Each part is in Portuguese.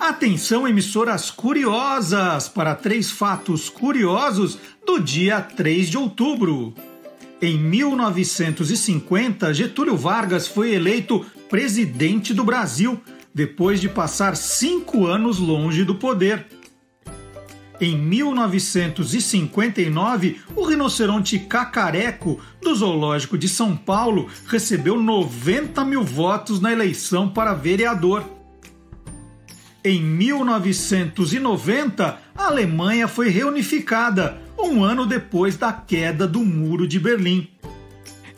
Atenção, emissoras curiosas, para três fatos curiosos do dia 3 de outubro. Em 1950, Getúlio Vargas foi eleito presidente do Brasil, depois de passar cinco anos longe do poder. Em 1959, o rinoceronte cacareco do Zoológico de São Paulo recebeu 90 mil votos na eleição para vereador. Em 1990, a Alemanha foi reunificada, um ano depois da queda do Muro de Berlim.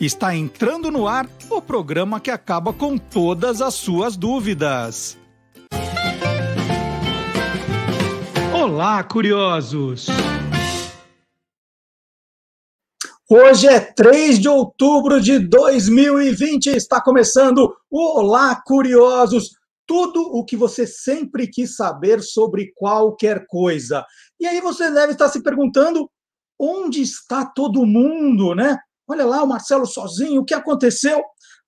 Está entrando no ar o programa que acaba com todas as suas dúvidas. Olá, curiosos! Hoje é 3 de outubro de 2020, está começando o Olá, curiosos! Tudo o que você sempre quis saber sobre qualquer coisa. E aí você deve estar se perguntando: onde está todo mundo, né? Olha lá, o Marcelo sozinho, o que aconteceu?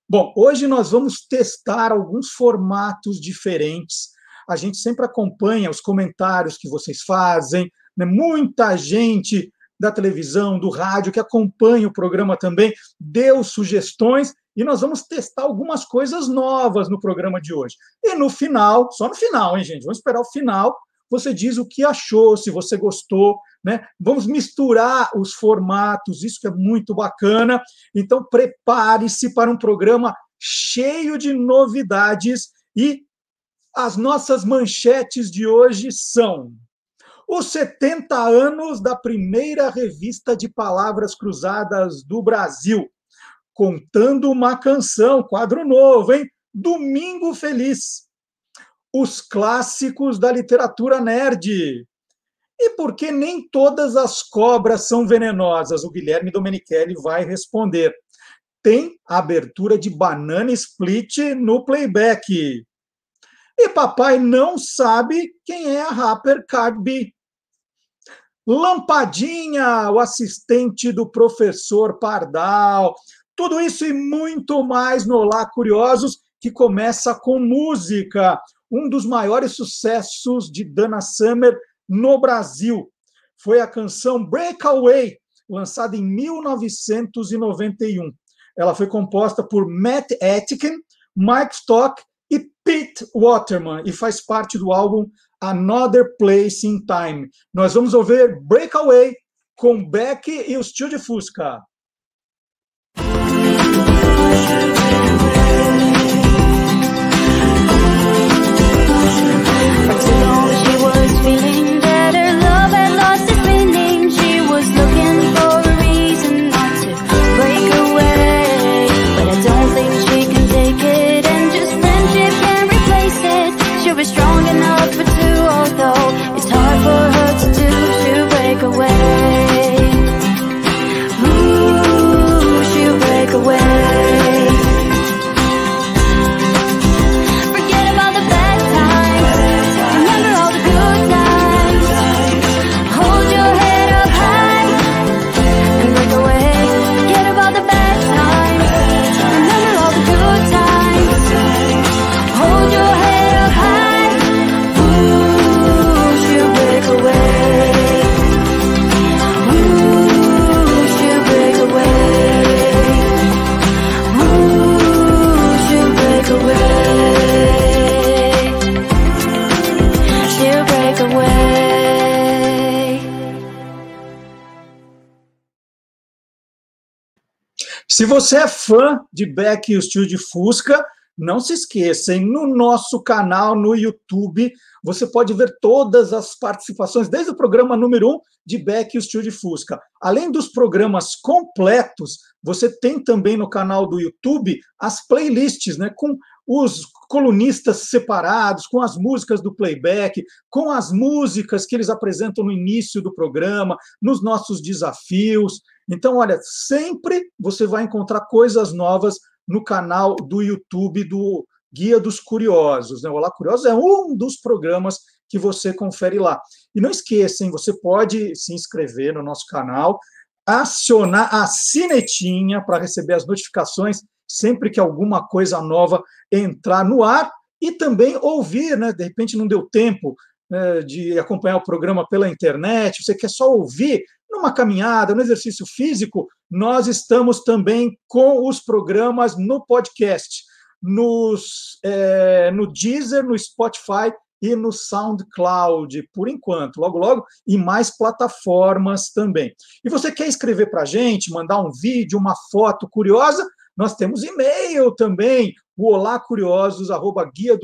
Bom, hoje nós vamos testar alguns formatos diferentes. A gente sempre acompanha os comentários que vocês fazem, né? muita gente da televisão, do rádio que acompanha o programa também deu sugestões e nós vamos testar algumas coisas novas no programa de hoje. E no final, só no final, hein, gente? Vamos esperar o final. Você diz o que achou, se você gostou, né? Vamos misturar os formatos, isso que é muito bacana. Então, prepare-se para um programa cheio de novidades e as nossas manchetes de hoje são os 70 anos da primeira revista de palavras cruzadas do Brasil. Contando uma canção, quadro novo, hein? Domingo Feliz. Os clássicos da literatura nerd. E por que nem todas as cobras são venenosas? O Guilherme Domenichelli vai responder. Tem abertura de banana split no playback. E papai não sabe quem é a rapper Cardi. Lampadinha, o assistente do professor Pardal. Tudo isso e muito mais no Olá Curiosos, que começa com música, um dos maiores sucessos de Dana Summer no Brasil. Foi a canção Breakaway, lançada em 1991. Ela foi composta por Matt Etkin, Mike Stock e Pete Waterman e faz parte do álbum Another Place in Time. Nós vamos ouvir Breakaway com Beck e o Steel de Fusca. Se você é fã de Beck e o Steel de Fusca, não se esqueça, no nosso canal no YouTube, você pode ver todas as participações, desde o programa número 1 um de Beck e o Steel de Fusca. Além dos programas completos, você tem também no canal do YouTube as playlists, né, com os colunistas separados, com as músicas do playback, com as músicas que eles apresentam no início do programa, nos nossos desafios. Então, olha, sempre você vai encontrar coisas novas no canal do YouTube do Guia dos Curiosos. Né? O Olá Curiosos é um dos programas que você confere lá. E não esqueçam, você pode se inscrever no nosso canal, acionar a sinetinha para receber as notificações sempre que alguma coisa nova entrar no ar e também ouvir, né? De repente não deu tempo né, de acompanhar o programa pela internet, você quer só ouvir numa caminhada, no exercício físico, nós estamos também com os programas no podcast, nos, é, no Deezer, no Spotify e no SoundCloud, por enquanto, logo, logo, e mais plataformas também. E você quer escrever para a gente, mandar um vídeo, uma foto curiosa? Nós temos e-mail também, o olacuriosos, arroba guia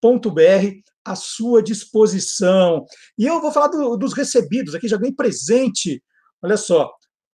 dos à sua disposição. E eu vou falar do, dos recebidos aqui, já ganhei presente. Olha só,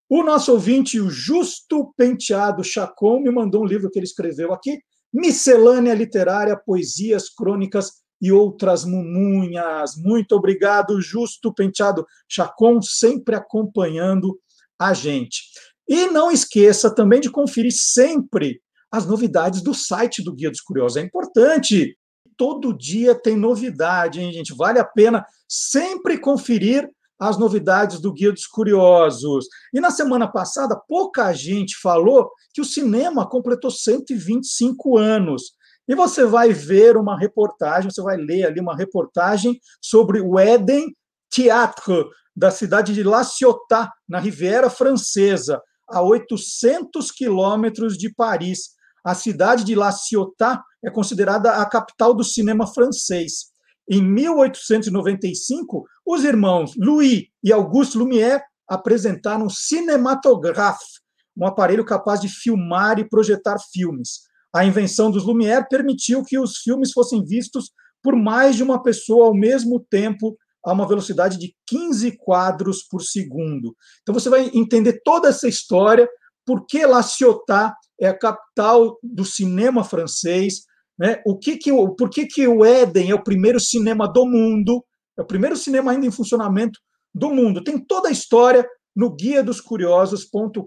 o nosso ouvinte, o Justo Penteado Chacon, me mandou um livro que ele escreveu aqui, Miscelânea Literária, Poesias, Crônicas e Outras Mumunhas. Muito obrigado, Justo Penteado Chacon, sempre acompanhando a gente. E não esqueça também de conferir sempre as novidades do site do Guia dos Curiosos. É importante. Todo dia tem novidade, hein, gente? Vale a pena sempre conferir as novidades do Guia dos Curiosos. E na semana passada, pouca gente falou que o cinema completou 125 anos. E você vai ver uma reportagem, você vai ler ali uma reportagem sobre o Eden Théâtre, da cidade de La Ciotat, na Riviera Francesa, a 800 quilômetros de Paris. A cidade de La Ciotat é considerada a capital do cinema francês. Em 1895, os irmãos Louis e Auguste Lumière apresentaram um cinematographe, um aparelho capaz de filmar e projetar filmes. A invenção dos Lumière permitiu que os filmes fossem vistos por mais de uma pessoa ao mesmo tempo a uma velocidade de 15 quadros por segundo. Então você vai entender toda essa história, por que La Ciotat é a capital do cinema francês, né? O que que por que, que o Éden é o primeiro cinema do mundo? É o primeiro cinema ainda em funcionamento do mundo. Tem toda a história no guia dos curiosos.com.br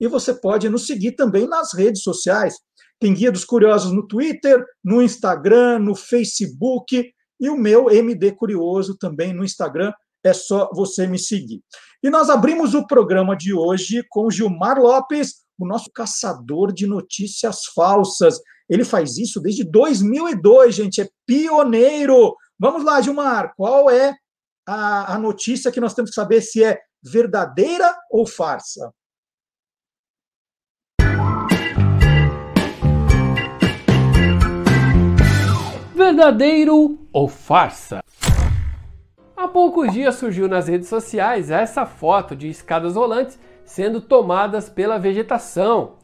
e você pode nos seguir também nas redes sociais. Tem Guia dos Curiosos no Twitter, no Instagram, no Facebook e o meu MD Curioso também no Instagram. É só você me seguir. E nós abrimos o programa de hoje com Gilmar Lopes, o nosso caçador de notícias falsas. Ele faz isso desde 2002, gente, é pioneiro. Vamos lá, Gilmar, qual é a, a notícia que nós temos que saber se é verdadeira ou farsa? Verdadeiro ou farsa? Há poucos dias surgiu nas redes sociais essa foto de escadas rolantes sendo tomadas pela vegetação.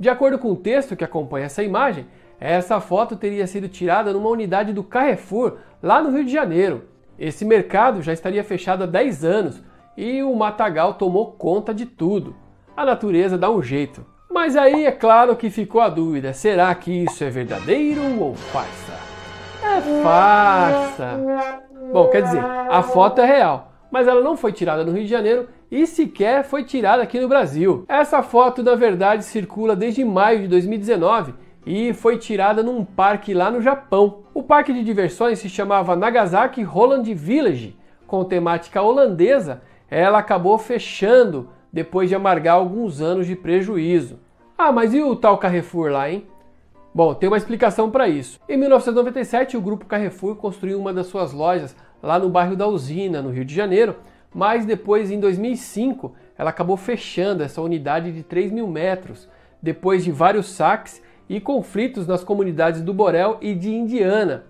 De acordo com o texto que acompanha essa imagem, essa foto teria sido tirada numa unidade do Carrefour, lá no Rio de Janeiro. Esse mercado já estaria fechado há 10 anos e o matagal tomou conta de tudo. A natureza dá um jeito. Mas aí é claro que ficou a dúvida: será que isso é verdadeiro ou farsa? É farsa. Bom, quer dizer, a foto é real, mas ela não foi tirada no Rio de Janeiro e sequer foi tirada aqui no Brasil. Essa foto, na verdade, circula desde maio de 2019 e foi tirada num parque lá no Japão. O parque de diversões se chamava Nagasaki Holland Village, com temática holandesa. Ela acabou fechando depois de amargar alguns anos de prejuízo. Ah, mas e o tal Carrefour lá, hein? Bom, tem uma explicação para isso. Em 1997, o grupo Carrefour construiu uma das suas lojas lá no bairro da Usina, no Rio de Janeiro, mas depois, em 2005, ela acabou fechando essa unidade de 3 mil metros, depois de vários saques e conflitos nas comunidades do Borel e de Indiana,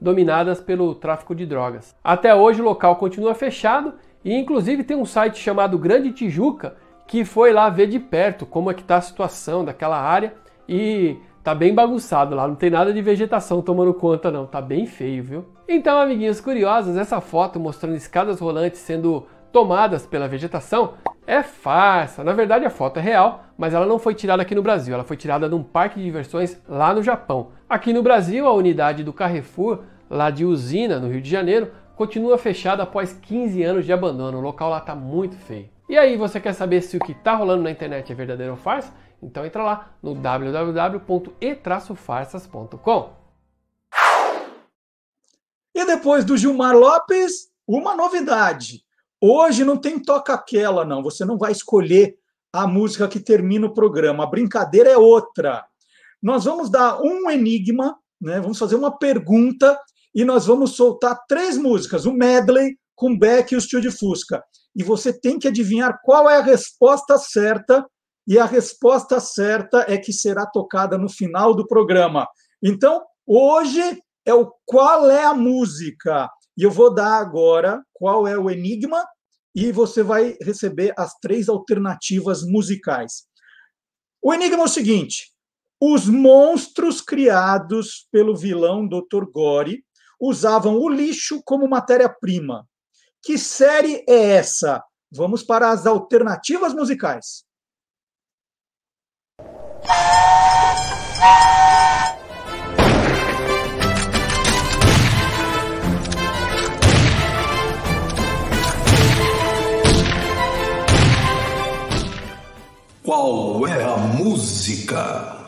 dominadas pelo tráfico de drogas. Até hoje o local continua fechado e inclusive tem um site chamado Grande Tijuca que foi lá ver de perto como é que está a situação daquela área e tá bem bagunçado lá, não tem nada de vegetação tomando conta não, tá bem feio, viu? Então, amiguinhos curiosos, essa foto mostrando escadas rolantes sendo tomadas pela vegetação é farsa. Na verdade, a foto é real, mas ela não foi tirada aqui no Brasil. Ela foi tirada num parque de diversões lá no Japão. Aqui no Brasil, a unidade do Carrefour, lá de Usina, no Rio de Janeiro, continua fechada após 15 anos de abandono. O local lá está muito feio. E aí, você quer saber se o que está rolando na internet é verdadeiro ou farsa? Então entra lá no www.e-farsas.com. E depois do Gilmar Lopes, uma novidade. Hoje não tem toca aquela, não. Você não vai escolher a música que termina o programa. A brincadeira é outra. nós vamos dar um enigma, né? Vamos fazer uma pergunta e nós vamos soltar três músicas, um medley com Beck e o Tio de Fusca. E você tem que adivinhar qual é a resposta certa, e a resposta certa é que será tocada no final do programa. Então, hoje é o qual é a música. E eu vou dar agora qual é o enigma e você vai receber as três alternativas musicais. O enigma é o seguinte: os monstros criados pelo vilão Dr. Gore usavam o lixo como matéria-prima. Que série é essa? Vamos para as alternativas musicais. Qual é a música?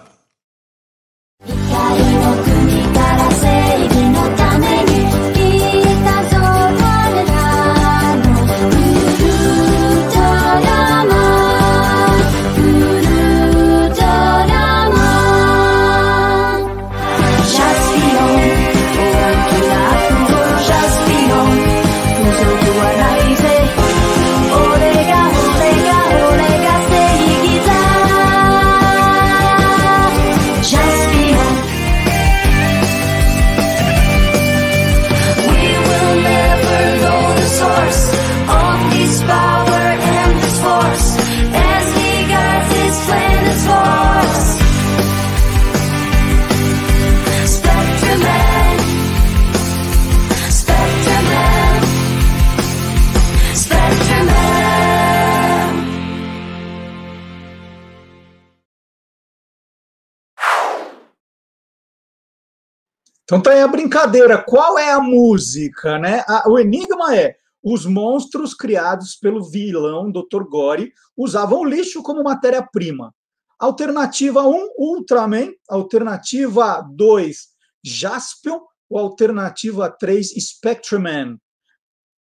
Então tá aí a brincadeira. Qual é a música, né? A- o enigma é: os monstros criados pelo vilão Dr. Gore usavam o lixo como matéria-prima. Alternativa 1, Ultraman. Alternativa 2, Jaspion. Ou alternativa 3, Spectreman.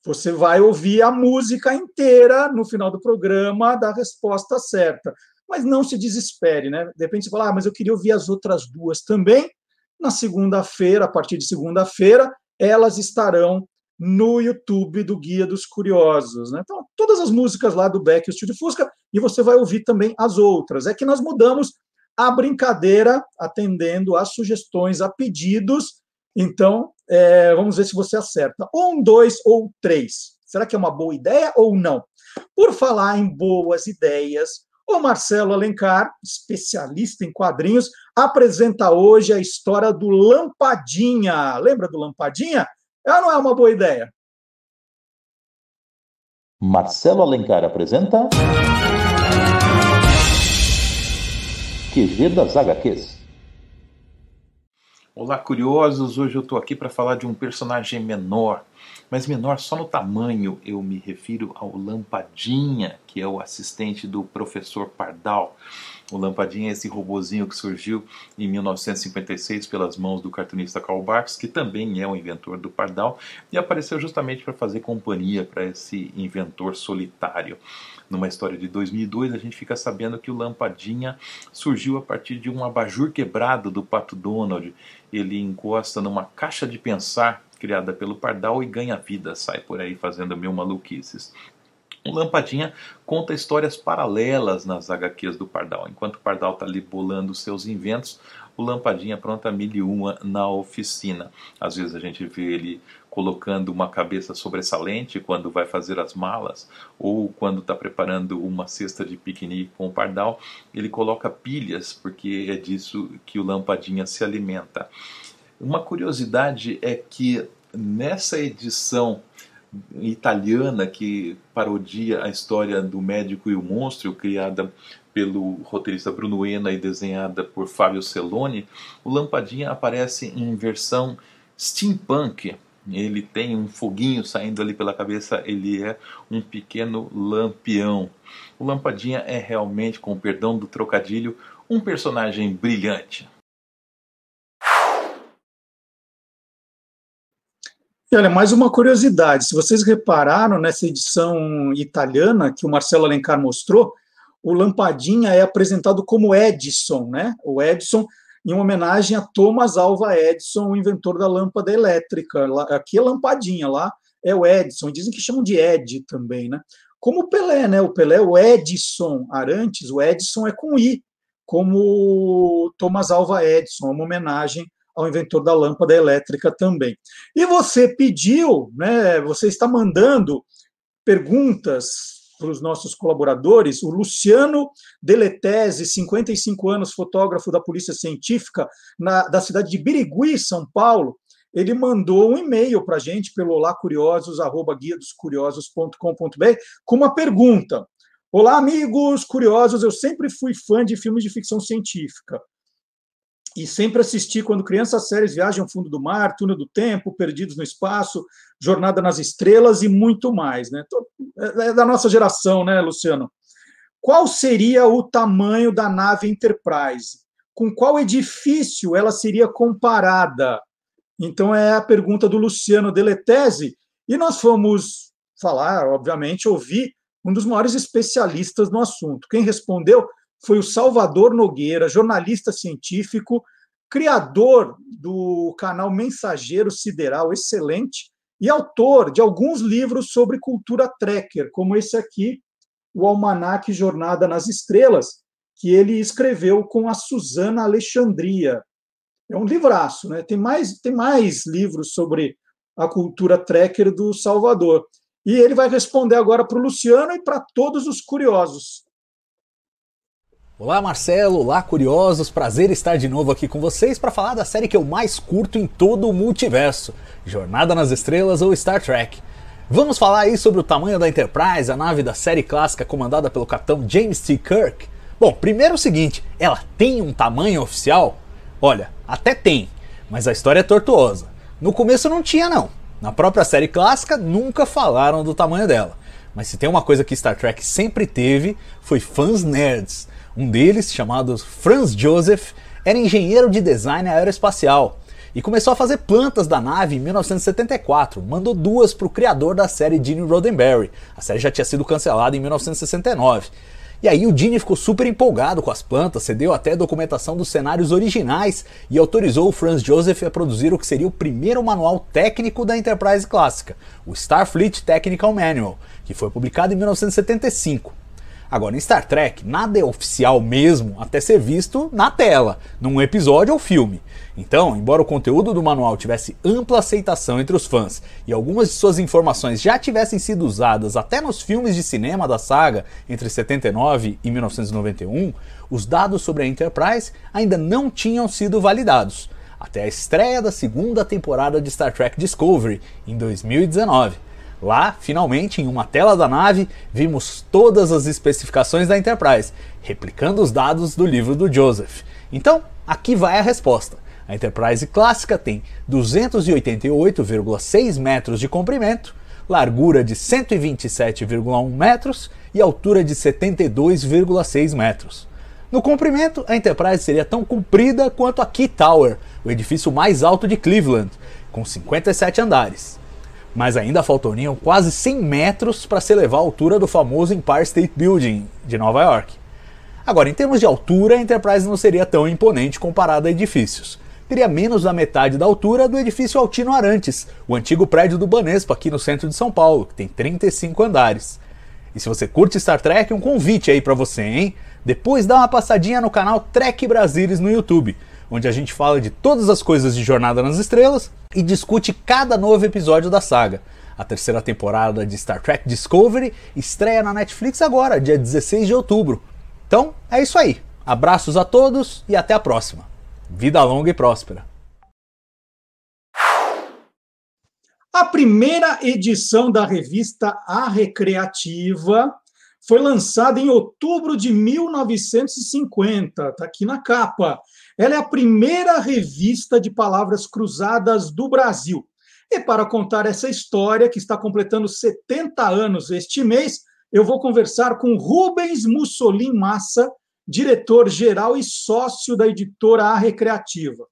Você vai ouvir a música inteira no final do programa da resposta certa. Mas não se desespere, né? De repente você fala, ah, mas eu queria ouvir as outras duas também na segunda-feira, a partir de segunda-feira, elas estarão no YouTube do Guia dos Curiosos. Né? Então, todas as músicas lá do Beck e o Estúdio Fusca, e você vai ouvir também as outras. É que nós mudamos a brincadeira atendendo às sugestões, a pedidos. Então, é, vamos ver se você acerta. Um, dois ou três. Será que é uma boa ideia ou não? Por falar em boas ideias, o Marcelo Alencar, especialista em quadrinhos, apresenta hoje a história do Lampadinha. Lembra do Lampadinha? É ou não é uma boa ideia? Marcelo Alencar apresenta. QG das HQs. Olá, curiosos! Hoje eu estou aqui para falar de um personagem menor, mas menor só no tamanho. Eu me refiro ao Lampadinha, que é o assistente do professor Pardal. O Lampadinha é esse robozinho que surgiu em 1956 pelas mãos do cartunista Karl Barks, que também é o inventor do Pardal, e apareceu justamente para fazer companhia para esse inventor solitário. Numa história de 2002, a gente fica sabendo que o Lampadinha surgiu a partir de um abajur quebrado do Pato Donald. Ele encosta numa caixa de pensar criada pelo Pardal e ganha vida, sai por aí fazendo mil maluquices. O Lampadinha conta histórias paralelas nas HQs do Pardal. Enquanto o Pardal está ali bolando seus inventos, o Lampadinha pronta mil e uma na oficina. Às vezes a gente vê ele colocando uma cabeça sobressalente quando vai fazer as malas, ou quando está preparando uma cesta de piquenique com o Pardal, ele coloca pilhas, porque é disso que o Lampadinha se alimenta. Uma curiosidade é que nessa edição italiana que parodia a história do médico e o monstro, criada pelo roteirista Bruno Ena e desenhada por Fábio Celoni, o Lampadinha aparece em versão steampunk. Ele tem um foguinho saindo ali pela cabeça, ele é um pequeno lampião. O Lampadinha é realmente, com o perdão do trocadilho, um personagem brilhante. E olha, mais uma curiosidade: se vocês repararam nessa edição italiana que o Marcelo Alencar mostrou, o Lampadinha é apresentado como Edison, né? O Edison em homenagem a Thomas Alva Edison, o inventor da lâmpada elétrica. Aqui é lampadinha, lá é o Edison, dizem que chamam de Ed também, né? Como o Pelé, né? O Pelé é o Edson Arantes, o Edson é com I, como Thomas Alva Edison, uma homenagem ao inventor da lâmpada elétrica também. E você pediu, né? Você está mandando perguntas para os nossos colaboradores. O Luciano Deletese, 55 anos, fotógrafo da Polícia Científica na- da cidade de Birigui, São Paulo, ele mandou um e-mail para a gente pelo olacuriosos@guiadoscuriosos.com.br com uma pergunta. Olá, amigos curiosos, eu sempre fui fã de filmes de ficção científica e sempre assisti quando criança as séries Viagem ao Fundo do Mar, Túnel do Tempo, Perdidos no Espaço, Jornada nas Estrelas e muito mais, né? É é da nossa geração, né, Luciano? Qual seria o tamanho da nave Enterprise? Com qual edifício ela seria comparada? Então é a pergunta do Luciano Deletese e nós fomos falar, obviamente, ouvir um dos maiores especialistas no assunto. Quem respondeu foi o Salvador Nogueira, jornalista científico, criador do canal Mensageiro Sideral, excelente, e autor de alguns livros sobre cultura trekker, como esse aqui, o Almanac Jornada nas Estrelas, que ele escreveu com a Suzana Alexandria. É um livraço, né? Tem mais, tem mais livros sobre a cultura trekker do Salvador. E ele vai responder agora para o Luciano e para todos os curiosos. Olá Marcelo, olá curiosos, prazer estar de novo aqui com vocês para falar da série que eu mais curto em todo o multiverso, Jornada nas Estrelas ou Star Trek. Vamos falar aí sobre o tamanho da Enterprise, a nave da série clássica comandada pelo capitão James T. Kirk. Bom, primeiro é o seguinte, ela tem um tamanho oficial? Olha, até tem, mas a história é tortuosa. No começo não tinha não. Na própria série clássica nunca falaram do tamanho dela. Mas se tem uma coisa que Star Trek sempre teve, foi fãs nerds. Um deles, chamado Franz Joseph, era engenheiro de design aeroespacial e começou a fazer plantas da nave em 1974. Mandou duas para o criador da série Gene Roddenberry. A série já tinha sido cancelada em 1969. E aí o Gene ficou super empolgado com as plantas, cedeu até documentação dos cenários originais e autorizou o Franz Joseph a produzir o que seria o primeiro manual técnico da Enterprise clássica, o Starfleet Technical Manual, que foi publicado em 1975. Agora, em Star Trek, nada é oficial mesmo até ser visto na tela, num episódio ou filme. Então, embora o conteúdo do manual tivesse ampla aceitação entre os fãs e algumas de suas informações já tivessem sido usadas até nos filmes de cinema da saga entre 79 e 1991, os dados sobre a Enterprise ainda não tinham sido validados, até a estreia da segunda temporada de Star Trek Discovery, em 2019. Lá, finalmente, em uma tela da nave, vimos todas as especificações da Enterprise, replicando os dados do livro do Joseph. Então, aqui vai a resposta. A Enterprise clássica tem 288,6 metros de comprimento, largura de 127,1 metros e altura de 72,6 metros. No comprimento, a Enterprise seria tão comprida quanto a Key Tower, o edifício mais alto de Cleveland, com 57 andares. Mas ainda faltariam quase 100 metros para se elevar à altura do famoso Empire State Building de Nova York. Agora, em termos de altura, a Enterprise não seria tão imponente comparada a edifícios. Teria menos da metade da altura do edifício Altino Arantes, o antigo prédio do Banespa aqui no centro de São Paulo, que tem 35 andares. E se você curte Star Trek, um convite aí para você, hein? Depois dá uma passadinha no canal Trek Brasilis no YouTube, onde a gente fala de todas as coisas de Jornada nas Estrelas e discute cada novo episódio da saga. A terceira temporada de Star Trek Discovery estreia na Netflix agora, dia 16 de outubro. Então, é isso aí. Abraços a todos e até a próxima. Vida longa e próspera. A primeira edição da revista A Recreativa foi lançada em outubro de 1950, está aqui na capa. Ela é a primeira revista de palavras cruzadas do Brasil. E para contar essa história, que está completando 70 anos este mês, eu vou conversar com Rubens Mussolin Massa, diretor-geral e sócio da editora A Recreativa.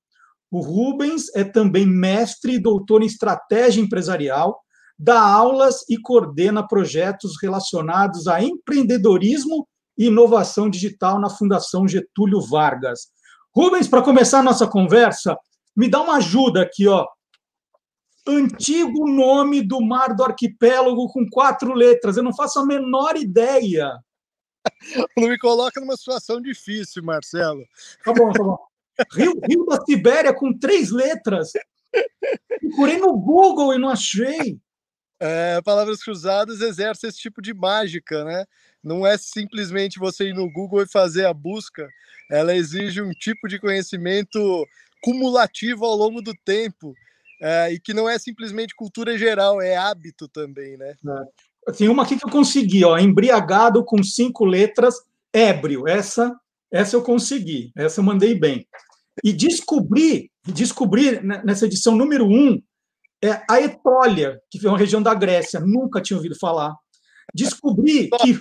O Rubens é também mestre e doutor em estratégia empresarial, dá aulas e coordena projetos relacionados a empreendedorismo e inovação digital na Fundação Getúlio Vargas. Rubens, para começar a nossa conversa, me dá uma ajuda aqui, ó. Antigo nome do mar do arquipélago com quatro letras. Eu não faço a menor ideia. Não me coloca numa situação difícil, Marcelo. Tá bom, tá bom. Rio, Rio da Sibéria com três letras. Procurei no Google e não achei. É, Palavras Cruzadas exerce esse tipo de mágica, né? Não é simplesmente você ir no Google e fazer a busca. Ela exige um tipo de conhecimento cumulativo ao longo do tempo. é, e que não é simplesmente cultura geral, é hábito também, né? Tem uma aqui que eu consegui, ó. Embriagado com cinco letras, ébrio. Essa, essa eu consegui. Essa eu mandei bem. E descobri, descobri nessa edição número um, é a Etólia, que foi uma região da Grécia. Nunca tinha ouvido falar. Descobri que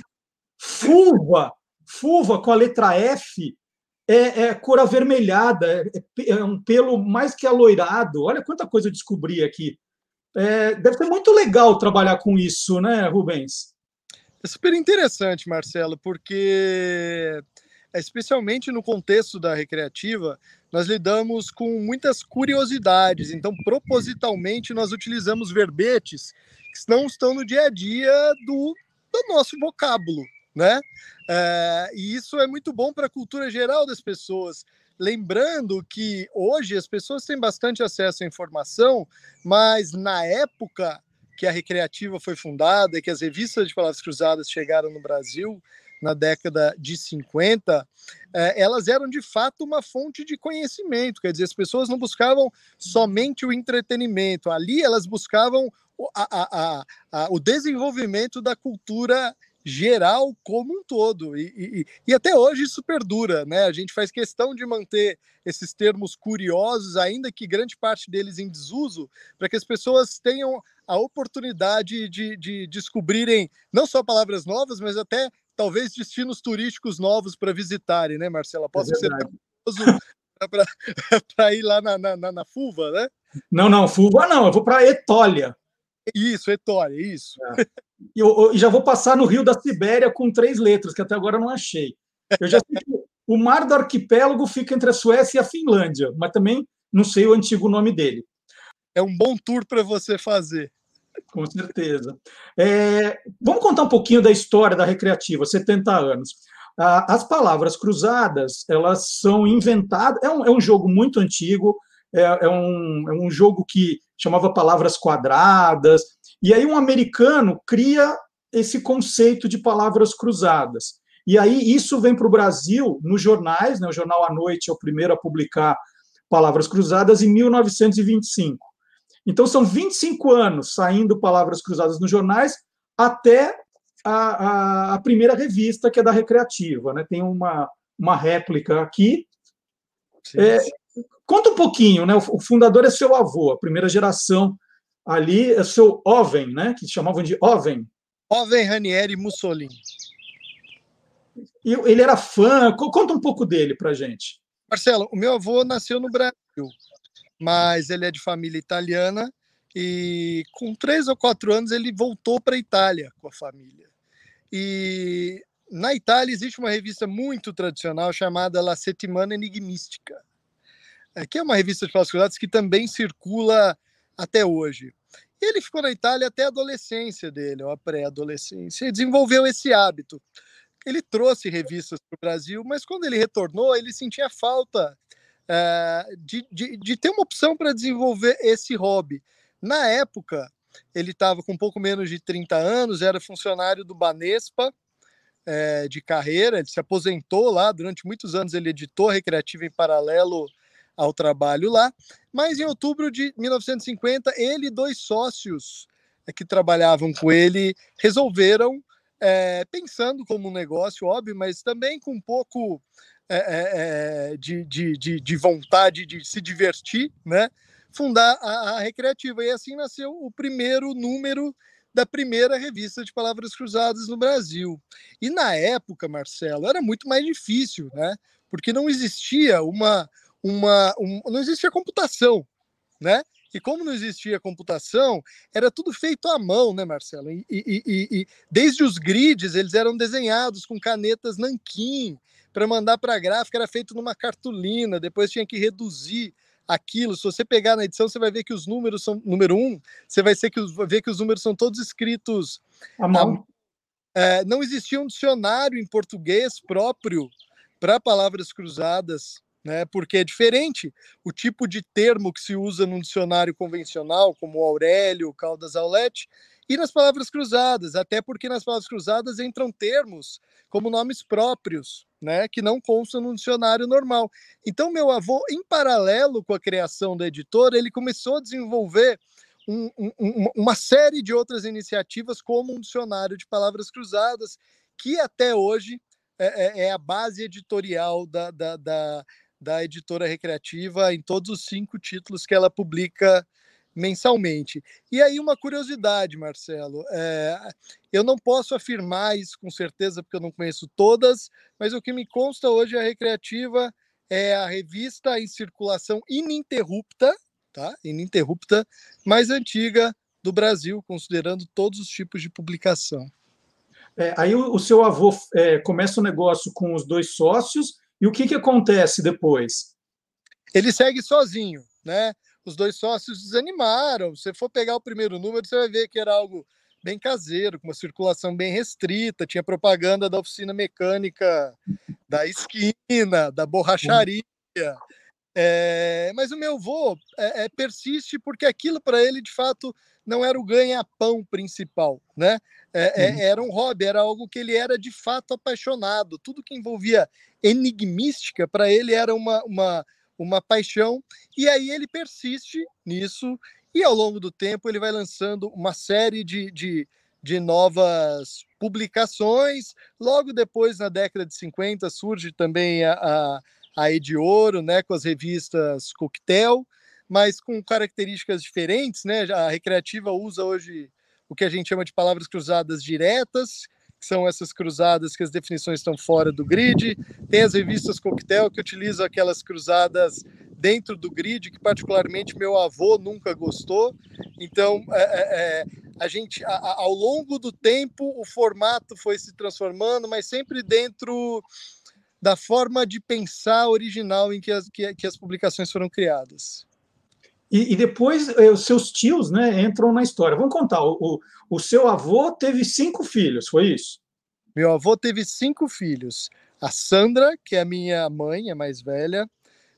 fulva, fulva com a letra F, é, é cor avermelhada, é, é um pelo mais que aloirado. Olha quanta coisa eu descobri aqui. É, deve ser muito legal trabalhar com isso, né, Rubens? É super interessante, Marcelo, porque especialmente no contexto da recreativa, nós lidamos com muitas curiosidades. Então, propositalmente, nós utilizamos verbetes que não estão no dia a dia do, do nosso vocábulo, né? É, e isso é muito bom para a cultura geral das pessoas. Lembrando que hoje as pessoas têm bastante acesso à informação, mas na época que a Recreativa foi fundada e que as revistas de palavras cruzadas chegaram no Brasil, na década de 50, eh, elas eram de fato uma fonte de conhecimento, quer dizer, as pessoas não buscavam somente o entretenimento, ali elas buscavam a, a, a, o desenvolvimento da cultura geral como um todo. E, e, e, até hoje isso perdura, né? A gente faz questão de manter esses termos curiosos, ainda que grande parte deles em desuso, para que as pessoas tenham a oportunidade de, de descobrirem não só palavras novas, mas até talvez destinos turísticos novos para visitarem, né, Marcela? Posso é ser para ir lá na, na, na, Fulva, né? Não, não, Fulva não, eu vou para Etólia. Isso, Etólia, isso. É. E eu, eu, já vou passar no Rio da Sibéria com três letras, que até agora eu não achei. Eu já sei que o mar do arquipélago fica entre a Suécia e a Finlândia, mas também não sei o antigo nome dele. É um bom tour para você fazer. Com certeza. É, vamos contar um pouquinho da história da Recreativa, 70 anos. As palavras cruzadas, elas são inventadas. É um, é um jogo muito antigo, é, é, um, é um jogo que chamava palavras quadradas, e aí um americano cria esse conceito de palavras cruzadas. E aí isso vem para o Brasil nos jornais, né? o Jornal à Noite é o primeiro a publicar palavras cruzadas em 1925. Então, são 25 anos saindo palavras cruzadas nos jornais até a, a, a primeira revista, que é da Recreativa. Né? Tem uma, uma réplica aqui. É, conta um pouquinho, né? O fundador é seu avô, a primeira geração ali é seu Oven, né? Que chamavam de Oven. Oven Ranieri Mussolini. E ele era fã. Conta um pouco dele para gente. Marcelo, o meu avô nasceu no Brasil mas ele é de família italiana e com três ou quatro anos ele voltou para a Itália com a família. E na Itália existe uma revista muito tradicional chamada La Settimana Enigmistica, é, que é uma revista de palavras que também circula até hoje. E ele ficou na Itália até a adolescência dele, ou a pré-adolescência, e desenvolveu esse hábito. Ele trouxe revistas para o Brasil, mas quando ele retornou, ele sentia falta uh, de, de, de ter uma opção para desenvolver esse hobby. Na época, ele estava com um pouco menos de 30 anos, era funcionário do Banespa é, de carreira, ele se aposentou lá, durante muitos anos ele editou Recreativa em paralelo ao trabalho lá, mas em outubro de 1950, ele e dois sócios é, que trabalhavam com ele resolveram, é, pensando como um negócio, óbvio, mas também com um pouco é, é, de, de, de, de, vontade de se divertir, né? fundar a, a, Recreativa. E assim nasceu o primeiro número da primeira revista de palavras cruzadas no Brasil. E na época, Marcelo, era muito mais difícil, né? Porque não existia uma, uma um, não existia computação, né? E como não existia computação, era tudo feito à mão, né, Marcelo? E, e, e, e desde os grids, eles eram desenhados com canetas nanquim, para mandar para a gráfica era feito numa cartolina, depois tinha que reduzir aquilo. Se você pegar na edição, você vai ver que os números são número um, você vai ser que os- ver que os números são todos escritos A mão. é, não existia um dicionário em português próprio para palavras cruzadas, né? Porque é diferente o tipo de termo que se usa num dicionário convencional, como Aurélio, Caldas Aulete, e nas palavras cruzadas, até porque nas palavras cruzadas entram termos como nomes próprios, né? Que não constam num dicionário normal. Então, meu avô, em paralelo com a criação da editora, ele começou a desenvolver um- um- uma série de outras iniciativas, como um dicionário de palavras cruzadas, que até hoje é, é- é a base editorial da, da, da, da editora recreativa em todos os cinco títulos que ela publica mensalmente. E aí, uma curiosidade, Marcelo: é, eu não posso afirmar isso com certeza, porque eu não conheço todas, mas o que me consta hoje a recreativa é a revista em circulação ininterrupta tá? ininterrupta, mais antiga do Brasil, considerando todos os tipos de publicação. É, aí o, o seu avô é, começa o negócio com os dois sócios, e o que, que acontece depois? Ele segue sozinho, né? Os dois sócios desanimaram. Se for pegar o primeiro número, você vai ver que era algo bem caseiro, com uma circulação bem restrita, tinha propaganda da oficina mecânica da esquina, da borracharia. É, mas o meu avô é, persiste porque aquilo para ele, de fato, não era o ganha-pão principal, né? É, era um hobby, era algo que ele era de fato apaixonado. Tudo que envolvia enigmística para ele era uma, uma, uma paixão. E aí ele persiste nisso e ao longo do tempo ele vai lançando uma série de, de, de novas publicações. Logo depois, na década de 50, surge também a, a a Ediouro, né, com as revistas Coquetel, mas com características diferentes, né? A Recreativa usa hoje o que a gente chama de palavras cruzadas diretas, que são essas cruzadas que as definições estão fora do grid. Tem as revistas Coquetel que utilizam aquelas cruzadas dentro do grid, que particularmente meu avô nunca gostou. Então, é, é, a gente, a, a, ao longo do tempo, o formato foi se transformando, mas sempre dentro da forma de pensar original em que as, que, que as publicações foram criadas. E, e, depois eh, os seus tios né, entram na história. Vamos contar, o, o, o, seu avô teve cinco filhos, foi isso? Meu avô teve cinco filhos. A Sandra, que é a minha mãe, a mais velha.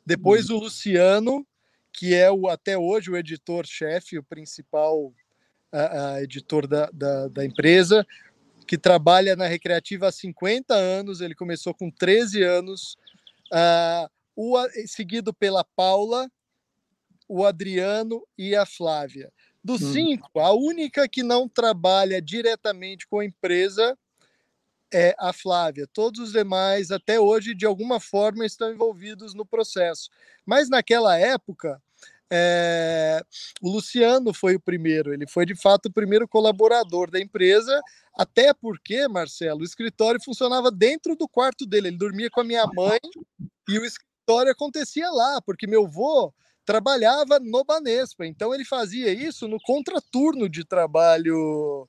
Depois hum. o Luciano, que é o até hoje o editor-chefe, o principal a, a editor da, da, da empresa que trabalha na Recreativa há 50 anos, ele começou com 13 anos, uh, o, seguido pela Paula, o Adriano e a Flávia. Dos hum. cinco, a única que não trabalha diretamente com a empresa é a Flávia. Todos os demais, até hoje, de alguma forma, estão envolvidos no processo. Mas naquela época, é, o Luciano foi o primeiro, ele foi de fato o primeiro colaborador da empresa, até porque, Marcelo, o escritório funcionava dentro do quarto dele, ele dormia com a minha mãe e o escritório acontecia lá, porque meu avô trabalhava no Banespa, então ele fazia isso no contraturno de trabalho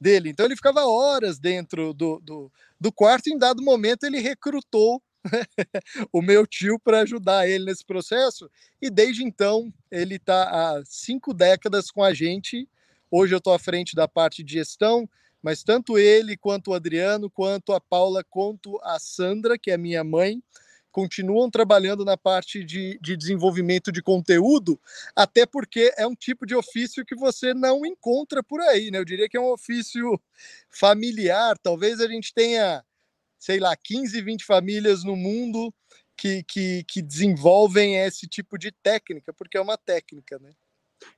dele, então ele ficava horas dentro do, do, do quarto, e em dado momento ele recrutou o meu tio para ajudar ele nesse processo. E desde então ele está há cinco décadas com a gente. Hoje eu estou à frente da parte de gestão, mas tanto ele quanto o Adriano, quanto a Paula, quanto a Sandra, que é minha mãe, continuam trabalhando na parte de, de desenvolvimento de conteúdo, até porque é um tipo de ofício que você não encontra por aí, né? Eu diria que é um ofício familiar. Talvez a gente tenha sei lá, 15, 20 famílias no mundo que, que, que desenvolvem esse tipo de técnica, porque é uma técnica, né?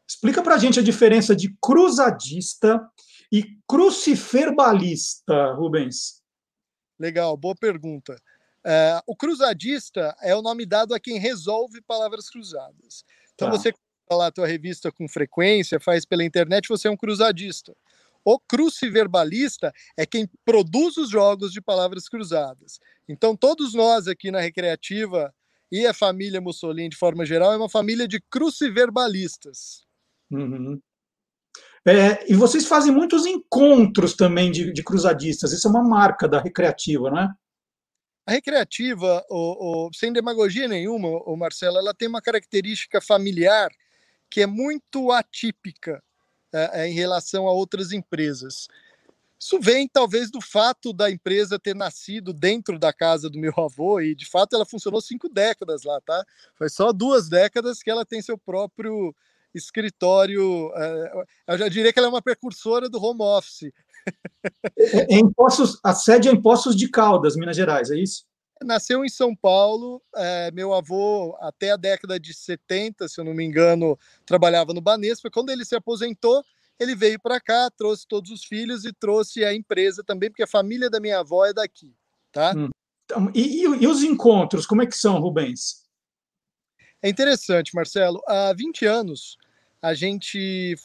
Explica para a gente a diferença de cruzadista e cruciferbalista, Rubens. Legal, boa pergunta. É, o cruzadista é o nome dado a quem resolve palavras cruzadas. Então, tá. você lá a tua revista com frequência, faz pela internet, você é um cruzadista. O cruciverbalista é quem produz os jogos de palavras cruzadas. Então, todos nós aqui na Recreativa e a família Mussolini, de forma geral, é uma família de cruciverbalistas. Uhum. É, e vocês fazem muitos encontros também de, de, cruzadistas. Isso é uma marca da Recreativa, não é? A recreativa, o, o, sem demagogia nenhuma, o Marcelo, ela tem uma característica familiar que é muito atípica é, em relação a outras empresas. Isso vem talvez do fato da empresa ter nascido dentro da casa do meu avô e de fato ela funcionou cinco décadas lá, tá? Foi só duas décadas que ela tem seu próprio escritório. É, eu já diria que ela é uma precursora do home office. É, em Poços, a sede é em Poços de Caldas, Minas Gerais, é isso? Nasceu em São Paulo. É, meu avô, até a década de 70, se eu não me engano, trabalhava no Banespa. Quando ele se aposentou, ele veio para cá, trouxe todos os filhos e trouxe a empresa também, porque a família da minha avó é daqui, tá? Hum. Então, e, e, e, os encontros, como é que são, Rubens? É interessante, Marcelo. Há 20 anos, a gente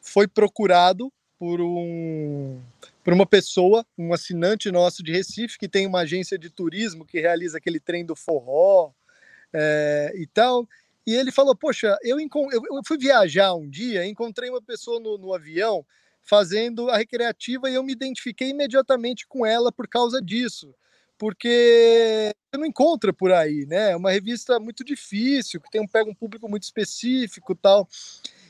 foi procurado por um por uma pessoa, um assinante nosso de Recife, que tem uma agência de turismo que realiza aquele trem do forró é, e tal. E ele falou: Poxa, eu, eu fui viajar um dia, encontrei uma pessoa no, no avião fazendo a recreativa e eu me identifiquei imediatamente com ela por causa disso porque você não encontra por aí, né? É uma revista muito difícil, que tem um pega um público muito específico, tal.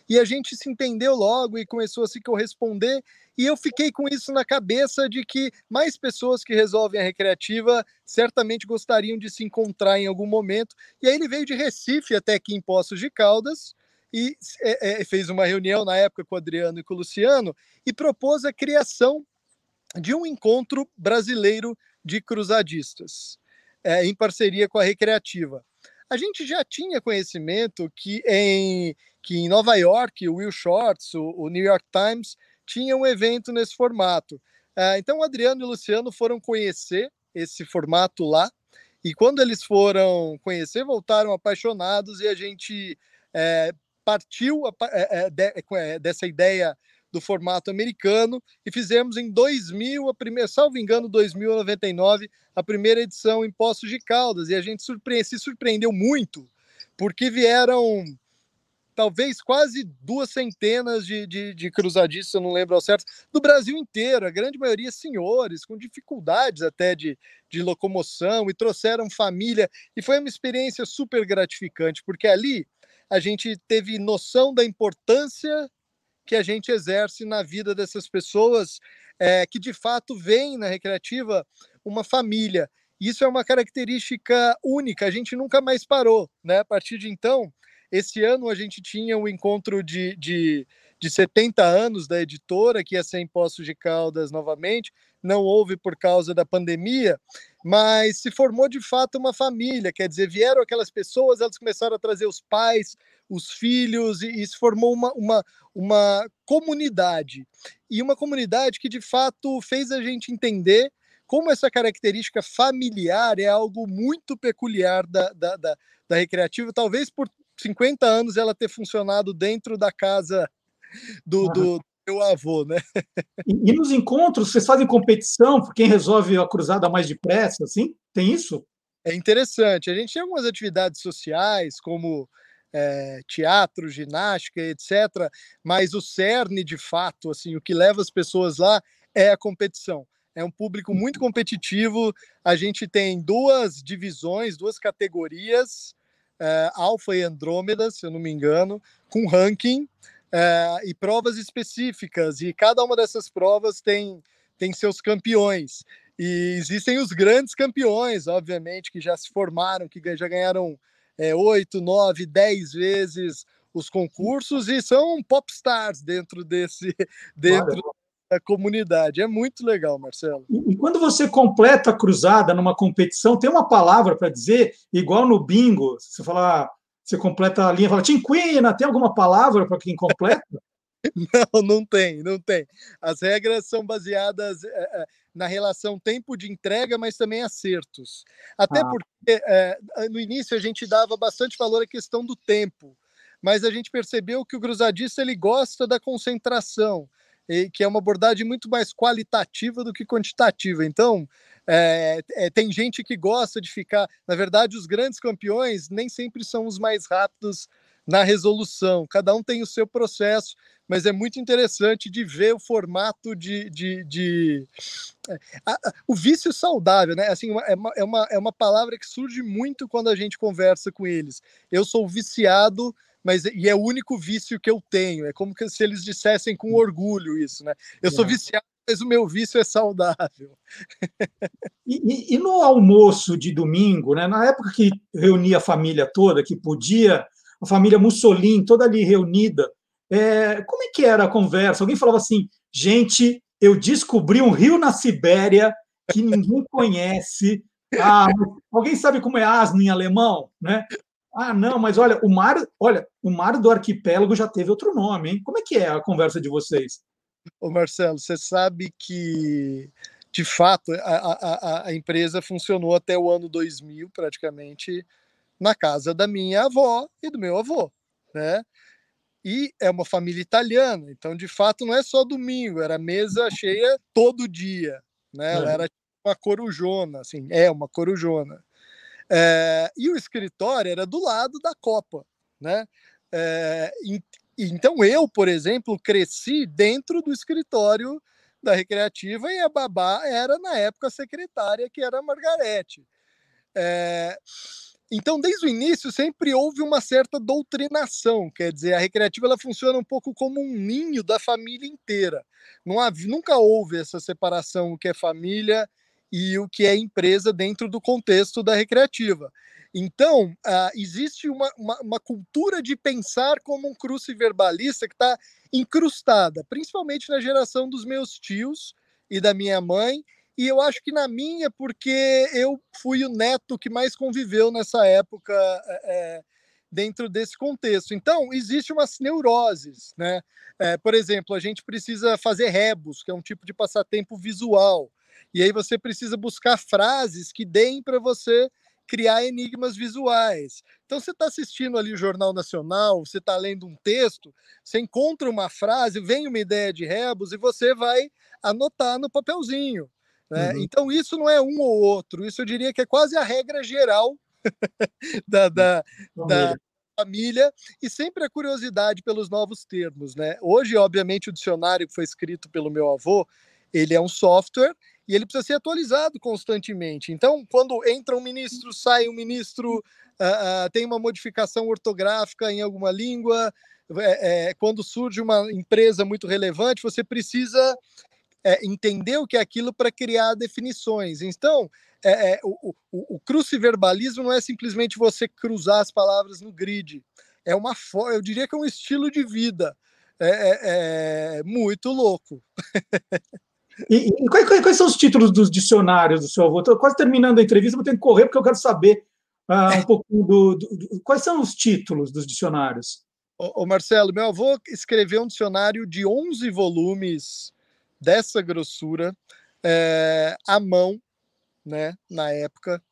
E a gente se entendeu logo e começou a se corresponder, e eu fiquei com isso na cabeça de que mais pessoas que resolvem a recreativa certamente gostariam de se encontrar em algum momento. E aí ele veio de Recife até aqui em Poços de Caldas e é, é, fez uma reunião na época com o Adriano e com o Luciano e propôs a criação de um encontro brasileiro de cruzadistas, é, em parceria com a Recreativa. A gente já tinha conhecimento que em, que em Nova York, o Will Shorts, o, o New York Times, tinha um evento nesse formato. É, então, o Adriano e o Luciano foram conhecer esse formato lá, e quando eles foram conhecer, voltaram apaixonados e a gente é, partiu a, é, é de, é, dessa ideia do formato americano e fizemos em 2000, a primeira, salvo engano, 2099, a primeira edição em Poços de Caldas. E a gente surpre se surpreendeu muito, porque vieram talvez quase duas centenas de, de, de cruzadistas, eu não lembro ao certo, do Brasil inteiro, a grande maioria senhores, com dificuldades até de, de locomoção, e trouxeram família, e foi uma experiência super gratificante, porque ali a gente teve noção da importância que a gente exerce na vida dessas pessoas é, que de fato veem na recreativa uma família. Isso é uma característica única, a gente nunca mais parou, né? A partir de então, esse ano a gente tinha um encontro de, de, de 70 anos da editora, que ia ser em Poços de Caldas novamente, não houve por causa da pandemia, mas se formou de fato uma família, quer dizer, vieram aquelas pessoas, elas começaram a trazer os pais, os filhos, e, e se formou uma, uma, uma comunidade. E uma comunidade que de fato fez a gente entender como essa característica familiar é algo muito peculiar da, da, da, da recreativa, talvez por 50 anos ela ter funcionado dentro da casa do, do, meu avô, né? E, e, nos encontros, vocês fazem competição por quem resolve a cruzada mais depressa, assim? Tem isso? É interessante. A gente tem algumas atividades sociais, como é, teatro, ginástica, etc. Mas o cerne, de fato, assim, o que leva as pessoas lá é a competição. É um público muito competitivo. A gente tem duas divisões, duas categorias, é, Alfa e Andrômeda, se eu não me engano, com ranking é, e provas específicas, e cada uma dessas provas tem, tem seus campeões. E existem os grandes campeões, obviamente, que já se formaram, que já ganharam é, oito, nove, dez vezes os concursos e são popstars dentro desse dentro da comunidade. É muito legal, Marcelo. E, e quando você completa a cruzada numa competição, tem uma palavra para dizer, igual no bingo, você fala você completa a linha, fala Tinquina, tem alguma palavra para quem completa? não, não tem, não tem. As regras são baseadas é, na relação tempo de entrega, mas também acertos. Até ah. porque é, no início a gente dava bastante valor à questão do tempo, mas a gente percebeu que o cruzadista ele gosta da concentração, e, que é uma abordagem muito mais qualitativa do que quantitativa. Então, é, é, tem gente que gosta de ficar. Na verdade, os grandes campeões nem sempre são os mais rápidos na resolução. Cada um tem o seu processo, mas é muito interessante de ver o formato de. de, de é, o vício saudável, né? Assim, é uma, é, uma, é uma palavra que surge muito quando a gente conversa com eles. Eu sou viciado mas e é o único vício que eu tenho. É como se eles dissessem com orgulho isso, né? Eu sou viciado, mas o meu vício é saudável. E, e, e, no almoço de domingo, né? Na época que reunia a família toda, que podia, a família Mussolini toda ali reunida, é, como é que era a conversa? Alguém falava assim, gente, eu descobri um rio na Sibéria que ninguém conhece. Ah, alguém sabe como é asno em alemão, né? Ah, não, mas olha, o mar, olha, o mar do arquipélago já teve outro nome, hein? Como é que é a conversa de vocês? Ô Marcelo, você sabe que de fato a, a, a empresa funcionou até o ano 2000 praticamente na casa da minha avó e do meu avô, né? E é uma família italiana, então de fato não é só domingo, era mesa cheia todo dia, né? Ela era uma corujona, assim, é uma corujona. É, e o escritório era do lado da Copa, né? É, então eu, por exemplo, cresci dentro do escritório da Recreativa e a babá era na época a secretária que era a Margarete. É, então, desde o início, sempre houve uma certa doutrinação, quer dizer, a recreativa ela funciona um pouco como um ninho da família inteira. Não havia, nunca houve essa separação, o que é família e o que é empresa dentro do contexto da recreativa. Então, uh, existe uma, uma, uma, cultura de pensar como um cruciverbalista que está incrustada, principalmente na geração dos meus tios e da minha mãe, e eu acho que na minha, porque eu fui o neto que mais conviveu nessa época é, dentro desse contexto. Então, existe umas neuroses, né? É, por exemplo, a gente precisa fazer rebus, que é um tipo de passatempo visual. E aí você precisa buscar frases que deem para você criar enigmas visuais. Então você está assistindo ali o Jornal Nacional, você está lendo um texto, você encontra uma frase, vem uma ideia de rebus e você vai anotar no papelzinho. Né? Uhum. Então isso não é um ou outro, isso eu diria que é quase a regra geral da, da, da, família e sempre a curiosidade pelos novos termos. Né? Hoje, obviamente, o dicionário que foi escrito pelo meu avô, ele é um software e ele precisa ser atualizado constantemente. Então, quando entra um ministro, sai um ministro, uh, uh, tem uma modificação ortográfica em alguma língua, é, é, quando surge uma empresa muito relevante, você precisa é, entender o que é aquilo para criar definições. Então, é, é, o, o, o cruciverbalismo não é simplesmente você cruzar as palavras no grid. É uma eu diria que é um estilo de vida. É, é, é muito louco. E, e quais, quais, são os títulos dos dicionários do seu avô? Estou quase terminando a entrevista, vou ter que correr porque eu quero saber uh, um pouquinho do, do, do, Quais são os títulos dos dicionários? Ô, ô, Marcelo, meu avô escreveu um dicionário de 11 volumes dessa grossura, é, à mão, né, na época.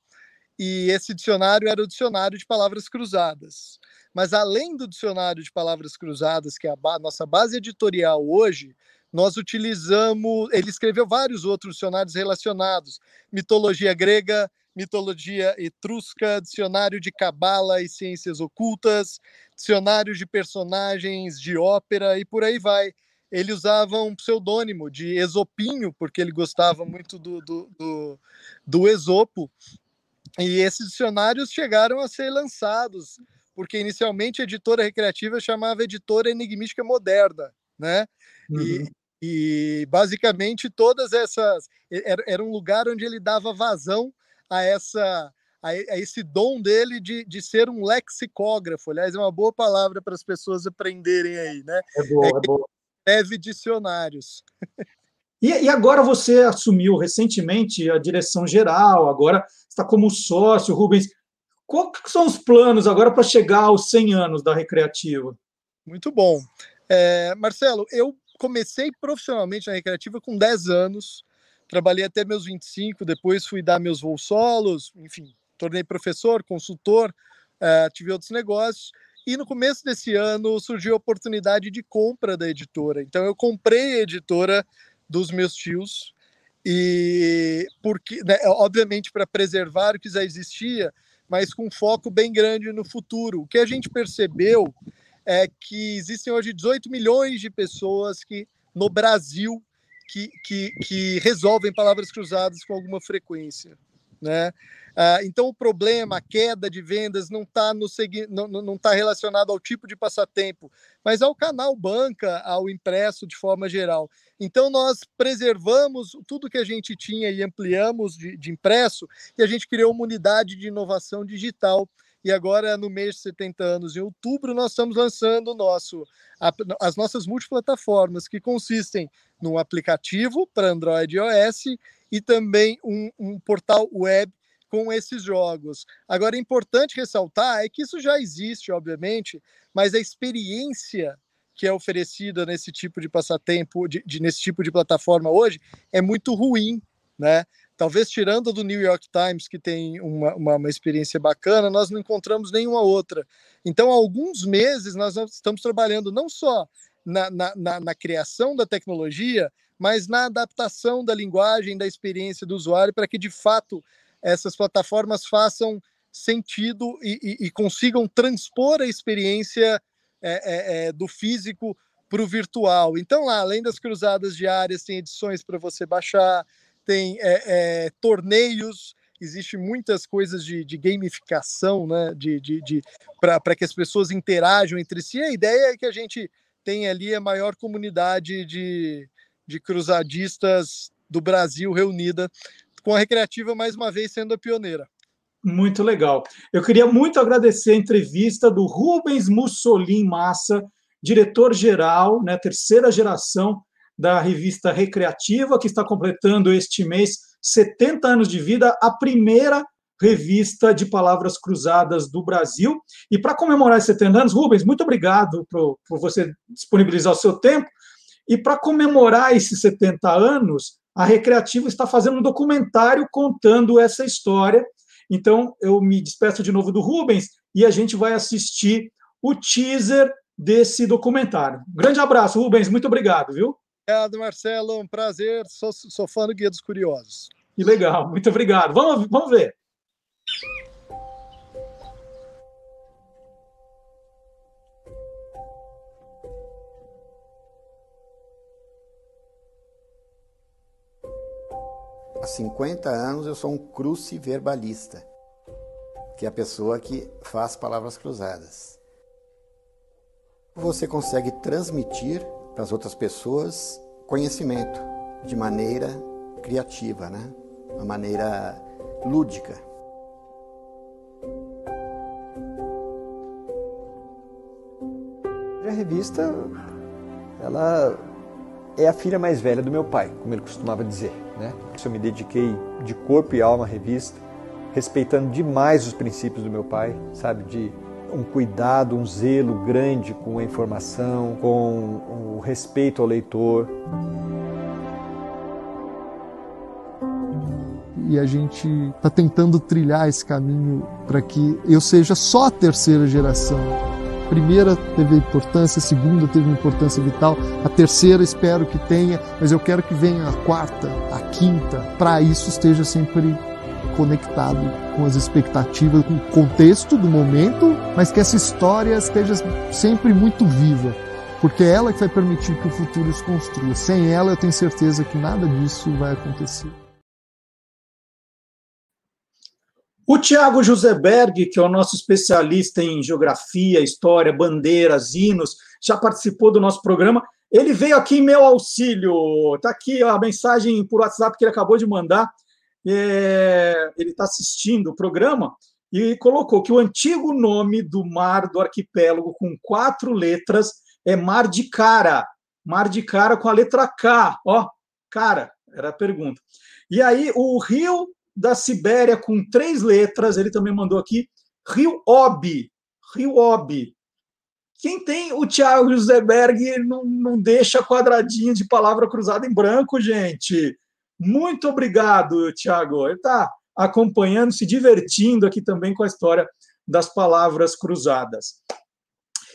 E esse dicionário era o dicionário de palavras cruzadas. Mas além do dicionário de palavras cruzadas, que é a ba nossa base editorial hoje, nós utilizamos. Ele escreveu vários outros dicionários relacionados: mitologia grega, mitologia etrusca, dicionário de cabala e ciências ocultas, dicionário de personagens de ópera e por aí vai. Ele usava um pseudônimo de Esopinho, porque ele gostava muito do, do, do, do Esopo. E esses dicionários chegaram a ser lançados, porque inicialmente a editora recreativa chamava Editora Enigmística Moderna, né? Uhum. E, e basicamente todas essas era, era um lugar onde ele dava vazão a essa a, esse dom dele de, de ser um lexicógrafo. Aliás, é uma boa palavra para as pessoas aprenderem aí, né? É boa, é, é boa. Escreve dicionários. E, e, agora você assumiu recentemente a direção geral, agora está como sócio, Rubens. Quais são os planos agora para chegar aos 100 anos da Recreativa? Muito bom. É, Marcelo, eu comecei profissionalmente na recreativa com 10 anos, trabalhei até meus 25, depois fui dar meus voos solos, enfim, tornei professor, consultor, uh, tive outros negócios. E no começo desse ano surgiu a oportunidade de compra da editora. Então eu comprei a editora dos meus tios e porque, né, obviamente, para preservar o que já existia, mas com foco bem grande no futuro. O que a gente percebeu é que existem hoje 18 milhões de pessoas que no Brasil que, que, que resolvem palavras cruzadas com alguma frequência. Né? Ah, então o problema, a queda de vendas não está no não, não tá relacionado ao tipo de passatempo, mas ao canal banca, ao impresso de forma geral. Então nós preservamos tudo que a gente tinha e ampliamos de, de impresso e a gente criou uma unidade de inovação digital e agora no mês de 70 anos, em outubro, nós estamos lançando nosso, a, as nossas multiplataformas, que consistem num aplicativo para Android e iOS e também um, um portal web com esses jogos. Agora, é importante ressaltar é que isso já existe, obviamente, mas a experiência que é oferecida nesse tipo de passatempo, de, de, nesse tipo de plataforma hoje, é muito ruim, né? Talvez tirando do New York Times, que tem uma, uma, uma, experiência bacana, nós não encontramos nenhuma outra. Então, há alguns meses, nós estamos trabalhando não só na, na, na, na criação da tecnologia, mas na adaptação da linguagem, da experiência do usuário, para que, de fato, essas plataformas façam sentido e, e, e consigam transpor a experiência é, é, é, do físico para o virtual. Então, lá, além das cruzadas diárias, tem edições para você baixar, tem é, é, torneios, existe muitas coisas de, de gamificação, né? De, de, de para que as pessoas interajam entre si. A ideia é que a gente tenha ali a maior comunidade de, de cruzadistas do Brasil reunida, com a Recreativa mais uma vez sendo a pioneira. Muito legal. Eu queria muito agradecer a entrevista do Rubens Mussolin Massa, diretor-geral, né, terceira geração da revista Recreativa, que está completando este mês 70 anos de vida, a primeira revista de palavras cruzadas do Brasil. E para comemorar esses 70 anos, Rubens, muito obrigado por, por você disponibilizar o seu tempo. E para comemorar esses 70 anos, a Recreativa está fazendo um documentário contando essa história. Então, eu me despeço de novo do Rubens e a gente vai assistir o teaser desse documentário. grande abraço, Rubens, muito obrigado, viu? Obrigado, Marcelo. Um prazer. Sou, sou fã do Guia dos Curiosos. Que legal. Muito obrigado. Vamos, vamos ver. Há 50 anos eu sou um cruciverbalista, que é a pessoa que faz palavras cruzadas. Você consegue transmitir para as outras pessoas conhecimento de maneira criativa, né? Uma maneira lúdica. A revista, ela é a filha mais velha do meu pai, como ele costumava dizer, né? Eu me dediquei de corpo e alma à revista, respeitando demais os princípios do meu pai, sabe, de um cuidado, um zelo grande com a informação, com o respeito ao leitor. E a gente está tentando trilhar esse caminho para que eu seja só a terceira geração. A primeira teve importância, a segunda teve importância vital, a terceira espero que tenha, mas eu quero que venha a quarta, a quinta, para isso esteja sempre conectado com as expectativas, com o contexto do momento, mas que essa história esteja sempre muito viva, porque é ela que vai permitir que o futuro se construa. Sem ela, eu tenho certeza que nada disso vai acontecer. O Tiago Joseberg, que é o nosso especialista em geografia, história, bandeiras, hinos, já participou do nosso programa. Ele veio aqui em meu auxílio. Está aqui a mensagem por WhatsApp que ele acabou de mandar é, ele está assistindo o programa e colocou que o antigo nome do mar do arquipélago com quatro letras é Mar de Cara. Mar de Cara com a letra K. Ó, cara, era a pergunta. E aí o rio da Sibéria com três letras, ele também mandou aqui, Rio Obi. Rio Obi. Quem tem o Thiago Joseberg não, não deixa quadradinho de palavra cruzada em branco, gente. Muito obrigado, Tiago. Ele está acompanhando, se divertindo aqui também com a história das palavras cruzadas.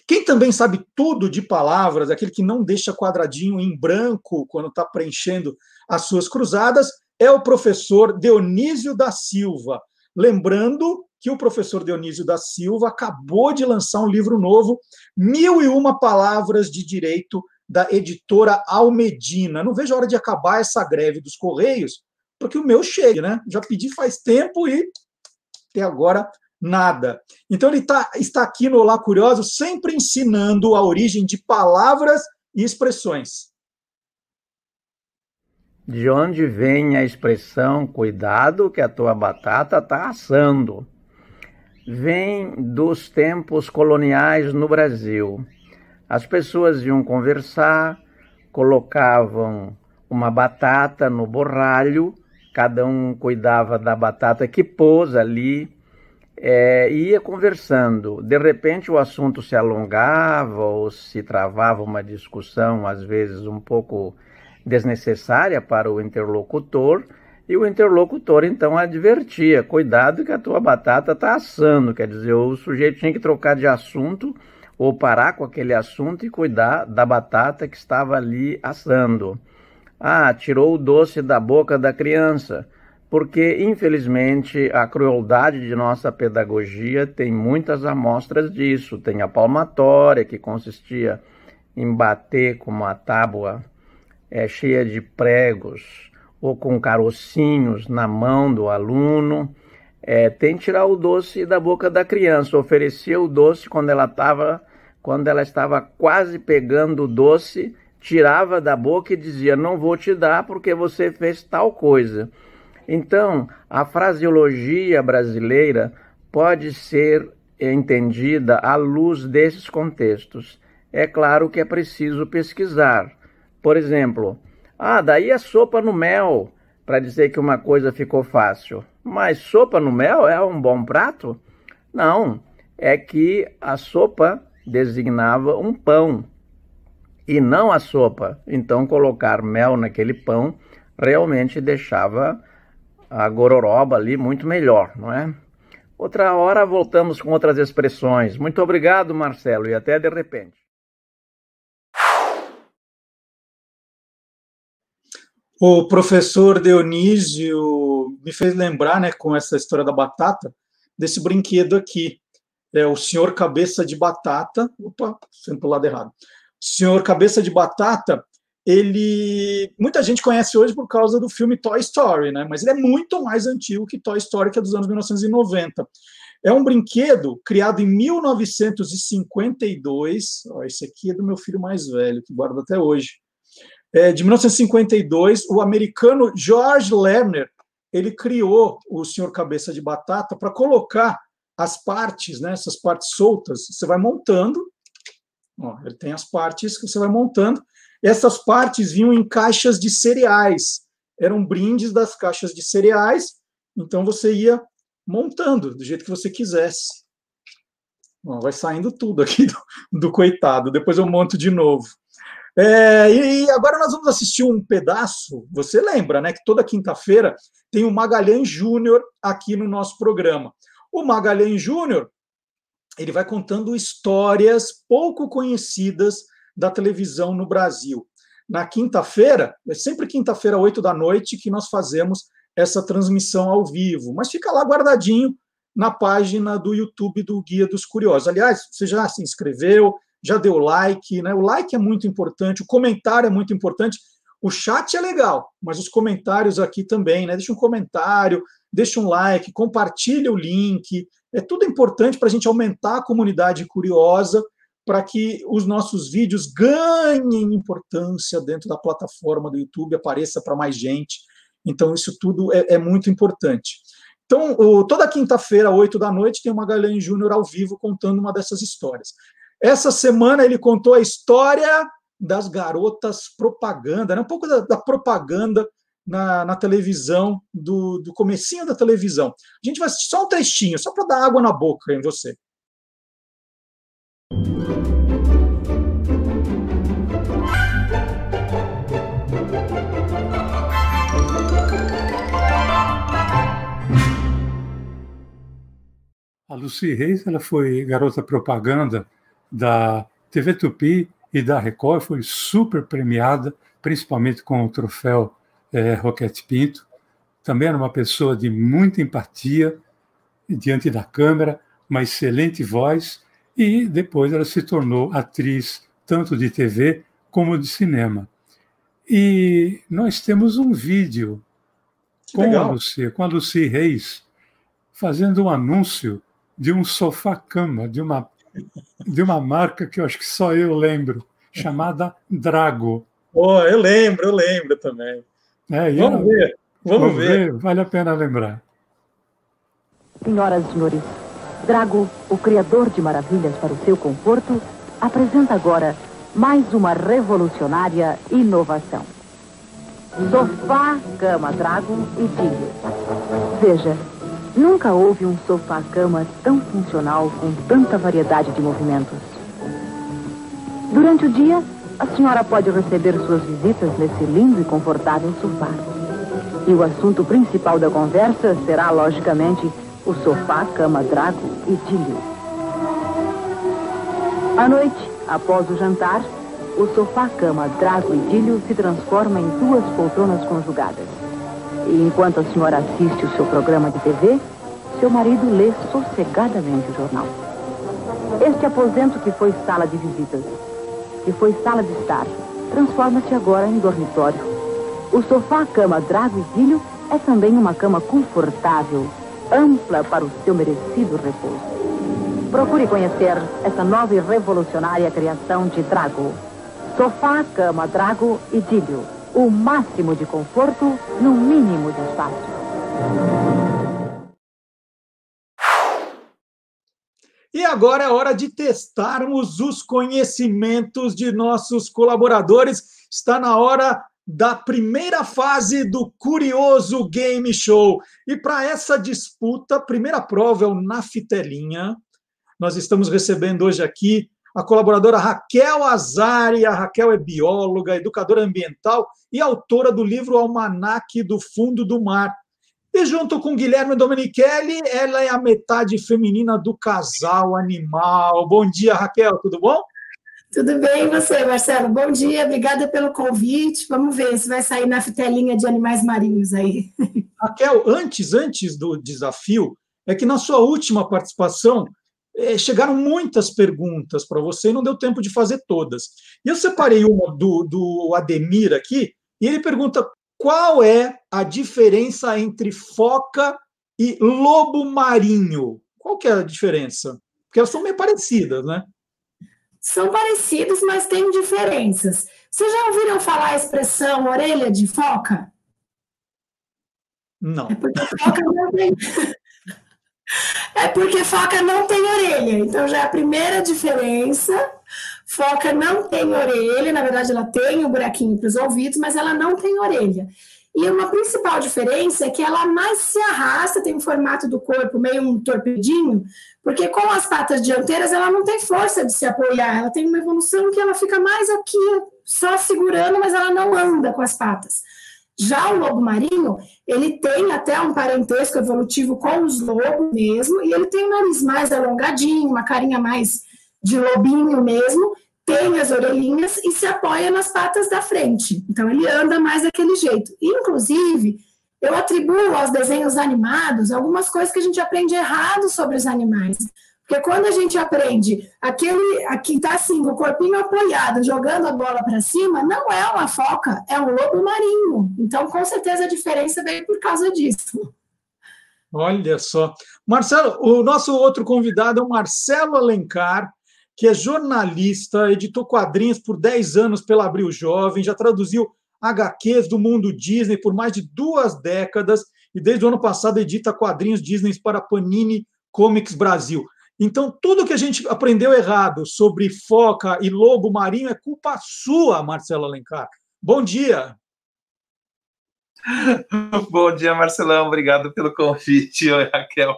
Quem também sabe tudo de palavras, aquele que não deixa quadradinho em branco quando está preenchendo as suas cruzadas, é o professor Dionísio da Silva. Lembrando que o professor Dionísio da Silva acabou de lançar um livro novo, Mil e Uma Palavras de Direito, da editora Almedina. Não vejo a hora de acabar essa greve dos Correios, porque o meu chega, né? Já pedi faz tempo e até agora nada. Então ele tá, está aqui no Olá Curioso, sempre ensinando a origem de palavras e expressões. De onde vem a expressão cuidado que a tua batata está assando? Vem dos tempos coloniais no Brasil. As pessoas iam conversar, colocavam uma batata no borralho, cada um cuidava da batata que pôs ali, é, ia conversando. De repente o assunto se alongava ou se travava uma discussão, às vezes um pouco desnecessária para o interlocutor, e o interlocutor então advertia: cuidado que a tua batata está assando. Quer dizer, o sujeito tinha que trocar de assunto ou parar com aquele assunto e cuidar da batata que estava ali assando. Ah, tirou o doce da boca da criança, porque infelizmente a crueldade de nossa pedagogia tem muitas amostras disso. Tem a palmatória, que consistia em bater com uma tábua é, cheia de pregos ou com carocinhos na mão do aluno. É, tem tirar o doce da boca da criança. Oferecia o doce quando ela estava quando ela estava quase pegando o doce, tirava da boca e dizia: Não vou te dar porque você fez tal coisa. Então, a fraseologia brasileira pode ser entendida à luz desses contextos. É claro que é preciso pesquisar. Por exemplo, ah, daí é sopa no mel, para dizer que uma coisa ficou fácil. Mas sopa no mel é um bom prato? Não, é que a sopa designava um pão e não a sopa. Então, colocar mel naquele pão realmente deixava a gororoba ali muito melhor, não é? Outra hora voltamos com outras expressões. Muito obrigado, Marcelo, e até de repente. O professor Dionísio me fez lembrar, né, com essa história da batata, desse brinquedo aqui é o senhor cabeça de batata. Opa, sempre para o lado errado. Senhor cabeça de batata, ele muita gente conhece hoje por causa do filme Toy Story, né? Mas ele é muito mais antigo que Toy Story, que é dos anos 1990. É um brinquedo criado em 1952. Ó, esse aqui é do meu filho mais velho, que guarda até hoje. É, de 1952, o americano George Lerner ele criou o Senhor Cabeça de Batata para colocar as partes, né, essas partes soltas, você vai montando. Ó, ele tem as partes que você vai montando. Essas partes vinham em caixas de cereais. Eram brindes das caixas de cereais. Então você ia montando do jeito que você quisesse. Vai saindo tudo aqui do, do, coitado. Depois eu monto de novo. É, e agora nós vamos assistir um pedaço. Você lembra, né, que toda quinta-feira tem o Magalhães Júnior aqui no nosso programa. O Magalhães Júnior, ele vai contando histórias pouco conhecidas da televisão no Brasil. Na quinta-feira, é sempre quinta-feira, oito da noite, que nós fazemos essa transmissão ao vivo, mas fica lá guardadinho na página do YouTube do Guia dos Curiosos. Aliás, você já se inscreveu, já deu like, né? O like é muito importante, o comentário é muito importante. O chat é legal, mas os comentários aqui também, né? Deixa um comentário, deixa um like, compartilha o link. É tudo importante para a gente aumentar a comunidade curiosa, para que os nossos vídeos ganhem importância dentro da plataforma do YouTube, apareça para mais gente. Então, isso tudo é, é muito importante. Então, toda quinta-feira, 8 da noite, tem uma Magalhães Júnior ao vivo contando uma dessas histórias. Essa semana ele contou a história das garotas propaganda, né? um pouco da, da propaganda na, na televisão, do, do comecinho da televisão. A gente vai assistir só um trechinho, só para dar água na boca em você. A Lucy Reis ela foi garota propaganda da TV Tupi e da Record, foi super premiada, principalmente com o troféu é, Roquete Pinto. Também era uma pessoa de muita empatia, diante da câmera, uma excelente voz, e depois ela se tornou atriz tanto de TV como de cinema. E nós temos um vídeo com a, legal. Lucy, com a Lucy Reis fazendo um anúncio de um sofá-cama, de uma, de uma marca que eu acho que só eu lembro, chamada Drago. Oh, eu lembro, eu lembro também. É, Vamos eu- ver, vamos ver. Vale a pena lembrar. Senhoras e senhores, Drago, o criador de maravilhas para o seu conforto, apresenta agora mais uma revolucionária inovação. Sofá, cama, Drago e Dilho. Veja, nunca houve um sofá-cama tão funcional com tanta variedade de movimentos. Durante o dia, a senhora pode receber suas visitas nesse lindo e confortável sofá. E o assunto principal da conversa será, logicamente, o sofá, cama, drago e dilho. À noite, após o jantar, o sofá, cama, drago e dilho se transforma em duas poltronas conjugadas. E enquanto a senhora assiste o seu programa de TV, seu marido lê sossegadamente o jornal. Este aposento que foi sala de visitas, que foi sala de estar, transforma-se agora em dormitório. O sofá, cama, drago e é também uma cama confortável, ampla para o seu merecido repouso. Procure conhecer essa nova e revolucionária criação de Drago. Sofá, cama, drago e dilho. O máximo de conforto no mínimo de espaço. E agora é hora de testarmos os conhecimentos de nossos colaboradores. Está na hora da primeira fase do Curioso Game Show. E para essa disputa, a primeira prova é o Naftelinha. Nós estamos recebendo hoje aqui a colaboradora Raquel Azari. A Raquel é bióloga, educadora ambiental e autora do livro Almanaque do Fundo do Mar. E junto com Guilherme Domenichelli, ela é a metade feminina do casal animal. Bom dia, Raquel, tudo bom? Tudo bem, e você, Marcelo? Bom dia, obrigada pelo convite. Vamos ver se vai sair na fitelinha de animais marinhos aí. Raquel, antes, antes do desafio, é que na sua última participação eh, chegaram muitas perguntas para você e não deu tempo de fazer todas. E eu separei uma do, do Ademir aqui, e ele pergunta qual é a diferença entre foca e lobo marinho. Qual que é a diferença? Porque elas são meio parecidas, né? São parecidos, mas têm diferenças. Vocês já ouviram falar a expressão orelha de foca? Não. É porque foca não tem. É porque foca não tem orelha. Então já é a primeira diferença. Foca não tem orelha, na verdade ela tem um buraquinho para os ouvidos, mas ela não tem orelha. E uma principal diferença é que ela mais se arrasta, tem um formato do corpo meio um torpedinho, porque com as patas dianteiras ela não tem força de se apoiar, ela tem uma evolução que ela fica mais aqui só segurando, mas ela não anda com as patas. Já o lobo marinho, ele tem até um parentesco evolutivo com os lobos mesmo, e ele tem um nariz mais alongadinho, uma carinha mais de lobinho mesmo, tem as orelhinhas e se apoia nas patas da frente. Então ele anda mais daquele jeito. Inclusive, eu atribuo aos desenhos animados algumas coisas que a gente aprende errado sobre os animais. Porque quando a gente aprende aquele aqui está assim, o corpinho apoiado, jogando a bola para cima, não é uma foca, é um lobo marinho. Então, com certeza a diferença veio por causa disso. Olha só. Marcelo, o nosso outro convidado é o Marcelo Alencar, que é jornalista, editou quadrinhos por 10 anos pela Abril Jovem, já traduziu HQs do mundo Disney por mais de duas décadas e desde o ano passado edita quadrinhos Disney para Panini Comics Brasil. Então, tudo que a gente aprendeu errado sobre foca e lobo marinho é culpa sua, Marcelo Alencar. Bom dia. Bom dia, Marcelão. Obrigado pelo convite, Oi, Raquel.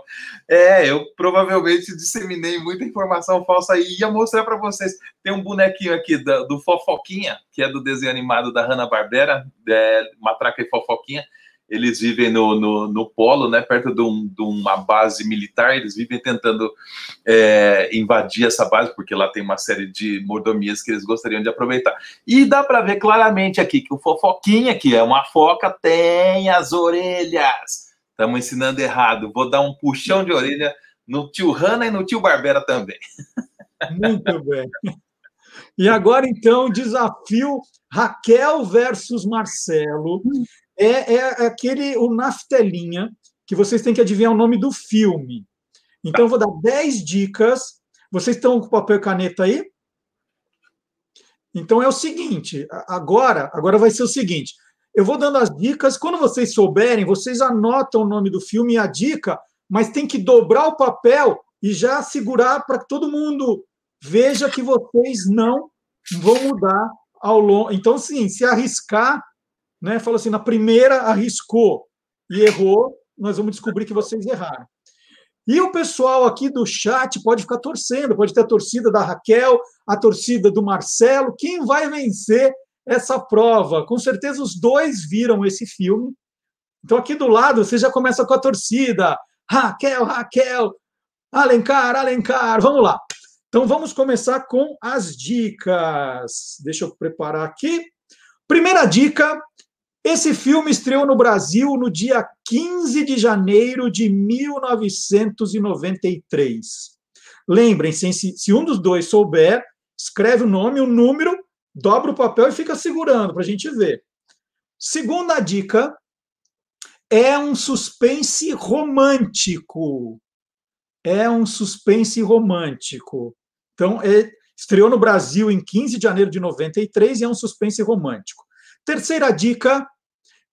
É, eu provavelmente disseminei muita informação falsa e ia mostrar para vocês. Tem um bonequinho aqui do, do Fofoquinha, que é do desenho animado da Hanna-Barbera, é, Matraca e Fofoquinha. Eles vivem no, no, no polo, né, perto de, um, de, uma base militar. Eles vivem tentando é, invadir essa base, porque lá tem uma série de mordomias que eles gostariam de aproveitar. E dá para ver claramente aqui que o Fofoquinha, que é uma foca, tem as orelhas. Estamos ensinando errado. Vou dar um puxão de orelha no tio Hanna e no tio Barbera também. Muito bem. E agora, então, desafio Raquel versus Marcelo. É, é aquele, o Naftelinha, que vocês têm que adivinhar o nome do filme. Então, eu vou dar 10 dicas. Vocês estão com papel e caneta aí? Então, é o seguinte, agora, agora vai ser o seguinte. Eu vou dando as dicas. Quando vocês souberem, vocês anotam o nome do filme e a dica, mas tem que dobrar o papel e já segurar para que todo mundo veja que vocês não vão mudar ao longo. Então, sim, se arriscar, né? Fala assim, na primeira arriscou e errou, nós vamos descobrir que vocês erraram. E o pessoal aqui do chat pode ficar torcendo, pode ter a torcida da Raquel, a torcida do Marcelo. Quem vai vencer essa prova? Com certeza os dois viram esse filme. Então, aqui do lado, você já começa com a torcida. Raquel, Raquel, Alencar, Alencar. Vamos lá. Então, vamos começar com as dicas. Deixa eu preparar aqui. Primeira dica: esse filme estreou no Brasil no dia 15 de janeiro de 1993. Lembrem-se, se, um dos dois souber, escreve o nome, o número, dobra o papel e fica segurando para a gente ver. Segunda dica: é um suspense romântico. É um suspense romântico. Então, é, estreou no Brasil em 15 de janeiro de 93 e é um suspense romântico. Terceira dica: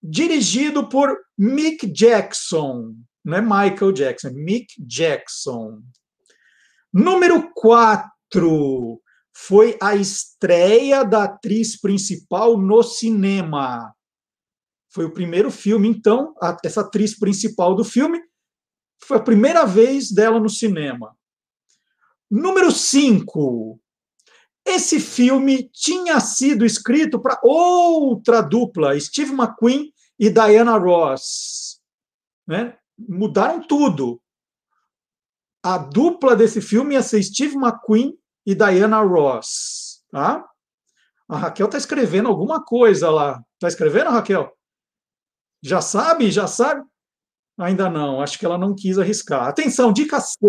dirigido por Mick Jackson. Não é Michael Jackson, é Mick Jackson. Número 4 foi a estreia da atriz principal no cinema. Foi o primeiro filme, então, a- essa atriz principal do filme foi a primeira vez dela no cinema. Número 5. Esse filme tinha sido escrito para outra dupla, Steve McQueen e Diana Ross. Né? Mudaram tudo. A dupla desse filme ia ser Steve McQueen e Diana Ross. Tá? A Raquel está escrevendo alguma coisa lá. Está escrevendo, Raquel? Já sabe? Já sabe? Ainda não. Acho que ela não quis arriscar. Atenção, dica 6.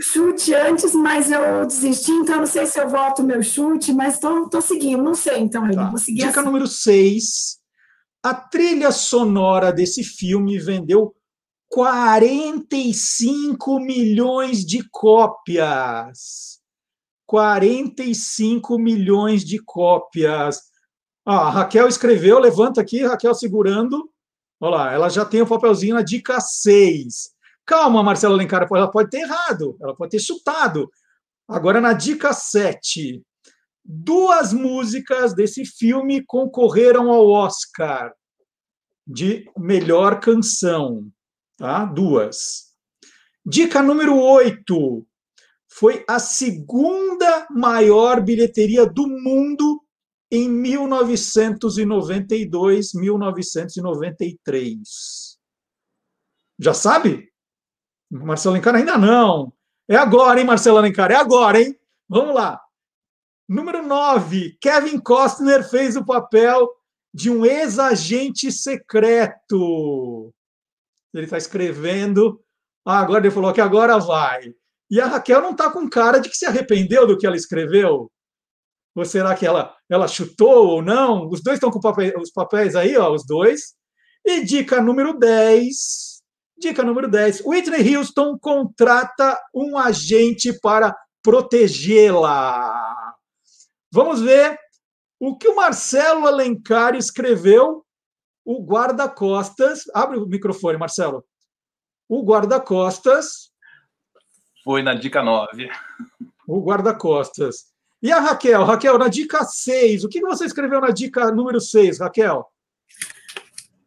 Chute antes, mas eu desisti, então não sei se eu volto o meu chute, mas estou seguindo, não sei, então ainda vou seguir Dica assim. número 6. A trilha sonora desse filme vendeu 45 milhões de cópias. 45 milhões de cópias. Ah, a Raquel escreveu, levanta aqui, Raquel segurando. Olha lá, ela já tem o papelzinho na dica 6. Calma, Marcela Alencar, ela pode ter errado, ela pode ter chutado. Agora, na dica 7. Duas músicas desse filme concorreram ao Oscar de melhor canção. Tá? Duas. Dica número 8. Foi a segunda maior bilheteria do mundo em 1992, 1993. Já sabe? Marcelo Alencar ainda não. É agora, hein, Marcelo Alencar? É agora, hein? Vamos lá. Número 9. Kevin Costner fez o papel de um ex-agente secreto. Ele está escrevendo. Ah, agora ele falou que agora vai. E a Raquel não está com cara de que se arrependeu do que ela escreveu. Ou será que ela, ela chutou ou não? Os dois estão com papéis, os papéis aí, ó, os dois. E dica número 10. Dica número 10. Whitney Houston contrata um agente para protegê-la. Vamos ver o que o Marcelo Alencar escreveu. O guarda-costas. Abre o microfone, Marcelo. O guarda-costas. Foi na dica 9. O guarda-costas. E a Raquel? Raquel, na dica 6. O que você escreveu na dica número 6, Raquel?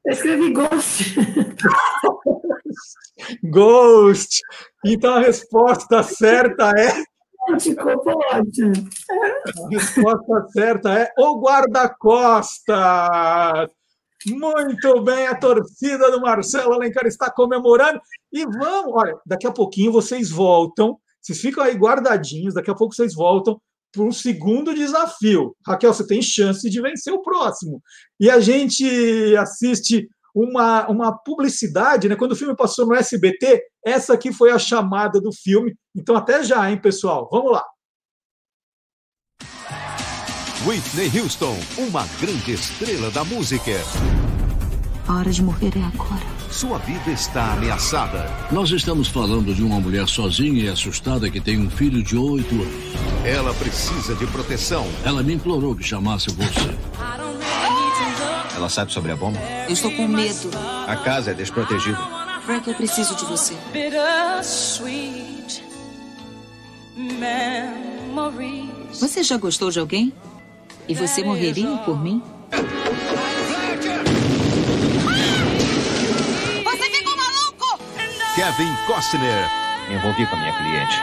Eu escrevi Ghost. Ghost. Então a resposta certa é. A resposta certa é o guarda-costas. Muito bem, a torcida do Marcelo Alencar está comemorando. E vamos, olha, daqui a pouquinho vocês voltam. Vocês ficam aí guardadinhos, daqui a pouco vocês voltam para um segundo desafio. Raquel, você tem chance de vencer o próximo. E a gente assiste uma, uma publicidade, né? Quando o filme passou no SBT, essa aqui foi a chamada do filme. Então, até já, hein, pessoal? Vamos lá. Whitney Houston, uma grande estrela da música. A hora de morrer é agora. Sua vida está ameaçada. Nós estamos falando de uma mulher sozinha e assustada que tem um filho de oito anos. Ela precisa de proteção. Ela me implorou que chamasse você. Ela sabe sobre a bomba? Eu estou com medo. A casa é desprotegida. Frank, eu preciso de você. Você já gostou de alguém? E você morreria por mim? Você ficou maluco! Kevin Costner. Me envolvi com a minha cliente.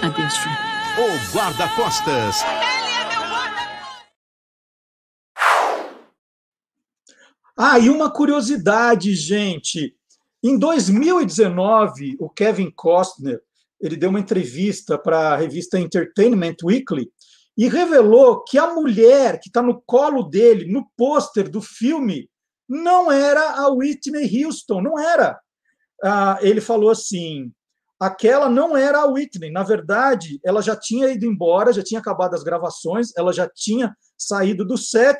Adeus, Frank. O guarda-costas. Ah, e uma curiosidade, gente. Em 2019, o Kevin Costner ele deu uma entrevista para a revista Entertainment Weekly e revelou que a mulher que está no colo dele, no pôster do filme, não era a Whitney Houston, não era. Ah, ele falou assim: aquela não era a Whitney. Na verdade, ela já tinha ido embora, já tinha acabado as gravações, ela já tinha saído do set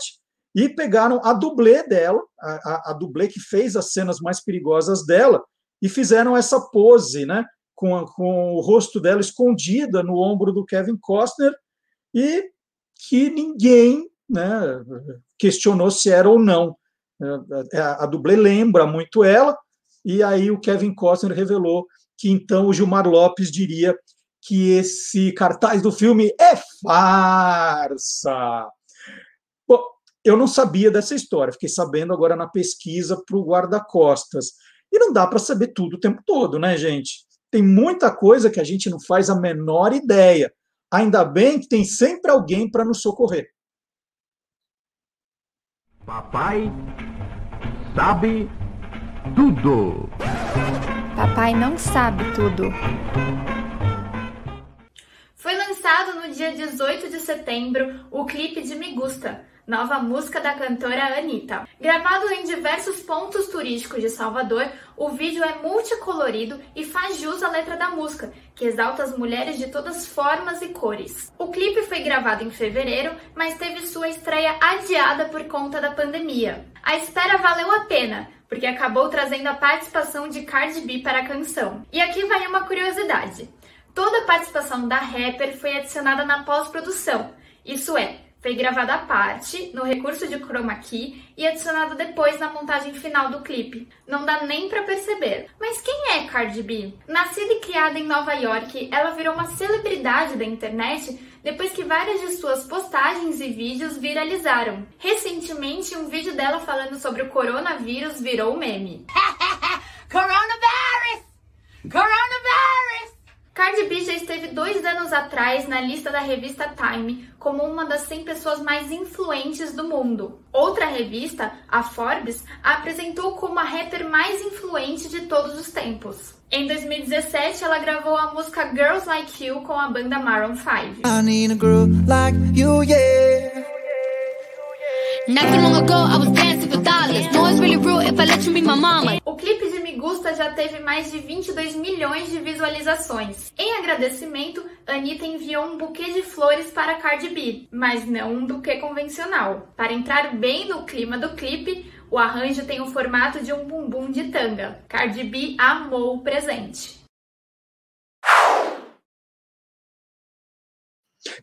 e pegaram a dublê dela, a, a, a dublê que fez as cenas mais perigosas dela, e fizeram essa pose, né? Com, a, com o rosto dela escondida no ombro do Kevin Costner, e que ninguém né, questionou se era ou não. A, a dublê lembra muito ela, e aí o Kevin Costner revelou que então o Gilmar Lopes diria que esse cartaz do filme é farsa. Bom, eu não sabia dessa história, fiquei sabendo agora na pesquisa para o guarda-costas. E não dá para saber tudo o tempo todo, né, gente? Tem muita coisa que a gente não faz a menor ideia. Ainda bem que tem sempre alguém para nos socorrer. Papai sabe tudo. Papai não sabe tudo. Foi lançado no dia 18 de setembro o clipe de Me Gusta, nova música da cantora Anitta. Gravado em diversos pontos turísticos de Salvador, o vídeo é multicolorido e faz jus à letra da música, que exalta as mulheres de todas formas e cores. O clipe foi gravado em fevereiro, mas teve sua estreia adiada por conta da pandemia. A espera valeu a pena, porque acabou trazendo a participação de Cardi B para a canção. E aqui vai uma curiosidade. Toda a participação da rapper foi adicionada na pós-produção, isso é, foi gravada à parte, no recurso de chroma key e adicionado depois na montagem final do clipe. Não dá nem para perceber. Mas quem é Cardi B? Nascida e criada em Nova York, ela virou uma celebridade da internet depois que várias de suas postagens e vídeos viralizaram. Recentemente, um vídeo dela falando sobre o coronavírus virou meme. Coronavirus! Coronavirus! Cardi B já esteve dois anos atrás na lista da revista Time como uma das 100 pessoas mais influentes do mundo. Outra revista, a Forbes, a apresentou como a rapper mais influente de todos os tempos. Em 2017, ela gravou a música Girls Like You com a banda Maroon 5. I need a girl like you, yeah. Not too long ago, I was dancing for dollars. No, it's really real if I let you be my mama. O clipe Gusta já teve mais de 22 milhões de visualizações. Em agradecimento, Anitta enviou um buquê de flores para Cardi B, mas não um buquê convencional. Para entrar bem no clima do clipe, o arranjo tem o formato de um bumbum de tanga. Cardi B amou o presente.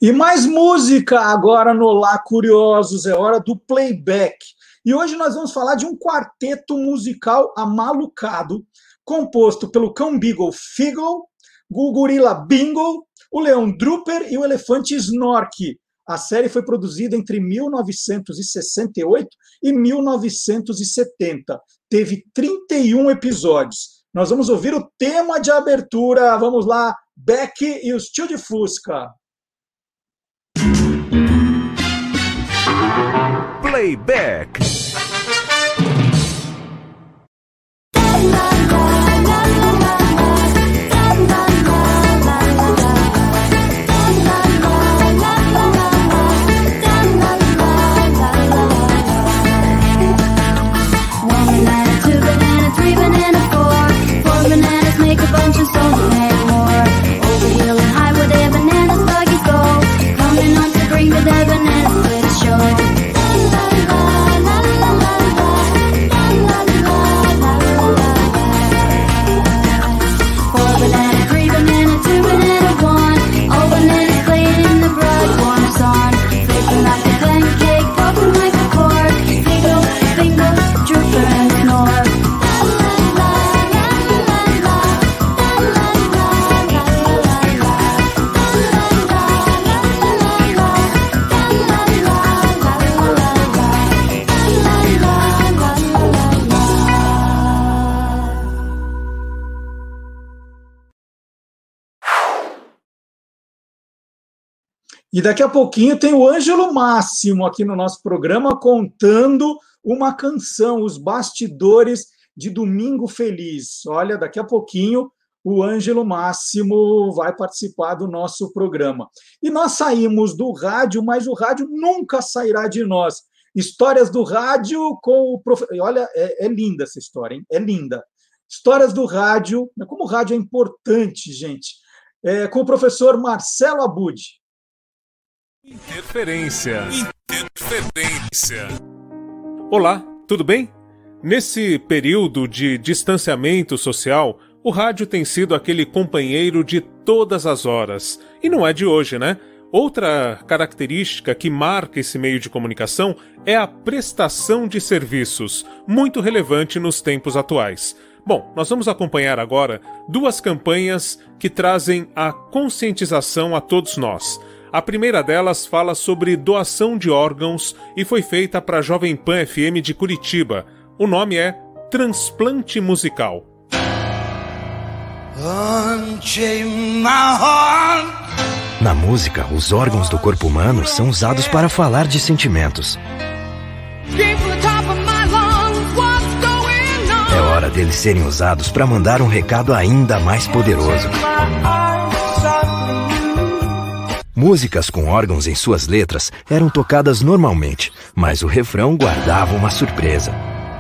E mais música agora no Lá Curiosos, é hora do playback. E hoje nós vamos falar de um quarteto musical amalucado, composto pelo cão Beagle Figgle, o gorila Bingo, o leão Drooper e o elefante Snork. A série foi produzida entre 1968 e 1970. Teve 31 episódios. Nós vamos ouvir o tema de abertura. Vamos lá, Beck e os Tio de Fusca. Playback. One banana, two three four. Four bananas make a bunch of so E daqui a pouquinho tem o Ângelo Máximo aqui no nosso programa contando uma canção, os bastidores de Domingo Feliz. Olha, daqui a pouquinho o Ângelo Máximo vai participar do nosso programa. E nós saímos do rádio, mas o rádio nunca sairá de nós. Histórias do rádio com o professor. Olha, é, é linda essa história, hein? É linda. Histórias do rádio, como o rádio é importante, gente. É, com o professor Marcelo Abud. Interferência. Interferência. Olá, tudo bem? Nesse período de distanciamento social, o rádio tem sido aquele companheiro de todas as horas. E não é de hoje, né? Outra característica que marca esse meio de comunicação é a prestação de serviços, muito relevante nos tempos atuais. Bom, nós vamos acompanhar agora duas campanhas que trazem a conscientização a todos nós. A primeira delas fala sobre doação de órgãos e foi feita para a Jovem Pan FM de Curitiba. O nome é Transplante Musical. Na música, os órgãos do corpo humano são usados para falar de sentimentos. É hora deles serem usados para mandar um recado ainda mais poderoso. Músicas com órgãos em suas letras eram tocadas normalmente, mas o refrão guardava uma surpresa.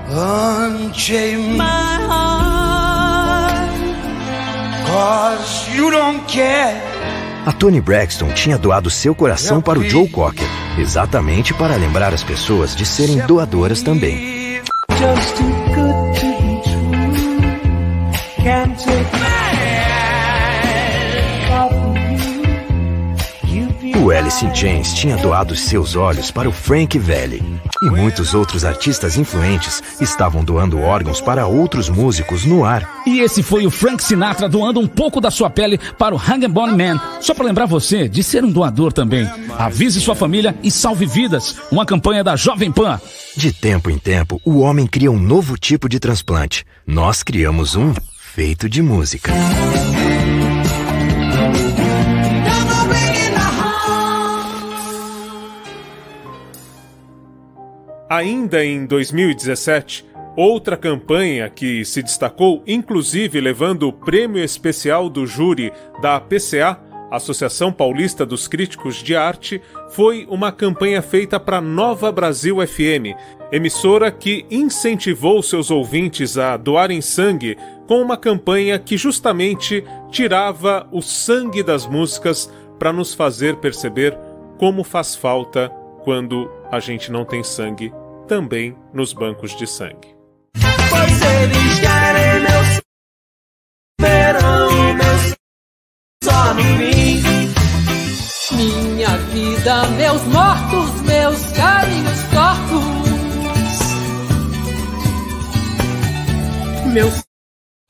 Unchain my heart, cause you don't care. A Toni Braxton tinha doado seu coração para o Joe Cocker, exatamente para lembrar as pessoas de serem doadoras também. Just too good to be true. Can't take O Alice in Chains tinha doado seus olhos para o Frank Valli. E muitos outros artistas influentes estavam doando órgãos para outros músicos no ar. E esse foi o Frank Sinatra doando um pouco da sua pele para o Hang Bone Man. Só para lembrar você de ser um doador também. Avise sua família e salve vidas. Uma campanha da Jovem Pan. De tempo em tempo, o homem cria um novo tipo de transplante. Nós criamos um feito de música. Ainda em 2017, outra campanha que se destacou, inclusive levando o prêmio especial do júri da PCA, Associação Paulista dos Críticos de Arte, foi uma campanha feita para Nova Brasil FM, emissora que incentivou seus ouvintes a doarem sangue com uma campanha que justamente tirava o sangue das músicas para nos fazer perceber como faz falta quando a gente não tem sangue também nos bancos de sangue. Pois eles querem meu verão, meu só fim. Minha vida, meus mortos, meus carinhos tortos. Meus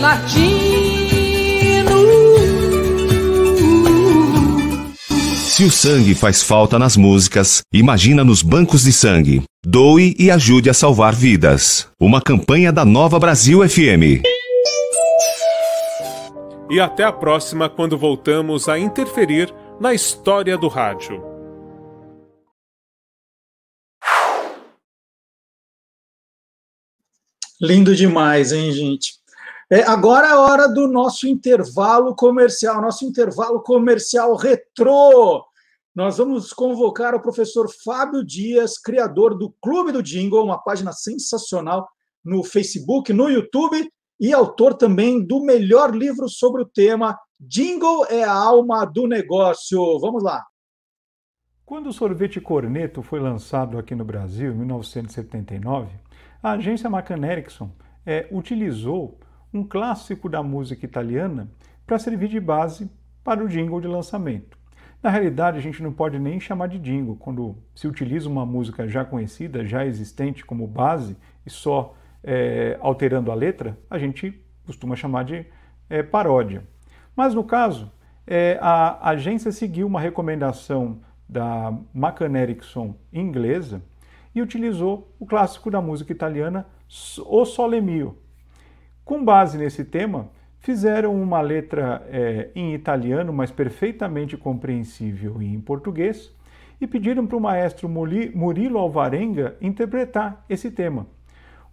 latinos. Se o sangue faz falta nas músicas, imagina nos bancos de sangue. Doe e ajude a salvar vidas. Uma campanha da Nova Brasil FM. E até a próxima quando voltamos a interferir na história do rádio. Lindo demais, hein, gente? É, agora é a hora do nosso intervalo comercial, nosso intervalo comercial retrô. Nós vamos convocar o professor Fábio Dias, criador do Clube do Jingle, uma página sensacional no Facebook, no YouTube e autor também do melhor livro sobre o tema Jingle é a alma do negócio. Vamos lá. Quando o sorvete Corneto foi lançado aqui no Brasil, em 1979, a agência McCann Erickson é, utilizou um clássico da música italiana para servir de base para o jingle de lançamento. Na realidade, a gente não pode nem chamar de jingle quando se utiliza uma música já conhecida, já existente como base e só é, alterando a letra, a gente costuma chamar de é, paródia. Mas no caso, é, a agência seguiu uma recomendação da McCann Erickson inglesa e utilizou o clássico da música italiana O Sole Mio. Com base nesse tema, fizeram uma letra é, em italiano, mas perfeitamente compreensível em português, e pediram para o maestro Murilo Alvarenga interpretar esse tema.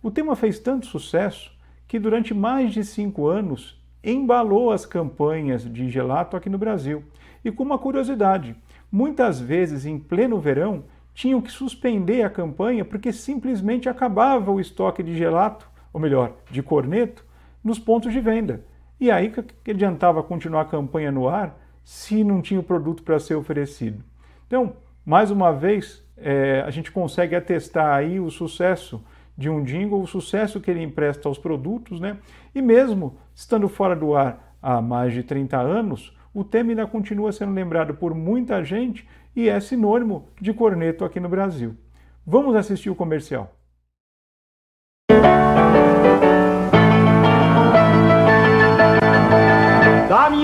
O tema fez tanto sucesso que durante mais de cinco anos embalou as campanhas de gelato aqui no Brasil. E com uma curiosidade, muitas vezes em pleno verão tinham que suspender a campanha porque simplesmente acabava o estoque de gelato, ou melhor, de corneto, nos pontos de venda. E aí que adiantava continuar a campanha no ar se não tinha o produto para ser oferecido. Então, mais uma vez, é, a gente consegue atestar aí o sucesso de um jingle, o sucesso que ele empresta aos produtos, né? E mesmo estando fora do ar há mais de 30 anos, o tema ainda continua sendo lembrado por muita gente e é sinônimo de corneto aqui no Brasil. Vamos assistir o comercial.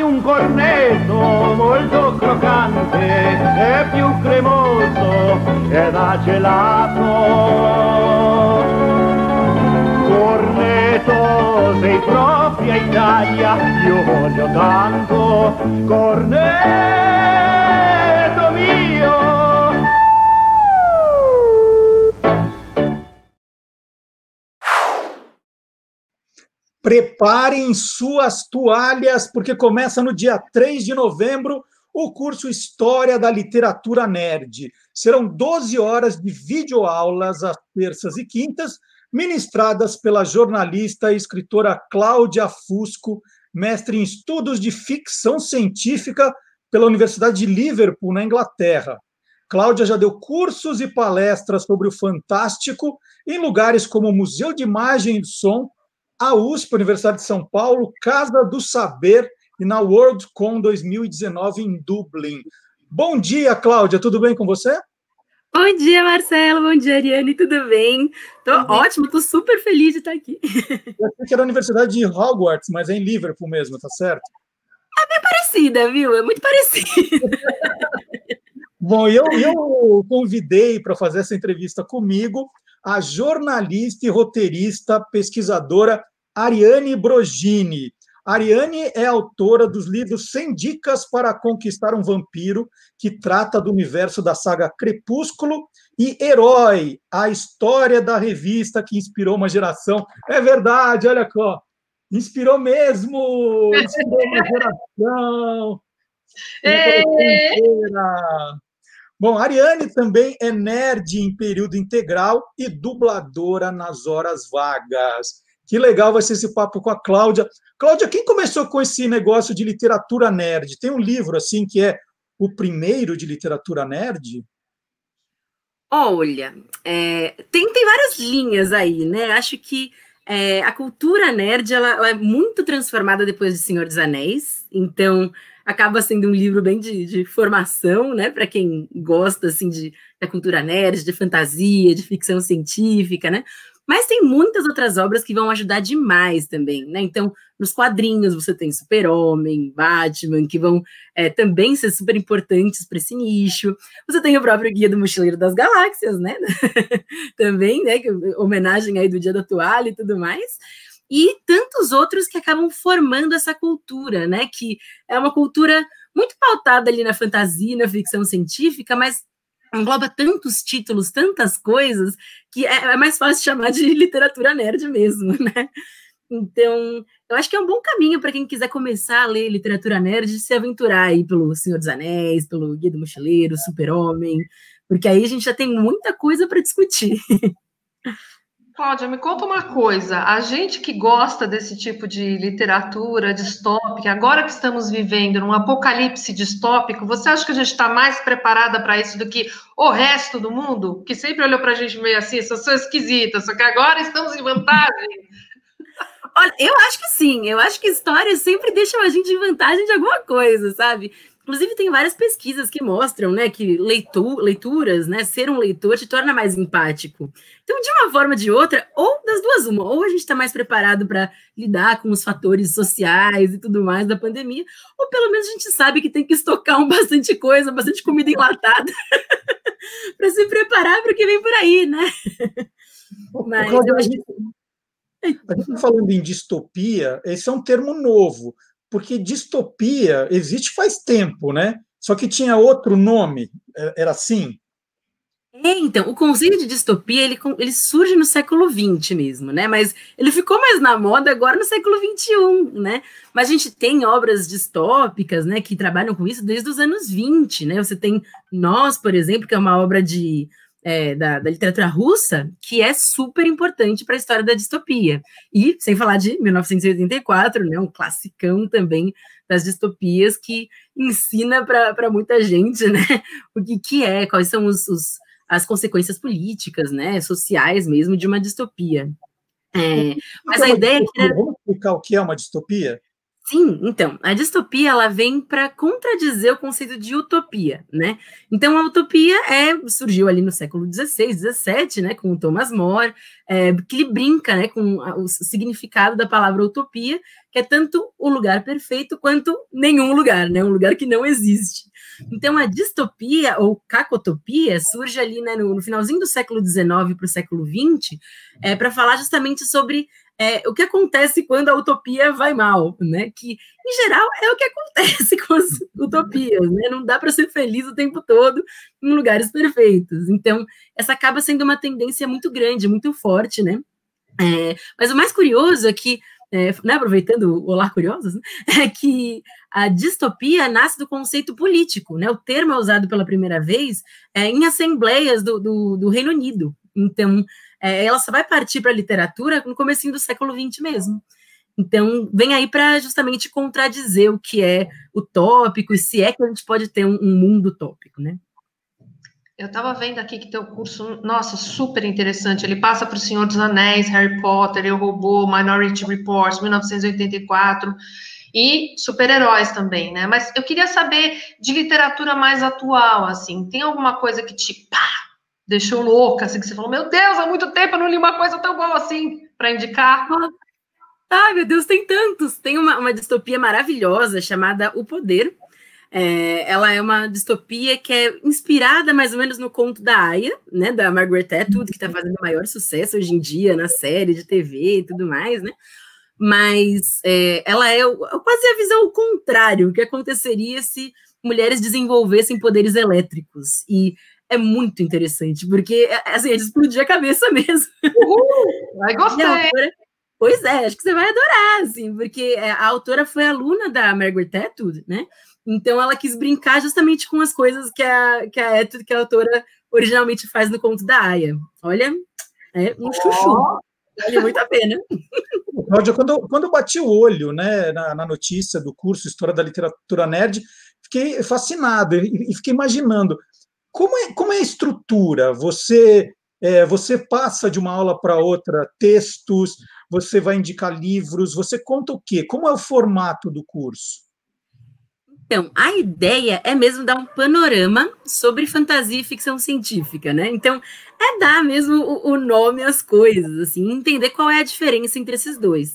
Un cornetto molto croccante e più cremoso e da gelato. Cornetto, sei propria Italia, io voglio tanto. Cornetto mio. Preparem suas toalhas, porque começa no dia 3 de novembro o curso História da Literatura Nerd. Serão 12 horas de videoaulas às terças e quintas, ministradas pela jornalista e escritora Cláudia Fusco, mestre em estudos de ficção científica pela Universidade de Liverpool, na Inglaterra. Cláudia já deu cursos e palestras sobre o fantástico em lugares como o Museu de Imagem e Som a USP, Universidade de São Paulo, Casa do Saber e na WorldCon 2019 em Dublin. Bom dia, Cláudia, tudo bem com você? Bom dia, Marcelo. Bom dia, Ariane. Tudo bem? Tô uhum. ótimo, tô super feliz de estar aqui. Eu achei que era a Universidade de Hogwarts, mas é em Liverpool mesmo, tá certo? É bem parecida, viu? É muito parecida. Bom, eu, eu convidei para fazer essa entrevista comigo a jornalista e roteirista pesquisadora Ariane Brogini. Ariane é autora dos livros 100 Dicas para Conquistar um Vampiro, que trata do universo da saga Crepúsculo, e Herói, a história da revista que inspirou uma geração. É verdade, olha só. Inspirou mesmo! Inspirou uma geração! É. Bom, a Ariane também é nerd em período integral e dubladora nas horas vagas. Que legal vai ser esse papo com a Cláudia. Cláudia, quem começou com esse negócio de literatura nerd? Tem um livro assim que é o primeiro de literatura nerd? Olha, é, tem, tem várias linhas aí, né? Acho que é, a cultura nerd ela, ela, é muito transformada depois de Senhor dos Anéis. Então, acaba sendo um livro bem de, de formação, né, para quem gosta assim de da cultura nerd, de fantasia, de ficção científica, né? Mas tem muitas outras obras que vão ajudar demais também, né? Então, nos quadrinhos você tem Super-Homem, Batman, que vão é, também ser super importantes para esse nicho. Você tem o próprio Guia do Mochileiro das Galáxias, né? também, né? Que, homenagem aí do Dia da Toalha e tudo mais e tantos outros que acabam formando essa cultura, né? Que é uma cultura muito pautada ali na fantasia, na ficção científica, mas engloba tantos títulos, tantas coisas, que é, é mais fácil chamar de literatura nerd mesmo, né? Então, eu acho que é um bom caminho para quem quiser começar a ler literatura nerd, se aventurar aí pelo Senhor dos Anéis, pelo Guia do Mochileiro, Super-Homem, porque aí a gente já tem muita coisa para discutir. Cláudia, me conta uma coisa. A gente que gosta desse tipo de literatura distópica, agora que estamos vivendo num apocalipse distópico, você acha que a gente está mais preparada para isso do que o resto do mundo? Que sempre olhou para a gente meio assim, essas são esquisitas, só que agora estamos em vantagem. Olha, eu acho que sim. Eu acho que histórias sempre deixam a gente em vantagem de alguma coisa, sabe? Inclusive, tem várias pesquisas que mostram, né, que leitu leituras, né, ser um leitor te torna mais empático. Então, de uma forma ou de outra, ou das duas uma, ou a gente está mais preparado para lidar com os fatores sociais e tudo mais da pandemia, ou pelo menos a gente sabe que tem que estocar um bastante coisa, bastante comida enlatada, para se preparar para o que vem por aí, né? Mas eu acho que... A gente está falando em distopia, esse é um termo novo porque distopia existe faz tempo, né? Só que tinha outro nome, era assim? É, então, o conceito de distopia, ele, ele surge no século XX mesmo, né? Mas ele ficou mais na moda agora no século XXI, né? Mas a gente tem obras distópicas, né, que trabalham com isso desde os anos 20, né? Você tem Nós, por exemplo, que é uma obra de é, da, da, literatura russa, que é super importante para a história da distopia. E, sem falar de 1984, né, um classicão também das distopias que ensina para muita gente né, o que, que é, quais são os, os, as consequências políticas, né, sociais mesmo, de uma distopia. É, mas a ideia é que. Vamos explicar o que é uma distopia? Sim, então, a distopia ela vem para contradizer o conceito de utopia, né? Então, a utopia é, surgiu ali no século XVI, XVII, né, com o Thomas More, é, que ele brinca né, com o significado da palavra utopia, que é tanto o lugar perfeito quanto nenhum lugar, né, um lugar que não existe. Então, a distopia ou cacotopia surge ali né, no, no finalzinho do século XIX para o século XX, é, para falar justamente sobre é, o que acontece quando a utopia vai mal, né? Que, em geral, é o que acontece com as utopias, né? Não dá para ser feliz o tempo todo em lugares perfeitos. Então, essa acaba sendo uma tendência muito grande, muito forte, né? É, mas o mais curioso é que, é, né, aproveitando o Olá Curiosos, né, é que a distopia nasce do conceito político, né? O termo é usado pela primeira vez é, em assembleias do, do, do Reino Unido. Então, é, ela só vai partir para a literatura no começo do século XX mesmo. Então, vem aí para justamente contradizer o que é utópico e se é que a gente pode ter um, um mundo utópico, né? Eu estava vendo aqui que teu curso, nossa, super interessante. Ele passa para o Senhor dos Anéis, Harry Potter, Eu Robô, Minority Report, 1984 e super-heróis também, né? Mas eu queria saber de literatura mais atual, assim, tem alguma coisa que te pá, deixou louca, assim, que você falou, meu Deus, há muito tempo eu não li uma coisa tão boa assim para indicar? Ai, meu Deus, tem tantos. Tem uma, uma distopia maravilhosa chamada O Poder. É, ela é uma distopia que é inspirada mais ou menos no conto da Aya, né, da Margaret Atwood, que está fazendo maior sucesso hoje em dia na série de TV e tudo mais, né? Mas é, ela é quase a visão contrário, o que aconteceria se mulheres desenvolvessem poderes elétricos. E é muito interessante, porque é, assim, ele explodiu a cabeça mesmo. Uhul, vai gostar. Pois é, acho que você vai adorar, assim, porque é, a autora foi aluna da Margaret Atwood, né? Então ela quis brincar justamente com as coisas que a, que a Atwood, que a autora originalmente faz no conto da Aya. Olha, é um chuchu. Oh. Vale muito a pena. Cláudia, quando, quando eu bati o olho né, na, na notícia do curso História da Literatura Nerd, fiquei fascinado e, e fiquei imaginando como é, como é a estrutura? Você, é, você passa de uma aula para outra textos, você vai indicar livros, você conta o quê? Como é o formato do curso? Então, a ideia é mesmo dar um panorama sobre fantasia e ficção científica, né? Então, é dar mesmo o, o nome às coisas, assim, entender qual é a diferença entre esses dois.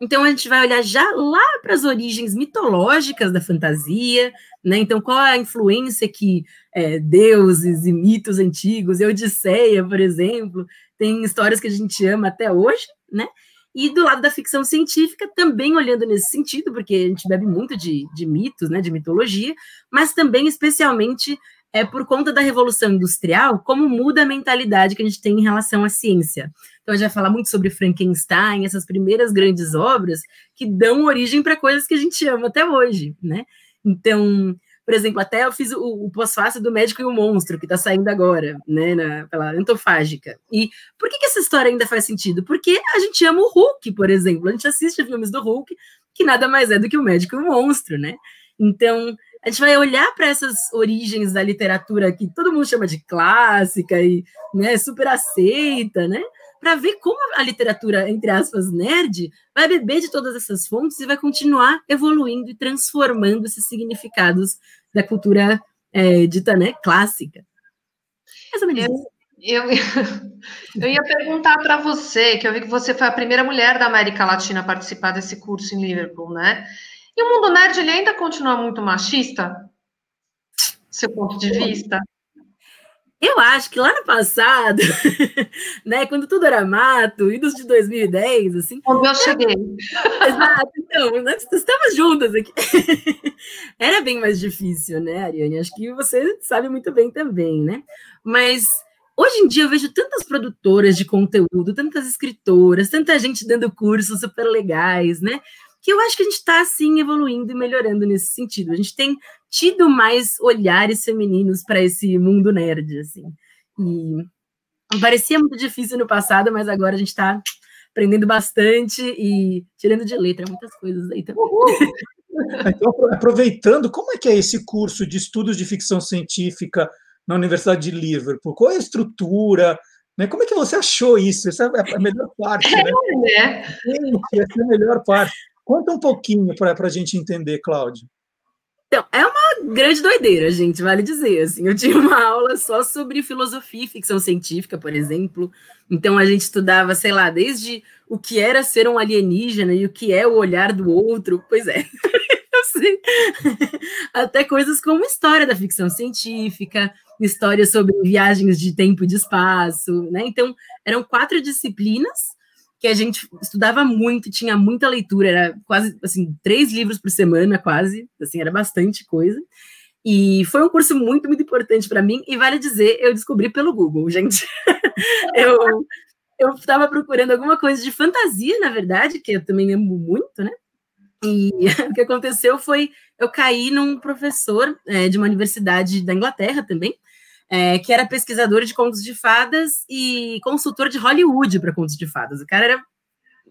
Então a gente vai olhar já lá para as origens mitológicas da fantasia, né? Então qual a influência que é, deuses e mitos antigos, e Odisseia, por exemplo, tem histórias que a gente ama até hoje, né? E do lado da ficção científica, também olhando nesse sentido, porque a gente bebe muito de, de mitos, né, de mitologia, mas também, especialmente, é por conta da Revolução Industrial, como muda a mentalidade que a gente tem em relação à ciência. Então, a gente vai falar muito sobre Frankenstein, essas primeiras grandes obras que dão origem para coisas que a gente ama até hoje, né? Então, Por exemplo, até eu fiz o, o pós-fácil do Médico e o Monstro, que está saindo agora, né, na, pela Antofágica. E por que, que essa história ainda faz sentido? Porque a gente ama o Hulk, por exemplo. A gente assiste filmes do Hulk, que nada mais é do que o Médico e o Monstro, né? Então, a gente vai olhar para essas origens da literatura que todo mundo chama de clássica e né, super aceita, né? Para ver como a literatura, entre aspas, nerd, vai beber de todas essas fontes e vai continuar evoluindo e transformando esses significados da cultura é, dita né, clássica. Menos isso. Eu, eu ia perguntar para você, que eu vi que você foi a primeira mulher da América Latina a participar desse curso em Liverpool, né? E o mundo nerd ele ainda continua muito machista? Seu ponto de vista? Eu acho que lá no passado, né, quando tudo era mato, idos de 2010, assim. Quando eu cheguei. Exato, então, nós estamos juntas aqui. Era bem mais difícil, né, Ariane? Acho que você sabe muito bem também, né? Mas hoje em dia eu vejo tantas produtoras de conteúdo, tantas escritoras, tanta gente dando cursos super legais, né? Que eu acho que a gente está, assim, evoluindo e melhorando nesse sentido. A gente tem tido mais olhares femininos para esse mundo nerd, assim. E parecia muito difícil no passado, mas agora a gente está aprendendo bastante e tirando de letra muitas coisas aí também. Então, aproveitando, como é que é esse curso de estudos de ficção científica na Universidade de Liverpool? Qual é a estrutura? Né? Como é que você achou isso? Essa é a melhor parte, né? É, Gente, essa é a melhor parte. Conta um pouquinho para a gente entender, Cláudio. Então, é uma grande doideira, gente, vale dizer. Assim, eu tinha uma aula só sobre filosofia e ficção científica, por exemplo. Então, a gente estudava, sei lá, desde o que era ser um alienígena e o que é o olhar do outro. Pois é. Até coisas como história da ficção científica, história sobre viagens de tempo e de espaço, né? Então, eram quatro disciplinas que a gente estudava muito, tinha muita leitura, era quase assim, três livros por semana, quase, assim, era bastante coisa. E foi um curso muito, muito importante para mim, e vale dizer, eu descobri pelo Google, gente. eu eu estava procurando alguma coisa de fantasia, na verdade, que eu também amo muito, né? E o que aconteceu foi eu caí num professor é, de uma universidade da Inglaterra também, é, que era pesquisador de contos de fadas e consultor de Hollywood para contos de fadas. O cara era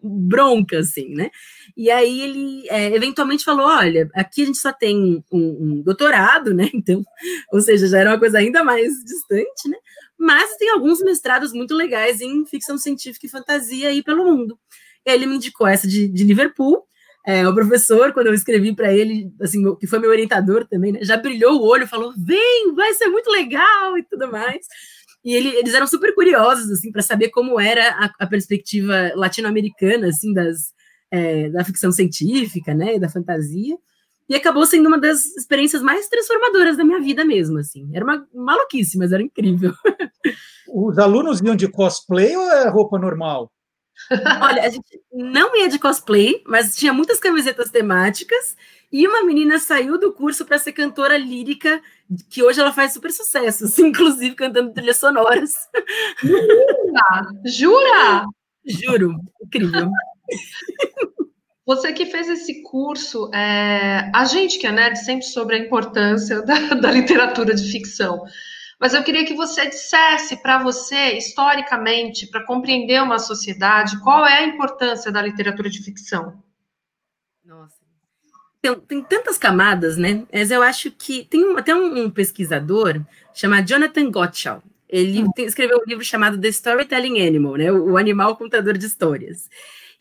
bronca, assim, né? E aí ele é, eventualmente falou: olha, aqui a gente só tem um, um, doutorado, né? Então, ou seja, já era uma coisa ainda mais distante, né? Mas tem alguns mestrados muito legais em ficção científica e fantasia aí pelo mundo. Ele me indicou essa de, de Liverpool, é, o professor, quando eu escrevi para ele, assim, que foi meu orientador também, né, já brilhou o olho, falou: vem, vai ser muito legal e tudo mais. E ele, eles eram super curiosos, assim, para saber como era a, a perspectiva latino-americana, assim, das, é, da ficção científica, né, e da fantasia. E acabou sendo uma das experiências mais transformadoras da minha vida mesmo, assim. Era uma maluquice, mas era incrível. Os alunos iam de cosplay ou é roupa normal? Olha, a gente não ia de cosplay, mas tinha muitas camisetas temáticas. E uma menina saiu do curso para ser cantora lírica, que hoje ela faz super sucesso, assim, inclusive cantando trilhas sonoras. Jura? Jura? Juro, incrível. Você que fez esse curso, é, a gente que é nerd sempre sobre a importância da, da literatura de ficção. Mas eu queria que você dissesse para você, historicamente, para compreender uma sociedade, qual é a importância da literatura de ficção? Nossa. Tem, tem tantas camadas, né? Mas eu acho que tem um, até um, um pesquisador chamado Jonathan Gottschall. Ele hum. tem, escreveu um livro chamado The Storytelling Animal, né? O, o animal contador de histórias.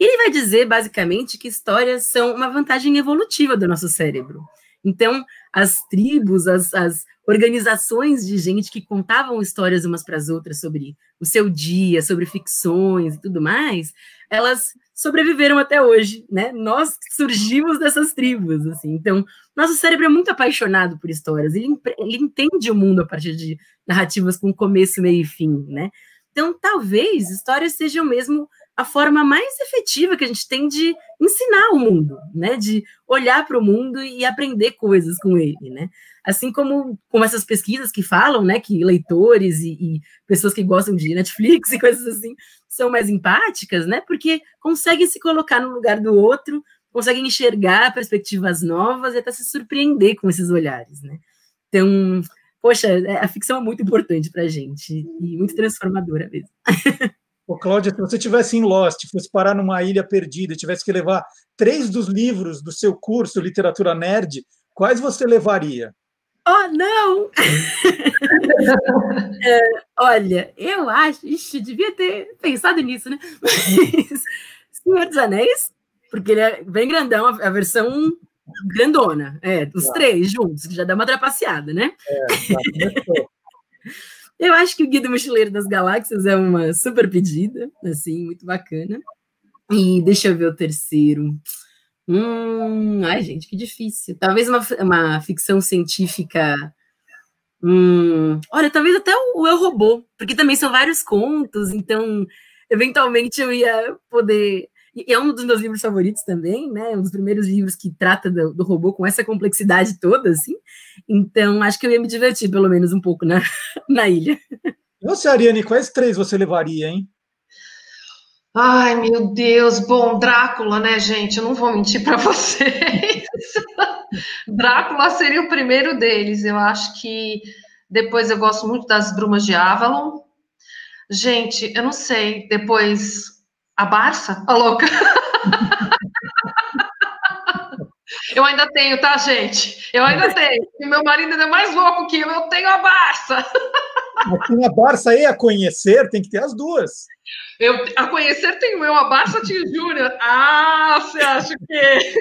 E ele vai dizer, basicamente, que histórias são uma vantagem evolutiva do nosso cérebro. Então, as tribos, as, as organizações de gente que contavam histórias umas para as outras sobre o seu dia, sobre ficções e tudo mais, elas sobreviveram até hoje, né? Nós surgimos dessas tribos, assim. Então, nosso cérebro é muito apaixonado por histórias. Ele, ele entende o mundo a partir de narrativas com começo, meio e fim, né? Então, talvez histórias sejam mesmo a forma mais efetiva que a gente tem de ensinar o mundo, né? De olhar para o mundo e aprender coisas com ele, né? Assim como, como essas pesquisas que falam, né, que leitores e, e, pessoas que gostam de Netflix e coisas assim são mais empáticas, né? Porque conseguem se colocar no lugar do outro conseguem enxergar perspectivas novas e até se surpreender com esses olhares, né? Então, poxa, é- a ficção é muito importante para a gente e muito transformadora mesmo. Ô, Cláudia, se você tivesse em Lost, fosse parar numa ilha perdida, e tivesse que levar três dos livros do seu curso Literatura Nerd, quais você levaria? Oh, não! É, olha, eu acho. Ixi, devia ter pensado nisso, né? Mas, Senhor dos Anéis, porque ele é bem grandão, a versão grandona. É, os três juntos, que já dá uma trapaceada, né? Eu acho que o Guia do Mochileiro das Galáxias é uma super pedida, assim, muito bacana. E deixa eu ver o terceiro. Hum, ai, gente, que difícil. Talvez uma, uma ficção científica. Hum, olha, talvez até o Eu Robô, porque também são vários contos, então, eventualmente eu ia poder. E é um dos meus livros favoritos também, né? Um dos primeiros livros que trata do, do robô com essa complexidade toda, assim. Então, acho que eu ia me divertir, pelo menos, um pouco na, na ilha. Você, Ariane, quais três você levaria, hein? Ai, meu Deus. Bom, Drácula, né, gente? Eu não vou mentir para vocês. Drácula seria o primeiro deles. Eu acho que depois eu gosto muito das Brumas de Avalon. Gente, eu não sei. Depois a Barça? A louca. Eu ainda tenho, tá, gente? Eu ainda tenho. E meu marido ainda é mais louco que eu. Eu tenho a Barça. Tem a Barça e a conhecer, tem que ter as duas. Eu, a conhecer tenho eu, a Barça tinha o Júnior. Ah, você acha que.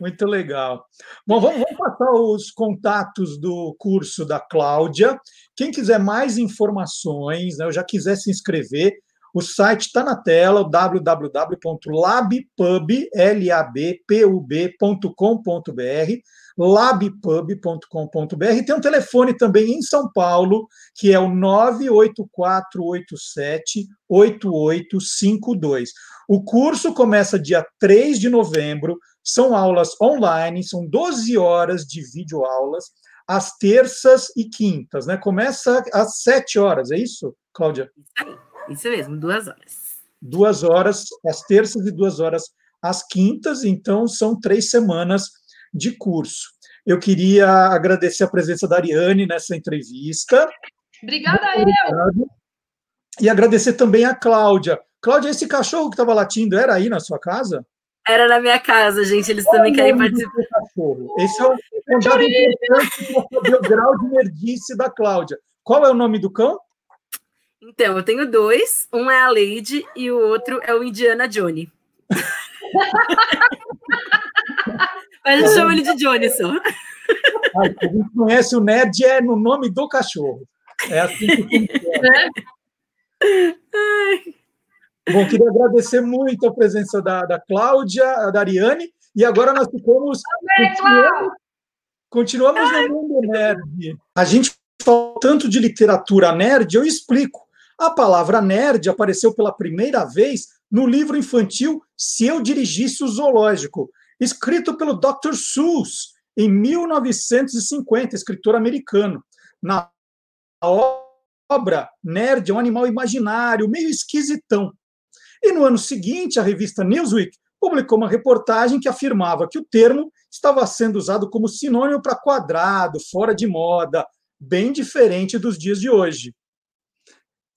Muito legal. Bom, vamos, vamos passar os contatos do curso da Cláudia. Quem quiser mais informações, né, ou já quiser se inscrever, o site está na tela, www.labpub.com.br, labpub.com.br. Tem um telefone também em São Paulo, que é o 98487-8852. O curso começa dia 3 de novembro, são aulas online, são 12 horas de videoaulas, às terças e quintas, né? Começa às 7 horas, é isso, Cláudia? Isso mesmo, duas horas. Duas horas às terças e duas horas às quintas, então são três semanas de curso. Eu queria agradecer a presença da Ariane nessa entrevista. Obrigada, eu. E agradecer também a Cláudia. Cláudia, esse cachorro que estava latindo era aí na sua casa? Era na minha casa, gente. Eles Qual também o querem participar. cachorro? Esse é um dado importante para saber o grau de nerdice da Cláudia. Qual é o nome do cão? Então, eu tenho dois. Um é a Lady e o outro é o Indiana Johnny. Mas eu chamo ele de Johnny só. A gente conhece o nerd é no nome do cachorro. É assim que funciona. Bom, queria agradecer muito a presença da, da Cláudia, da Ariane, e agora nós ficamos. Continuamos, continuamos no mundo nerd. A gente fala tanto de literatura nerd, eu explico. A palavra nerd apareceu pela primeira vez no livro infantil Se Eu Dirigisse o Zoológico, escrito pelo Dr. Seuss, em 1950, escritor americano. Na obra, nerd é um animal imaginário, meio esquisitão. E no ano seguinte, a revista Newsweek publicou uma reportagem que afirmava que o termo estava sendo usado como sinônimo para quadrado, fora de moda, bem diferente dos dias de hoje.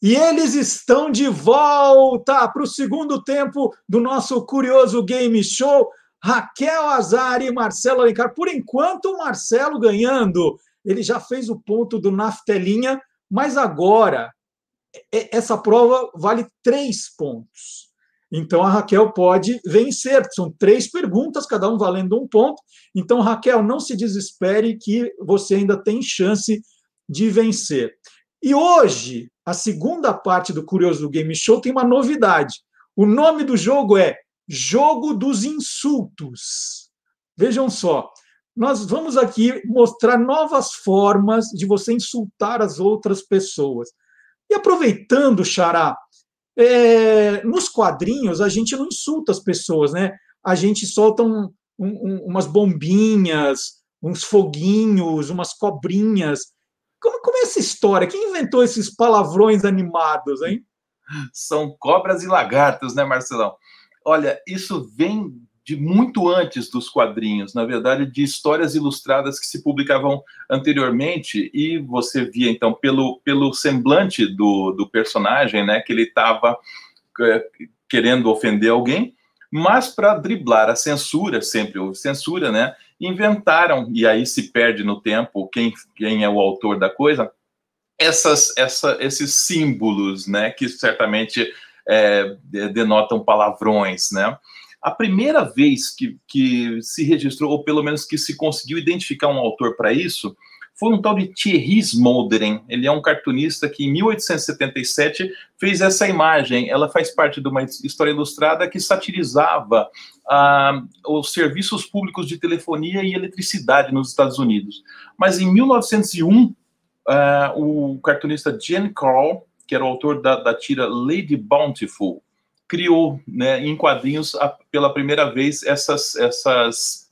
E eles estão de volta para o segundo tempo do nosso curioso game show. Raquel Azari e Marcelo Alencar. Por enquanto, o Marcelo ganhando. Ele já fez o ponto do Naftelinha, mas agora essa prova vale três pontos. Então a Raquel pode vencer. São três perguntas, cada um valendo um ponto. Então, Raquel, não se desespere que você ainda tem chance de vencer. E hoje, a segunda parte do Curioso Game Show tem uma novidade. O nome do jogo é Jogo dos Insultos. Vejam só, nós vamos aqui mostrar novas formas de você insultar as outras pessoas. E aproveitando, Xará, é, nos quadrinhos a gente não insulta as pessoas, né? A gente solta um- um- um- umas bombinhas, uns foguinhos, umas cobrinhas. Como, como é essa história? Quem inventou esses palavrões animados, hein? São cobras e lagartos, né, Marcelão? olha, isso vem de muito antes dos quadrinhos, na verdade, de histórias ilustradas que se publicavam anteriormente, e você via, então, pelo, pelo semblante do, do personagem, né, que ele estava é, querendo ofender alguém, mas para driblar a censura, sempre houve censura, né, inventaram, e aí se perde no tempo quem, quem é o autor da coisa, essas, essa, esses símbolos, né, que certamente é, denotam palavrões, né, a primeira vez que, que se registrou, ou pelo menos que se conseguiu identificar um autor para isso, foi um tal de Thierry Smolderen. Ele é um cartunista que, em 1877, fez essa imagem. Ela faz parte de uma história ilustrada que satirizava ah, os serviços públicos de telefonia e eletricidade nos Estados Unidos. Mas, em 1901, ah, o cartunista Jen Carl, que era o autor da, da tira Lady Bountiful, criou né, em quadrinhos a, pela primeira vez essas, essas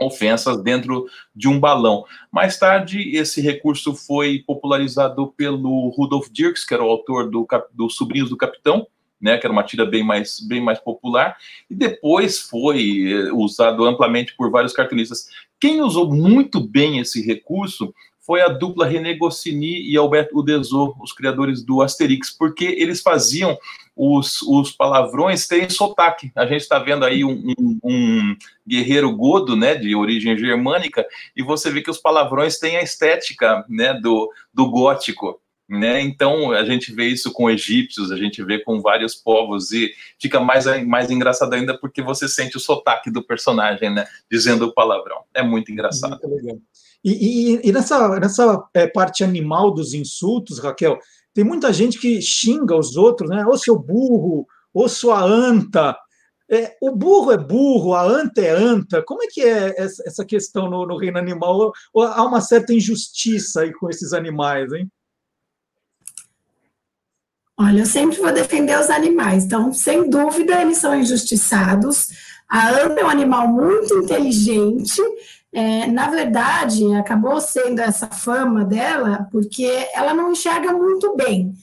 ofensas dentro de um balão. Mais tarde, esse recurso foi popularizado pelo Rudolf Dirks, que era o autor do, do Sobrinhos do Capitão, né, que era uma tira bem mais, bem mais popular, e depois foi eh, usado amplamente por vários cartunistas. Quem usou muito bem esse recurso foi a dupla René Goscinny e Alberto Uderzo, os criadores do Asterix, porque eles faziam os, os palavrões terem sotaque. A gente está vendo aí um, um, um, guerreiro godo, né, de origem germânica, e você vê que os palavrões têm a estética, né, do, do gótico. Né? Então a gente vê isso com egípcios, a gente vê com vários povos e fica mais, mais engraçado ainda porque você sente o sotaque do personagem, né? Dizendo o palavrão. É muito engraçado. Muito. E, e, e nessa, nessa é, parte animal dos insultos, Raquel, tem muita gente que xinga os outros, né? Ô seu burro, ô sua anta. É, o burro é burro, a anta é anta. Como é que é essa questão no, no reino animal? Ou há uma certa injustiça aí com esses animais, hein? Olha, eu sempre vou defender os animais, então, sem dúvida, eles são injustiçados. A anta é um animal muito inteligente, é, na verdade, acabou sendo essa fama dela porque ela não enxerga muito bem.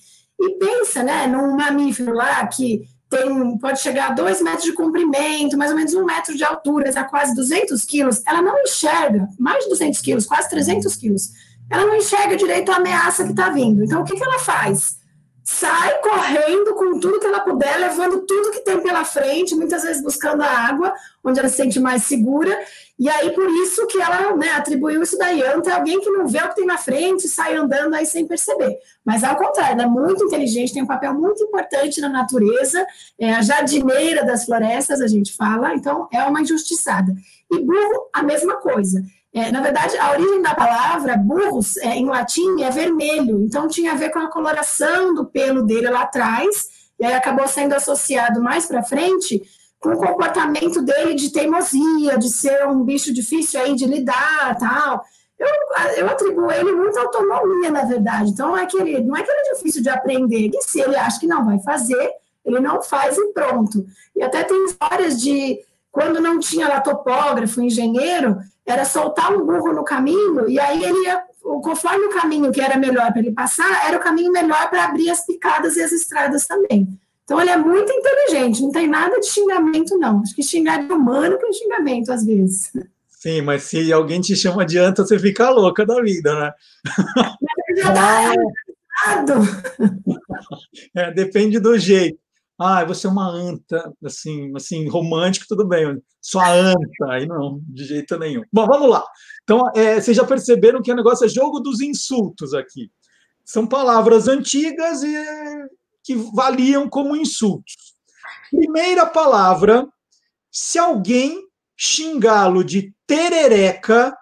E pensa, né, num mamífero lá que tem, pode chegar a dois metros de comprimento, mais ou menos um metro de altura, a quase 200 quilos, ela não enxerga, mais de 200 quilos, quase 300 quilos, ela não enxerga direito a ameaça que está vindo. Então, o que, que ela faz? sai correndo com tudo que ela puder, levando tudo que tem pela frente, muitas vezes buscando a água, onde ela se sente mais segura, e aí por isso que ela né, atribuiu isso daí. Anta é alguém que não vê o que tem na frente, sai andando aí sem perceber. Mas ao contrário, ela é muito inteligente, tem um papel muito importante na natureza, é a jardineira das florestas, a gente fala, então é uma injustiçada. E burro, a mesma coisa. É, na verdade, a origem da palavra burros é, em latim é vermelho, então tinha a ver com a coloração do pelo dele lá atrás, e aí acabou sendo associado mais para frente o comportamento dele de teimosia, de ser um bicho difícil aí de lidar, tal. Eu, eu atribuo ele muita autonomia, na verdade. Então, não é, que ele, não é que ele é difícil de aprender, e se ele acha que não vai fazer, ele não faz e pronto. E até tem histórias de quando não tinha lá topógrafo, engenheiro, era soltar um burro no caminho e aí ele ia, conforme o caminho que era melhor para ele passar, era o caminho melhor para abrir as picadas e as estradas também. Então ele é muito inteligente, não tem nada de xingamento, não. Acho que xingar é humano que é xingamento, às vezes. Sim, mas se alguém te chama de anta, você fica louca da vida, né? Mas já é, depende do jeito ah, você é uma anta, assim, assim, romântico, tudo bem, sua anta, aí não, de jeito nenhum. Bom, vamos lá. Então, é, vocês já perceberam que o negócio é jogo dos insultos aqui. São palavras antigas e que valiam como insultos. Primeira palavra, se alguém xingá-lo de terereca,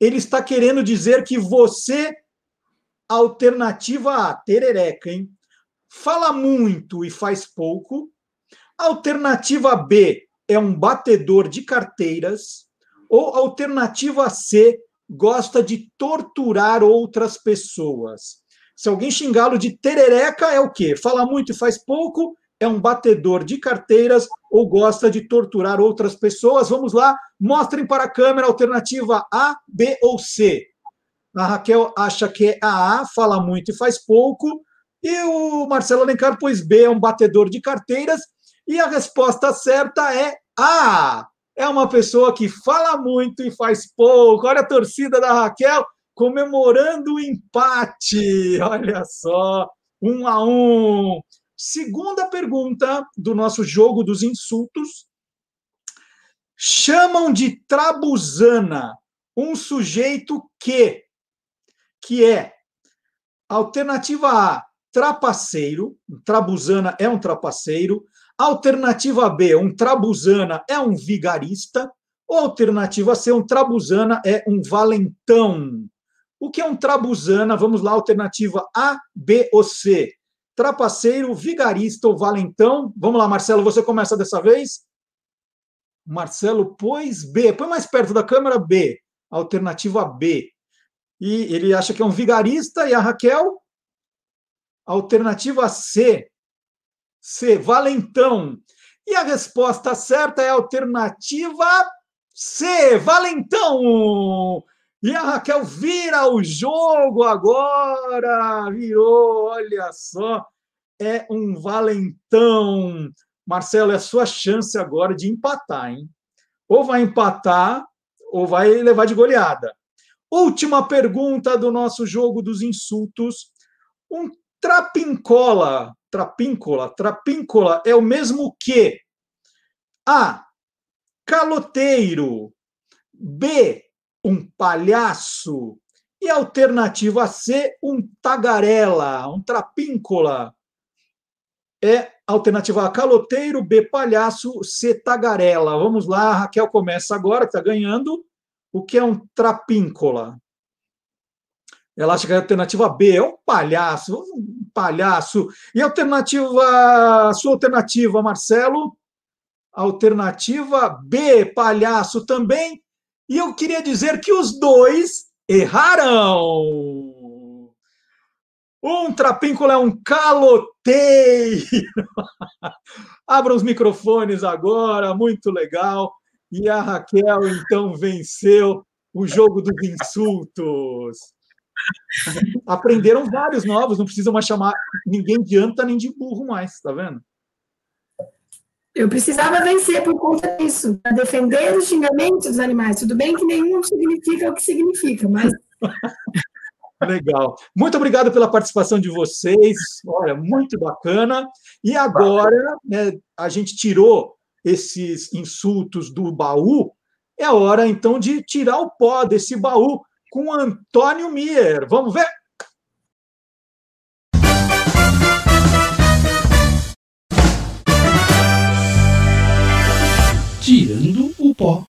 ele está querendo dizer que você, alternativa A, terereca, hein? fala muito e faz pouco. Alternativa B é um batedor de carteiras. Ou alternativa C gosta de torturar outras pessoas. Se alguém xingá-lo de terereca, é o quê? Fala muito e faz pouco, é um batedor de carteiras ou gosta de torturar outras pessoas. Vamos lá, mostrem para a câmera alternativa A, B ou C. A Raquel acha que é a A, fala muito e faz pouco. E o Marcelo Alencar, pois B, é um batedor de carteiras. E a resposta certa é A. É uma pessoa que fala muito e faz pouco. Olha a torcida da Raquel comemorando o empate. Olha só, um a um. Segunda pergunta do nosso jogo dos insultos. Chamam de trabuzana um sujeito que, que é alternativa A, trapaceiro, trabuzana é um trapaceiro, alternativa B, um trabuzana é um vigarista, ou alternativa C, um trabuzana é um valentão. O que é um trabuzana? Vamos lá, alternativa A, B ou C. Trapaceiro, vigarista ou valentão. Vamos lá, Marcelo, você começa dessa vez? Marcelo pôs B. Põe mais perto da câmera B. Alternativa B. E ele acha que é um vigarista. E a Raquel? Alternativa C. C, valentão. E a resposta certa é alternativa C, valentão. E a Raquel vira o jogo agora. Virou, olha só. É um valentão. Marcelo, é a sua chance agora de empatar, hein? Ou vai empatar, ou vai levar de goleada. Última pergunta do nosso jogo dos insultos. Um trapincola, trapíncola, trapíncola é o mesmo que A. Caloteiro. B. Um palhaço. E alternativa C, um tagarela, um trapíncola. É alternativa A, caloteiro, B, palhaço, C, tagarela. Vamos lá, a Raquel começa agora, que está ganhando. O que é um trapíncola? Ela acha que a alternativa B é um palhaço, um palhaço. E a alternativa, sua alternativa, Marcelo? Alternativa B, palhaço também. E eu queria dizer que os dois erraram. Um trapíncola é um caloteiro. Abra os microfones agora, muito legal. E a Raquel, então, venceu o jogo dos insultos. Aprenderam vários novos, não precisam mais chamar ninguém de anta nem de burro mais, tá vendo? Eu precisava vencer por conta disso, para defender os xingamentos dos animais. Tudo bem que nenhum significa o que significa, mas. Legal. Muito obrigado pela participação de vocês. Olha, muito bacana. E agora, né, a gente tirou esses insultos do baú. É hora, então, de tirar o pó desse baú com Antônio Mier. Vamos ver? Tirando o pó.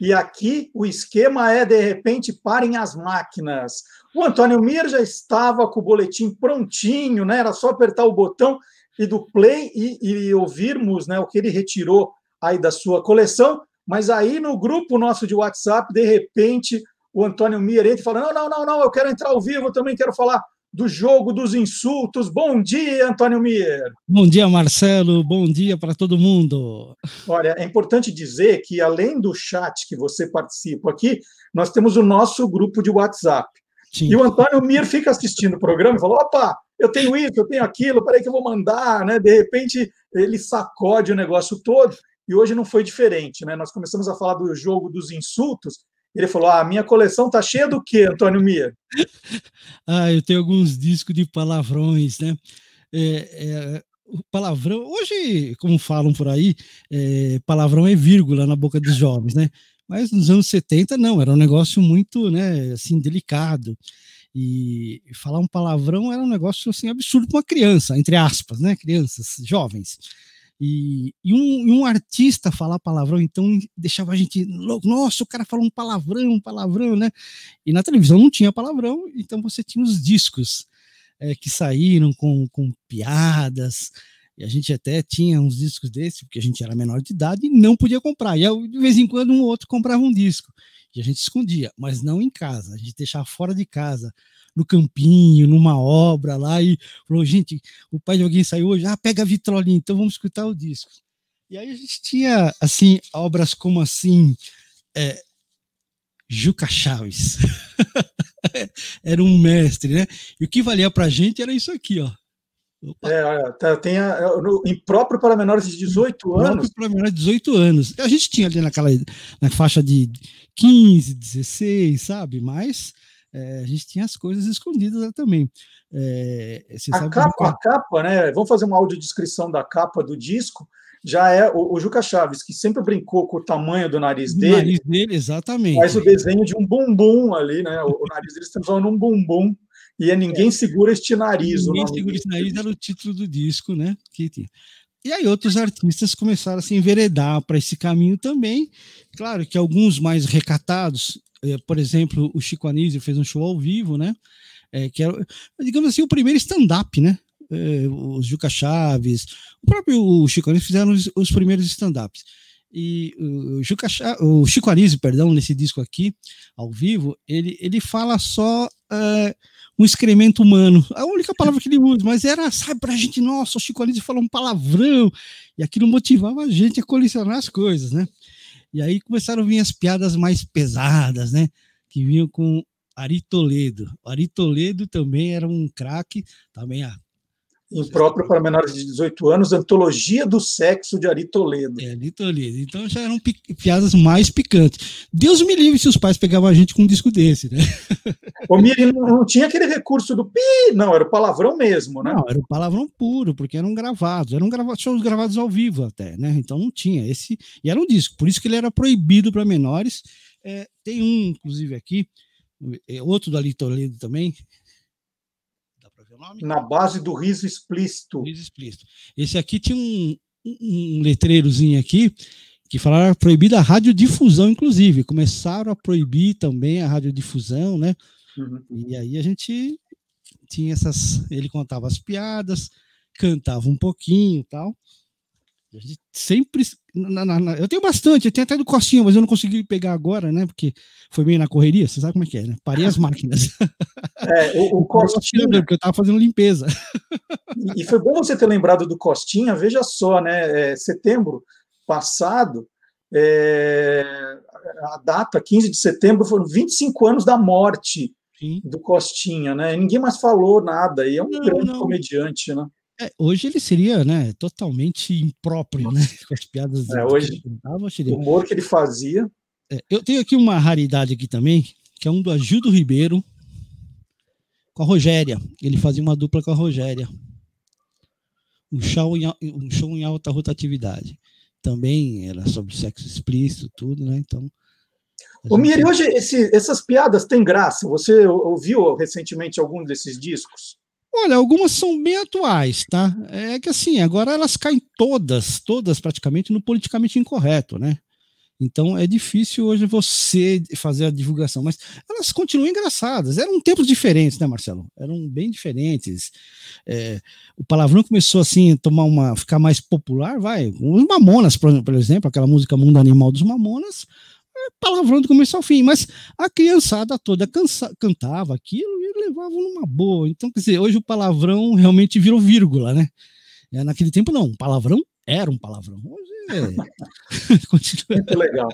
E aqui o esquema é, de repente, parem as máquinas. O Antônio Mir já estava com o boletim prontinho, né? Era só apertar o botão e do play e, e ouvirmos né, o que ele retirou aí da sua coleção. Mas aí no grupo nosso de WhatsApp, de repente, o Antônio Mir entra e fala: não, não, não, não, eu quero entrar ao vivo, eu também quero falar do jogo dos insultos. Bom dia, Antônio Mir. Bom dia, Marcelo. Bom dia para todo mundo. Olha, é importante dizer que, além do chat que você participa aqui, nós temos o nosso grupo de WhatsApp. Sim. E o Antônio Mir fica assistindo o programa e fala: opa, eu tenho isso, eu tenho aquilo, peraí que eu vou mandar, né? De repente ele sacode o negócio todo. E hoje não foi diferente, né? Nós começamos a falar do jogo dos insultos ele falou: ah, a minha coleção tá cheia do quê, Antônio Mia? ah, eu tenho alguns discos de palavrões, né? É, é, palavrão, hoje, como falam por aí, é, palavrão é vírgula na boca dos jovens, né? Mas nos anos 70, não, era um negócio muito, né, assim, delicado. E falar um palavrão era um negócio, assim, absurdo para uma criança, entre aspas, né? Crianças, jovens. E, e, um, um, artista falar palavrão, então deixava a gente louco. Nossa, o cara falou um palavrão, um palavrão, né? E na televisão não tinha palavrão, então você tinha os discos é, que saíram com, com piadas. E a gente até tinha uns discos desses, porque a gente era menor de idade e não podia comprar. E de vez em quando um outro comprava um disco. E a gente escondia, mas não em casa, a gente deixava fora de casa no campinho, numa obra lá, e falou, gente, o pai de alguém saiu hoje, ah, pega a vitrolinha, então vamos escutar o disco. E aí a gente tinha, assim, obras como, assim, é, Juca Chaves. era um mestre, né? E o que valia pra gente era isso aqui, ó. É, tá- tem a- no- em próprio para menores de 18 anos. Próprio para menores de 18 anos. A gente tinha ali naquela na faixa de 15, 16, sabe? Mas é, a gente tinha as coisas escondidas lá também. É, A capa, a capa, né? Vamos fazer uma audiodescrição da capa do disco. Já é o, o Juca Chaves, que sempre brincou com o tamanho do nariz o dele, nariz dele, exatamente. faz o desenho de um bumbum ali, né? O, o nariz dele se transforma num bumbum. E é Ninguém Segura Este Nariz. Ninguém segura do esse nariz era o título do disco, né? Que tinha. E aí outros artistas começaram a se enveredar para esse caminho também. Claro que alguns mais recatados, por exemplo, o Chico Anísio fez um show ao vivo, né? Eh, que era, digamos assim, o primeiro stand-up, né? Eh, os Juca Chaves, o próprio Chico Anísio fizeram os, os primeiros stand-ups. E o, Juca o Chico Anísio, perdão, nesse disco aqui, ao vivo, ele, ele fala só eh, um excremento humano. A única palavra que ele usa, mas era, sabe, pra gente, nossa, o Chico Anísio falou um palavrão, e aquilo motivava a gente a colecionar as coisas, né? E aí começaram a vir as piadas mais pesadas, né? Que vinham com Ari Toledo. O Ari Toledo também era um craque, também a Impróprio para menores de 18 anos, Antologia do Sexo de Ari Toledo. É, Ari Toledo. Então já eram pi- piadas mais picantes. Deus me livre se os pais pegavam a gente com um disco desse, né? O Miri não, não tinha aquele recurso do pi, não, era o palavrão mesmo, né? Não, era o palavrão puro, porque eram gravados, eram grava shows gravados ao vivo até, né? Então não tinha esse. E era um disco, por isso que ele era proibido para menores. É, tem um, inclusive, aqui, é, outro do Ali Toledo também. Dá para ver o nome? Na base do riso explícito. Riso explícito. Esse aqui tinha um, um, letreirozinho aqui que falava proibida a radiodifusão, inclusive. Começaram a proibir também a radiodifusão, né? Uhum. E aí a gente tinha essas. Ele contava as piadas, cantava um pouquinho e tal. A gente sempre. na- na- na- eu tenho bastante, eu tenho até do Costinha, mas eu não consegui pegar agora, né? Porque foi meio na correria, você sabe como é que é, né? Parei as máquinas. É, o, o Costinha. Porque eu tava fazendo limpeza. E foi bom você ter lembrado do Costinha, veja só, né? é, setembro passado, é, a data, 15 de setembro, foram 25 anos da morte do Costinha, né? E ninguém mais falou nada, e é um grande não. comediante, né? É, hoje ele seria, né, totalmente impróprio, né? Com as piadas É, que hoje, O humor que ele fazia. É, eu tenho aqui uma raridade aqui também, que é um do Agildo Ribeiro com a Rogéria. Ele fazia uma dupla com a Rogéria. Um show em, um show em alta rotatividade. Também era sobre sexo explícito, tudo, né? Então. gente- Miri, hoje esse- essas piadas têm graça. Você ouviu recentemente algum desses discos? Olha, algumas são bem atuais, tá? É que assim, agora elas caem todas, todas praticamente no politicamente incorreto, né? Então é difícil hoje você fazer a divulgação, mas elas continuam engraçadas. Eram tempos diferentes, né, Marcelo? Eram bem diferentes. É, o palavrão começou assim a tomar uma, ficar mais popular, vai. Os Mamonas, por, exemplo, aquela música Mundo Animal dos Mamonas, é palavrão do começo ao fim, mas a criançada toda cansa- cantava aquilo levavam numa boa. Então, quer dizer, hoje o palavrão realmente virou vírgula, né? É, naquele tempo, não, palavrão era um palavrão. Hoje é. Continua. Muito legal.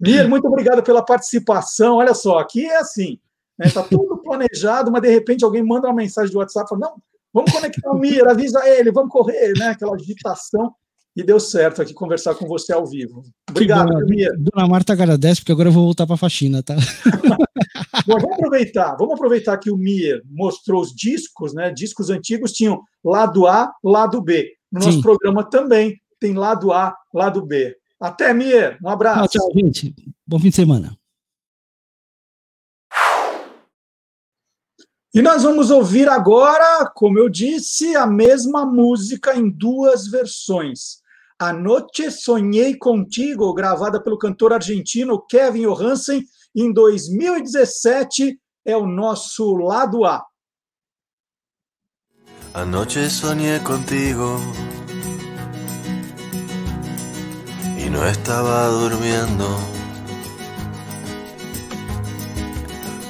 Mir, muito obrigado pela participação. Olha só, aqui é assim, está tudo planejado, mas de repente alguém manda uma mensagem de WhatsApp, não, vamos conectar o Mir, avisa ele, vamos correr, né? Aquela agitação. E deu certo aqui conversar com você ao vivo. Obrigado, bom, Mir. Dona Marta agradece, porque agora eu vou voltar para a faxina, tá? Bom, vamos aproveitar, vamos aproveitar que o Mir mostrou os discos, né? Discos antigos tinham lado A, lado B. No nosso Sim. programa também tem lado A, lado B. Até, Mir. Um abraço. Tchau, tchau, gente. Bom fim de semana. E nós vamos ouvir agora, como eu disse, a mesma música em duas versões. A Noche Sonhei Contigo, gravada pelo cantor argentino Kevin Johansen em 2017, é o nosso lado A. Anoche soñé contigo y no estaba durmiendo.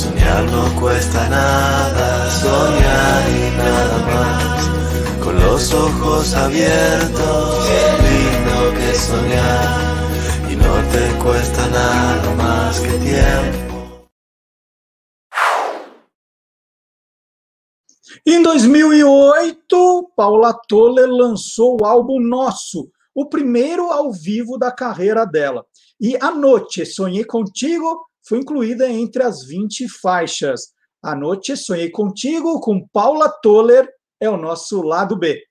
soñar, no cuesta nada, soñar y nada más, con los ojos abiertos. Lindo que soñar, y no te cuesta nada más que tiempo. Em 2008, Paula Toller lançou o álbum Nosso, o primeiro ao vivo da carreira dela. E A Noite Sonhei Contigo foi incluída entre as 20 faixas. A Noite Sonhei Contigo, com Paula Toller, é o nosso lado B.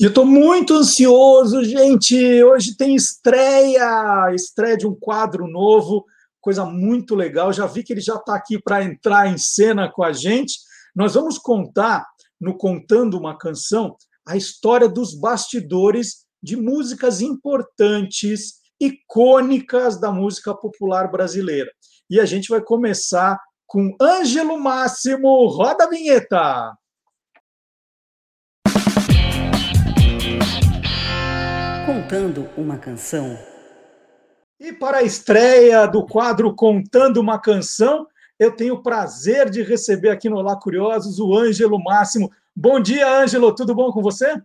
eu estou muito ansioso, gente. Hoje tem estreia, estreia de um quadro novo, coisa muito legal. Já vi que ele já está aqui para entrar em cena com a gente. Nós vamos contar, no Contando uma Canção, a história dos bastidores de músicas importantes, icônicas da música popular brasileira. E a gente vai começar com Ângelo Máximo. Roda a vinheta! Contando uma canção. E para a estreia do quadro Contando uma Canção, eu tenho o prazer de receber aqui no Olá Curiosos o Ângelo Máximo. Bom dia, Ângelo, tudo bom com você?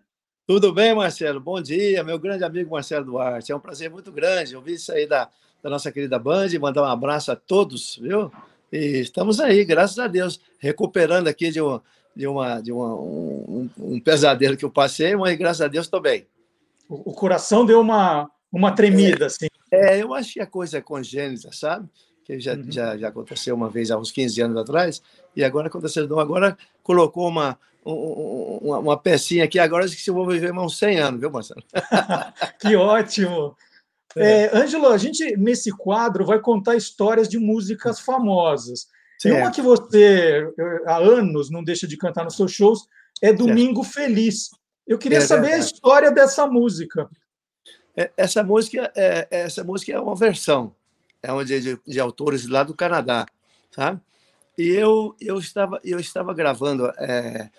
Tudo bem, Marcelo? Bom dia, meu grande amigo Marcelo Duarte. É um prazer muito grande ouvir isso aí da, da nossa querida Band, mandar um abraço a todos, viu? E estamos aí, graças a Deus, recuperando aqui de, um, de, uma, de uma, um, um pesadelo que eu passei, mas graças a Deus estou bem. O, o coração deu uma, uma tremida, assim. É, eu acho que a coisa é congênita, sabe? Que já, já, já aconteceu uma vez há uns 15 anos atrás, e agora aconteceu. Então, agora colocou uma, um- uma, uma pecinha aqui, agora acho que eu vou viver mais uns 100 anos, viu, Marcelo? Que ótimo! É, Ângelo, a gente, nesse quadro, vai contar histórias de músicas famosas. E uma Certo. que você, eh, há anos, não deixa de cantar nos seus shows é Domingo Feliz. Eu queria É saber a história dessa música. É, Essa música, é, essa música é uma versão, é uma de, de, de autores lá do Canadá, sabe? E eu, eu, estava, eu estava gravando, é,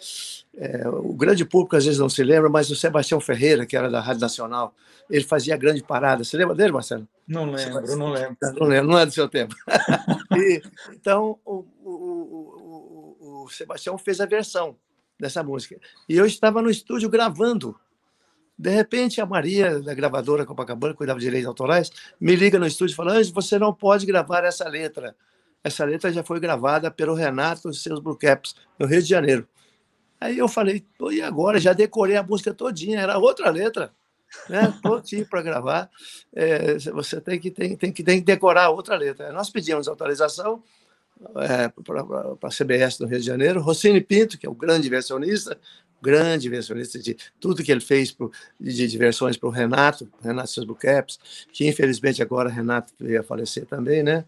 é, o grande público às vezes não se lembra, mas o Sebastião Ferreira, que era da Rádio Nacional, ele fazia a grande parada. Você lembra dele, Marcelo? Não lembro, não lembro. Não lembro, não é do seu tempo. E, então, o, o, o, o Sebastião fez a versão dessa música. E eu estava no estúdio gravando. De repente, a Maria, da gravadora Copacabana, cuidava de direitos autorais, me liga no estúdio e fala: você não pode gravar essa letra. Essa letra já foi gravada pelo Renato e seus Blue Caps, no Rio de Janeiro. Aí eu falei: Pô, e agora? Já decorei a música todinha, era outra letra. Né? Prontinho para gravar. É, você tem que, tem, tem, que, tem que decorar outra letra. Nós pedimos autorização é, para a CBS do Rio de Janeiro. Rossini Pinto, que é o grande versionista, grande versionista de tudo que ele fez pro, de, de versões para o Renato, Renato Seus Bucaps, que infelizmente agora Renato veio a falecer também, né?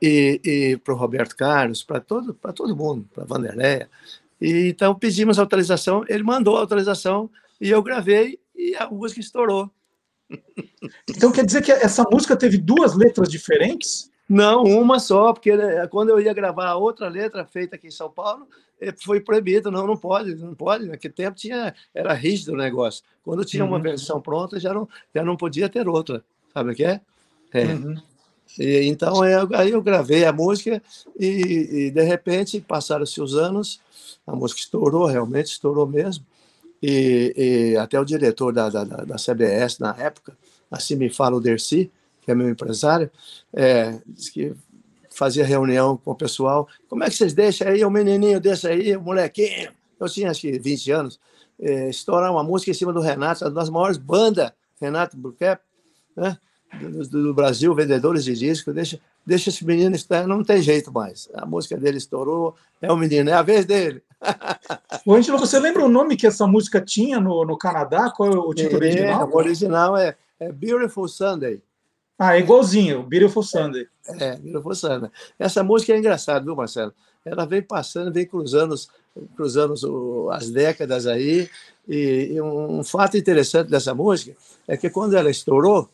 E, e para o Roberto Carlos, para todo, todo mundo, para Vanderleia. E, então pedimos autorização, ele mandou a autorização e eu gravei e a música estourou. Então quer dizer que essa música teve duas letras diferentes? Não, uma só, porque né, quando eu ia gravar a outra letra feita aqui em São Paulo, eh, foi proibido, não, não pode, não pode. Naquele tempo tinha, era rígido o negócio. Quando tinha uma Uhum. versão pronta, já não, já não podia ter outra. Sabe o que é? É. Uhum. E, então, eu, aí eu gravei a música e, e, de repente, passaram-se os anos, a música estourou, realmente estourou mesmo. E, e até o diretor da, da, da da CBS na época, assim me fala o Dercy, que é meu empresário, é, disse que fazia reunião com o pessoal. Como é que vocês deixam aí o menininho desse aí, o molequinho? Eu tinha acho que 20 anos, é, estourar uma música em cima do Renato, uma das maiores bandas, Renato Burkep, né? Do, do Brasil, vendedores de disco, deixa, deixa esse menino estar, não tem jeito mais. A música dele estourou, é o menino, é a vez dele. Ô, Ângelo, você lembra o nome que essa música tinha no, no Canadá? Qual é o título É, original? o original é, é Beautiful Sunday. Ah, é igualzinho, Beautiful Sunday. É, Beautiful Sunday. Essa música é engraçada, viu, Marcelo? Ela vem passando, vem cruzando, cruzando as décadas aí. E, e um, fato interessante dessa música é que quando ela estourou,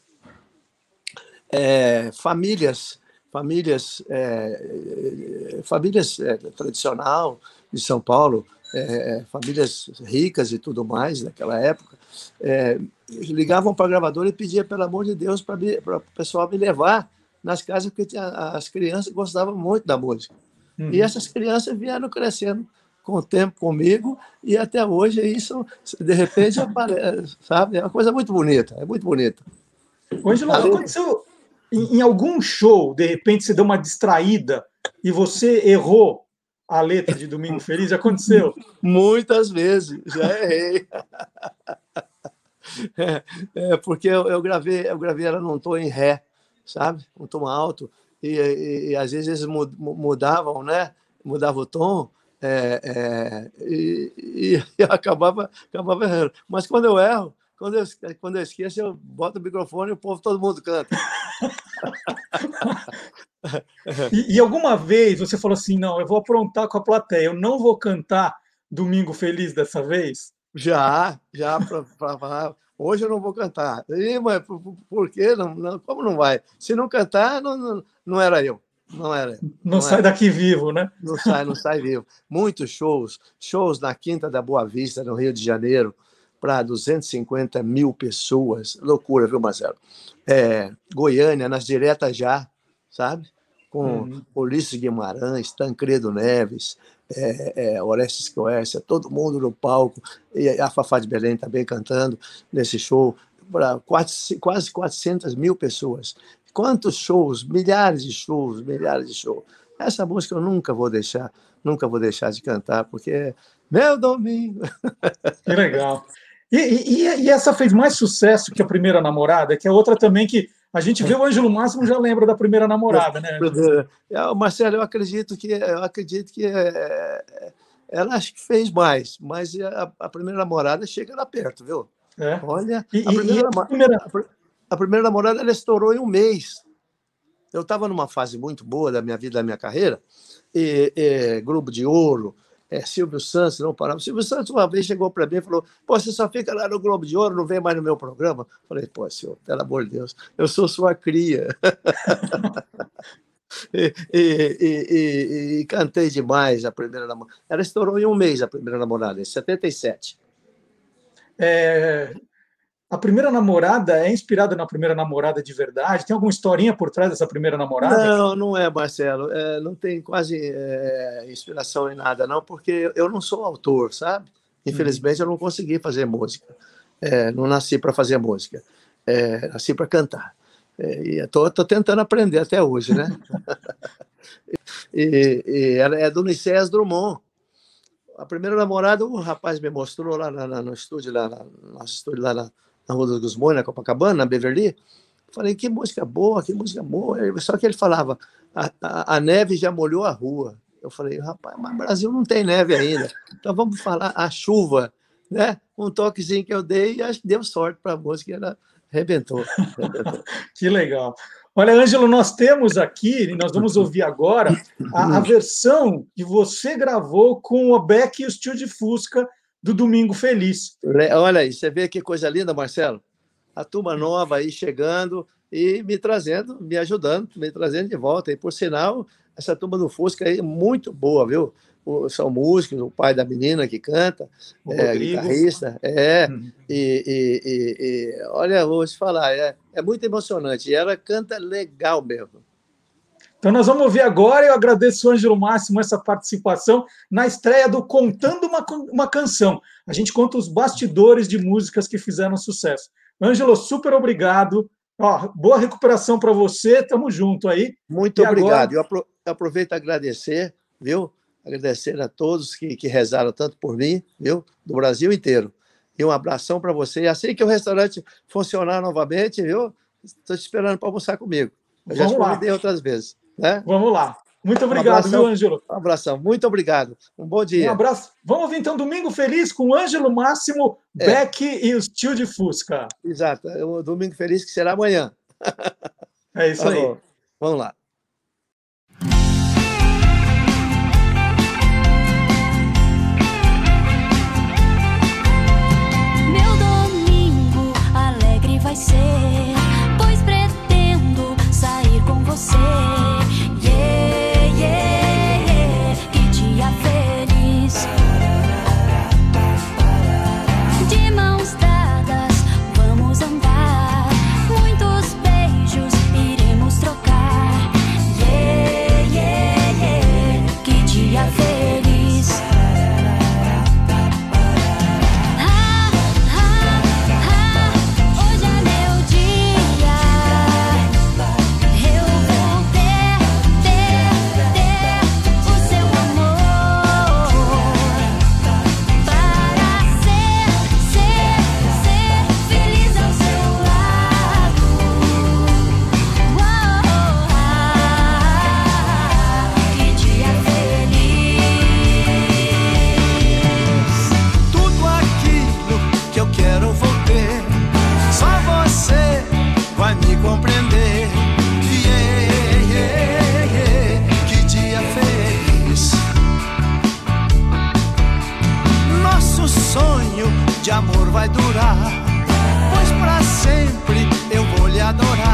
é, famílias, famílias, é, é, famílias é, tradicional de São Paulo, é, famílias ricas e tudo mais naquela época, é, ligavam para a gravadora e pediam pelo amor de Deus para o pessoal me levar nas casas porque tinha- as crianças gostavam muito da música. Uhum. E essas crianças vieram crescendo com o tempo comigo e até hoje isso de repente aparece, sabe? É uma coisa muito bonita, é muito bonita. Ali- aconteceu em, em algum show, de repente você deu uma distraída e você errou a letra de Domingo Feliz? Aconteceu? Muitas vezes, já errei. É, é, porque eu, eu gravei, eu gravei ela num tom em ré, sabe? Um tom alto. E, e- e às vezes eles mu- mu- mudavam, né? Mudava o tom. é, é, e, e eu acabava, acabava errando. Mas quando eu erro, quando eu, quando eu esqueço, eu boto o microfone e o povo, todo mundo canta. E, e alguma vez você falou assim: não, eu vou aprontar com a plateia, eu não vou cantar Domingo Feliz dessa vez? Já, já para falar. Hoje eu não vou cantar. Ih, mas por, por- por quê? Não, não- como não vai? Se não cantar, não, não, não era eu. Não era eu. Não, sai era. daqui vivo, né? Não sai, não sai vivo. Muitos shows, shows na Quinta da Boa Vista, no Rio de Janeiro, para 250 mil pessoas. Loucura, viu, Marcelo? É, Goiânia, nas diretas já, sabe? Com Uhum. Ulisses Guimarães, Tancredo Neves, é, é, Orestes Coércia, todo mundo no palco, e a Fafá de Belém também cantando nesse show, para quase, quase 400 mil pessoas. Quantos shows, milhares de shows, milhares de shows. Essa música eu nunca vou deixar, nunca vou deixar de cantar, porque é meu domingo. Que legal. E, e- e- essa fez mais sucesso que a primeira namorada, que é outra também que a gente vê o Ângelo Máximo já lembra da primeira namorada, né? É, Marcelo, eu acredito que eu acredito que é, ela acho que fez mais, mas a, a primeira namorada chega lá perto, viu? É. Olha, E- a, primeira, a primeira- a pri- a primeira namorada ela estourou em um mês. Eu estava numa fase muito boa da minha vida, da minha carreira, e, e, Globo de Ouro, é, Silvio Santos, não parava. Silvio Santos uma vez chegou para mim e falou: Pô, você só fica lá no Globo de Ouro, não vem mais no meu programa? Falei: Pô, senhor, pelo amor de Deus, eu sou sua cria. E, e- e- e- cantei demais a primeira namorada. Ela estourou em um mês a primeira namorada, em 77. É, a primeira namorada é inspirada na primeira namorada de verdade? Tem alguma historinha por trás dessa primeira namorada? Não, não é, Marcelo. É, não tem quase é, inspiração em nada, não, porque eu não sou autor, sabe? Infelizmente, eu não consegui fazer música. É, não nasci para fazer música. É, nasci para cantar. É, e estou tentando aprender até hoje, né? e, e ela é do Nicés Drummond. A primeira namorada, o rapaz me mostrou lá no estúdio, lá, no nosso estúdio lá na, na Rua dos Gusmões, na Copacabana, na Beverly. Falei, que música boa, que música boa. Só que ele falava, a, a- a neve já molhou a rua. Eu falei, rapaz, mas Brasil não tem neve ainda. Então vamos falar a chuva, né? Um toquezinho que eu dei e acho que deu sorte para a música ela arrebentou. Que legal. Olha, Ângelo, nós temos aqui, e nós vamos ouvir agora, a, a versão que você gravou com o Beck e o de Fusca do Domingo Feliz. Olha aí, você vê que coisa linda, Marcelo? A turma nova aí chegando e me trazendo, me ajudando, me trazendo de volta. E por sinal, essa turma do Fusca aí é muito boa, viu? O- São músicos, o pai da menina que canta, O é, guitarrista, é. E, e- e- e, olha, vou te falar, é, é muito emocionante. E ela canta legal mesmo. Então nós vamos ouvir agora. Eu agradeço ao Ângelo Máximo essa participação na estreia do Contando uma, uma Canção. A gente conta os bastidores de músicas que fizeram sucesso. Ângelo, super obrigado. Ó, boa recuperação para você. Tamo junto aí. Muito E obrigado. agora- Eu apro- eu aproveito a agradecer, viu? Agradecer a todos que, que rezaram tanto por mim, viu? Do Brasil inteiro. E um abração para você. E assim que o restaurante funcionar novamente, viu? Estou te esperando para almoçar comigo. Eu já te Vamos lá. convidei outras vezes. Né? Vamos lá. Muito Um obrigado, abração. viu, Ângelo? Um abração. Muito obrigado. Um bom dia. Um abraço. Vamos ouvir então Domingo Feliz com o Ângelo Máximo, É. Beck e os Tio de Fusca. Exato. É um domingo feliz que será amanhã. É isso Tá aí. bom. Vamos lá. Meu domingo alegre vai ser, pois pretendo sair com você. De amor vai durar. Pois pra sempre eu vou lhe adorar.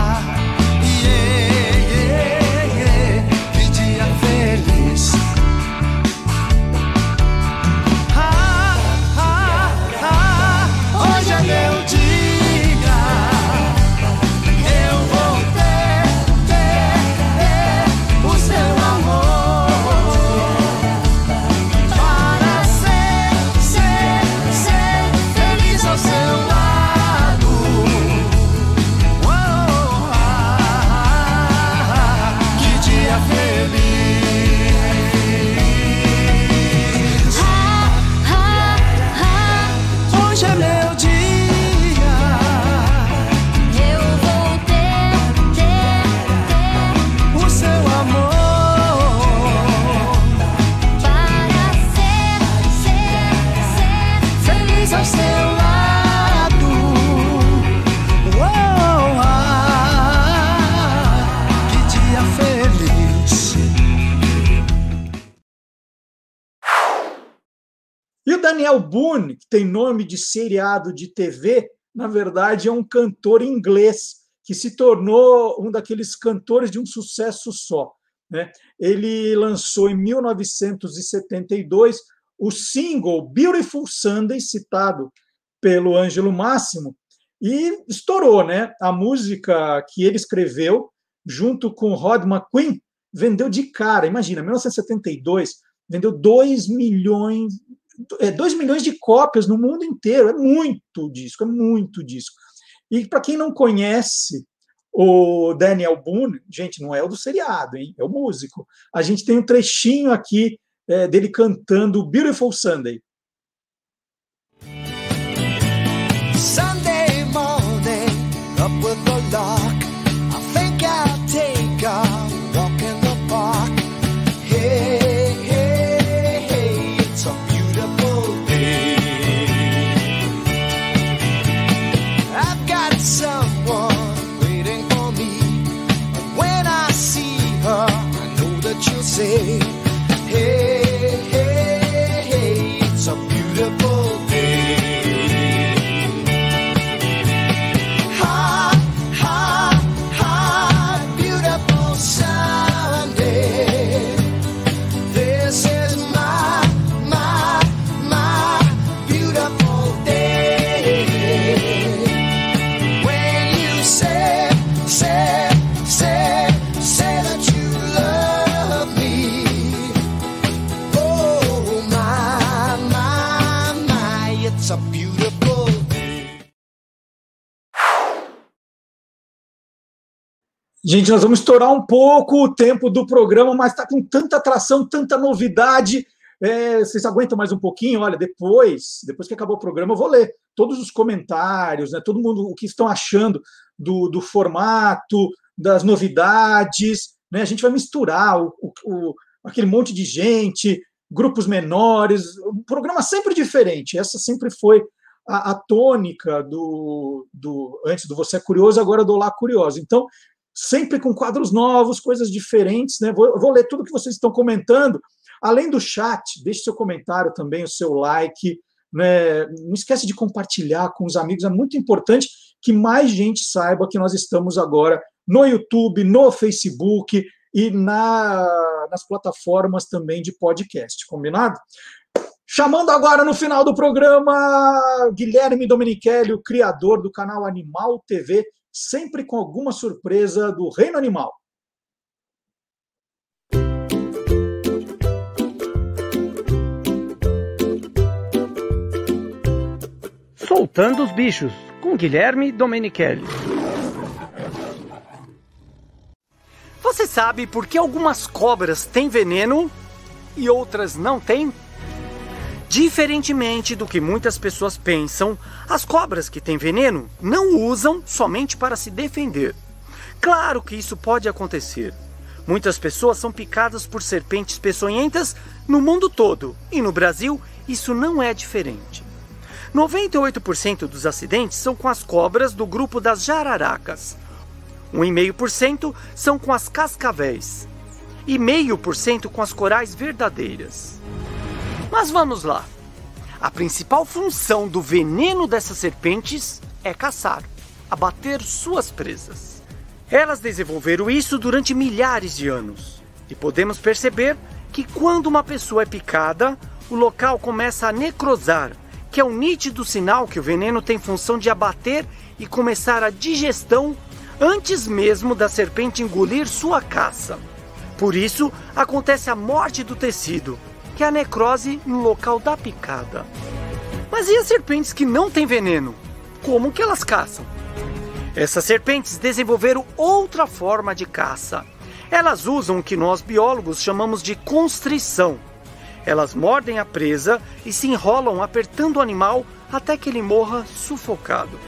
Daniel Boone, que tem nome de seriado de TV, na verdade é um cantor inglês que se tornou um daqueles cantores de um sucesso só. né? Ele lançou em 1972 o single Beautiful Sunday, citado pelo Ângelo Máximo, e estourou, né? A música que ele escreveu, junto com Rod McQueen, vendeu de cara. Imagina, 1972, vendeu 2 milhões, 2 milhões de cópias no mundo inteiro. É muito disco, é muito disco. E para quem não conhece o Daniel Boone, gente, não é o do seriado, hein? É o músico. A gente tem um trechinho aqui é, dele cantando Beautiful Sunday. Sunday morning, up with the say, Gente, nós vamos estourar um pouco o tempo do programa, mas está com tanta atração, tanta novidade. É, vocês aguentam mais um pouquinho? Olha, depois, depois que acabar o programa, eu vou ler todos os comentários, né? Todo mundo o que estão achando do, do formato, das novidades, né? A gente vai misturar o, o, o- aquele monte de gente, grupos menores, um programa sempre diferente. Essa sempre foi a, a tônica do, do antes do Você é Curioso, agora do Olá Curioso. Então, sempre com quadros novos, coisas diferentes, né? Vou, vou ler tudo que vocês estão comentando. Além do chat, deixe seu comentário também, o seu like. Né? Não esquece de compartilhar com os amigos, é muito importante que mais gente saiba que nós estamos agora no YouTube, no Facebook e na- nas plataformas também de podcast, combinado? Chamando agora no final do programa Guilherme Domenichelli, o criador do canal Animal TV, sempre com alguma surpresa do Reino Animal. Soltando os bichos, com Guilherme Domenichelli. Você sabe por que algumas cobras têm veneno e outras não têm? Diferentemente do que muitas pessoas pensam, as cobras que têm veneno não usam somente para se defender. Claro que isso pode acontecer. Muitas pessoas são picadas por serpentes peçonhentas no mundo todo e no Brasil isso não é diferente. 98% dos acidentes são com as cobras do grupo das jararacas. 1,5% são com as cascavéis e 0,5% com as corais verdadeiras. Mas vamos lá. A principal função do veneno dessas serpentes é caçar, abater suas presas. Elas desenvolveram isso durante milhares de anos. E podemos perceber que quando uma pessoa é picada, o local começa a necrosar, que é um nítido sinal que o veneno tem função de abater e começar a digestão antes mesmo da serpente engolir sua caça. Por isso, acontece a morte do tecido, que é a necrose no local da picada. Mas e as serpentes que não têm veneno? Como que elas caçam? Essas serpentes desenvolveram outra forma de caça. Elas usam o que nós biólogos chamamos de constrição. Elas mordem a presa e se enrolam apertando o animal até que ele morra sufocado.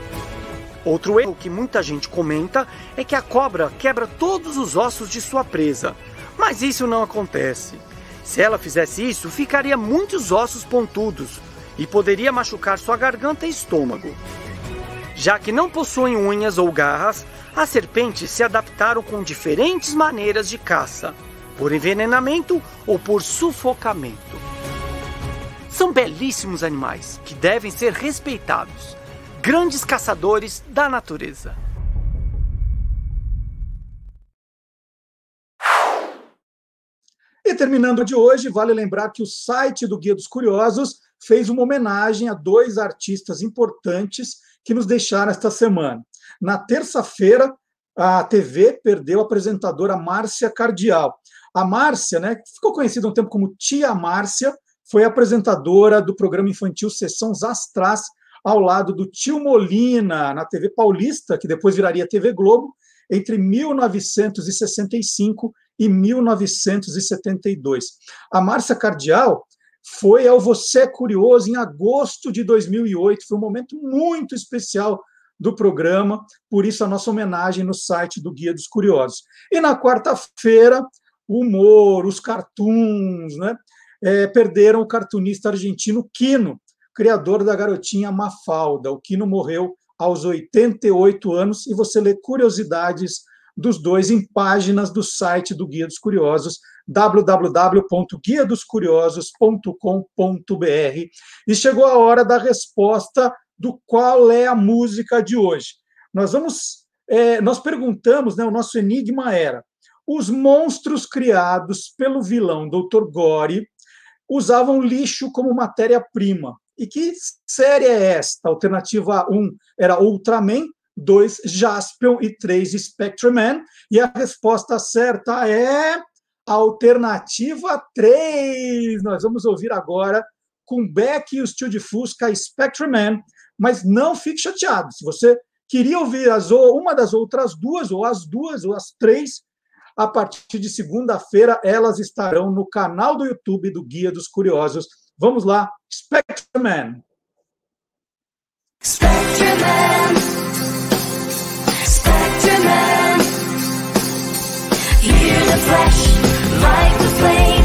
Outro erro que muita gente comenta é que a cobra quebra todos os ossos de sua presa, mas isso não acontece. Se ela fizesse isso, ficaria muitos ossos pontudos e poderia machucar sua garganta e estômago. Já que não possuem unhas ou garras, as serpentes se adaptaram com diferentes maneiras de caça, por envenenamento ou por sufocamento. São belíssimos animais que devem ser respeitados, grandes caçadores da natureza. E terminando de hoje, vale lembrar que o site do Guia dos Curiosos fez uma homenagem a dois artistas importantes que nos deixaram esta semana. Na terça-feira, a TV perdeu a apresentadora Márcia Cardial. A Márcia, né, ficou conhecida um tempo como Tia Márcia, foi apresentadora do programa infantil Sessão Astrás, ao lado do tio Molina, na TV Paulista, que depois viraria TV Globo, entre 1965 e 1972. A Márcia Cardial foi ao Você é Curioso em agosto de 2008, foi um momento muito especial do programa, por isso a nossa homenagem no site do Guia dos Curiosos. E na quarta-feira, o humor, os cartoons, né, é, perderam o cartunista argentino Quino, criador da garotinha Mafalda. O Quino morreu aos 88 anos e você lê curiosidades dos dois em páginas do site do Guia dos Curiosos, www.guiadoscuriosos.com.br. E chegou a hora da resposta do qual é a música de hoje. Nós vamos, é, nós perguntamos, né, o nosso enigma era: os monstros criados pelo vilão Dr. Gore usavam lixo como matéria-prima. E que série é esta? Alternativa 1 era Ultraman, 2 Jaspion e 3 Spectreman. E a resposta certa é alternativa 3. Nós vamos ouvir agora com Beck e o Steel de Fusca Spectreman, mas não fique chateado. Se você queria ouvir as, uma das outras duas, ou as duas, ou as três, a partir de segunda-feira, elas estarão no canal do YouTube do Guia dos Curiosos. Vamos lá. Spectrum Man. Hear the fresh, like the flame.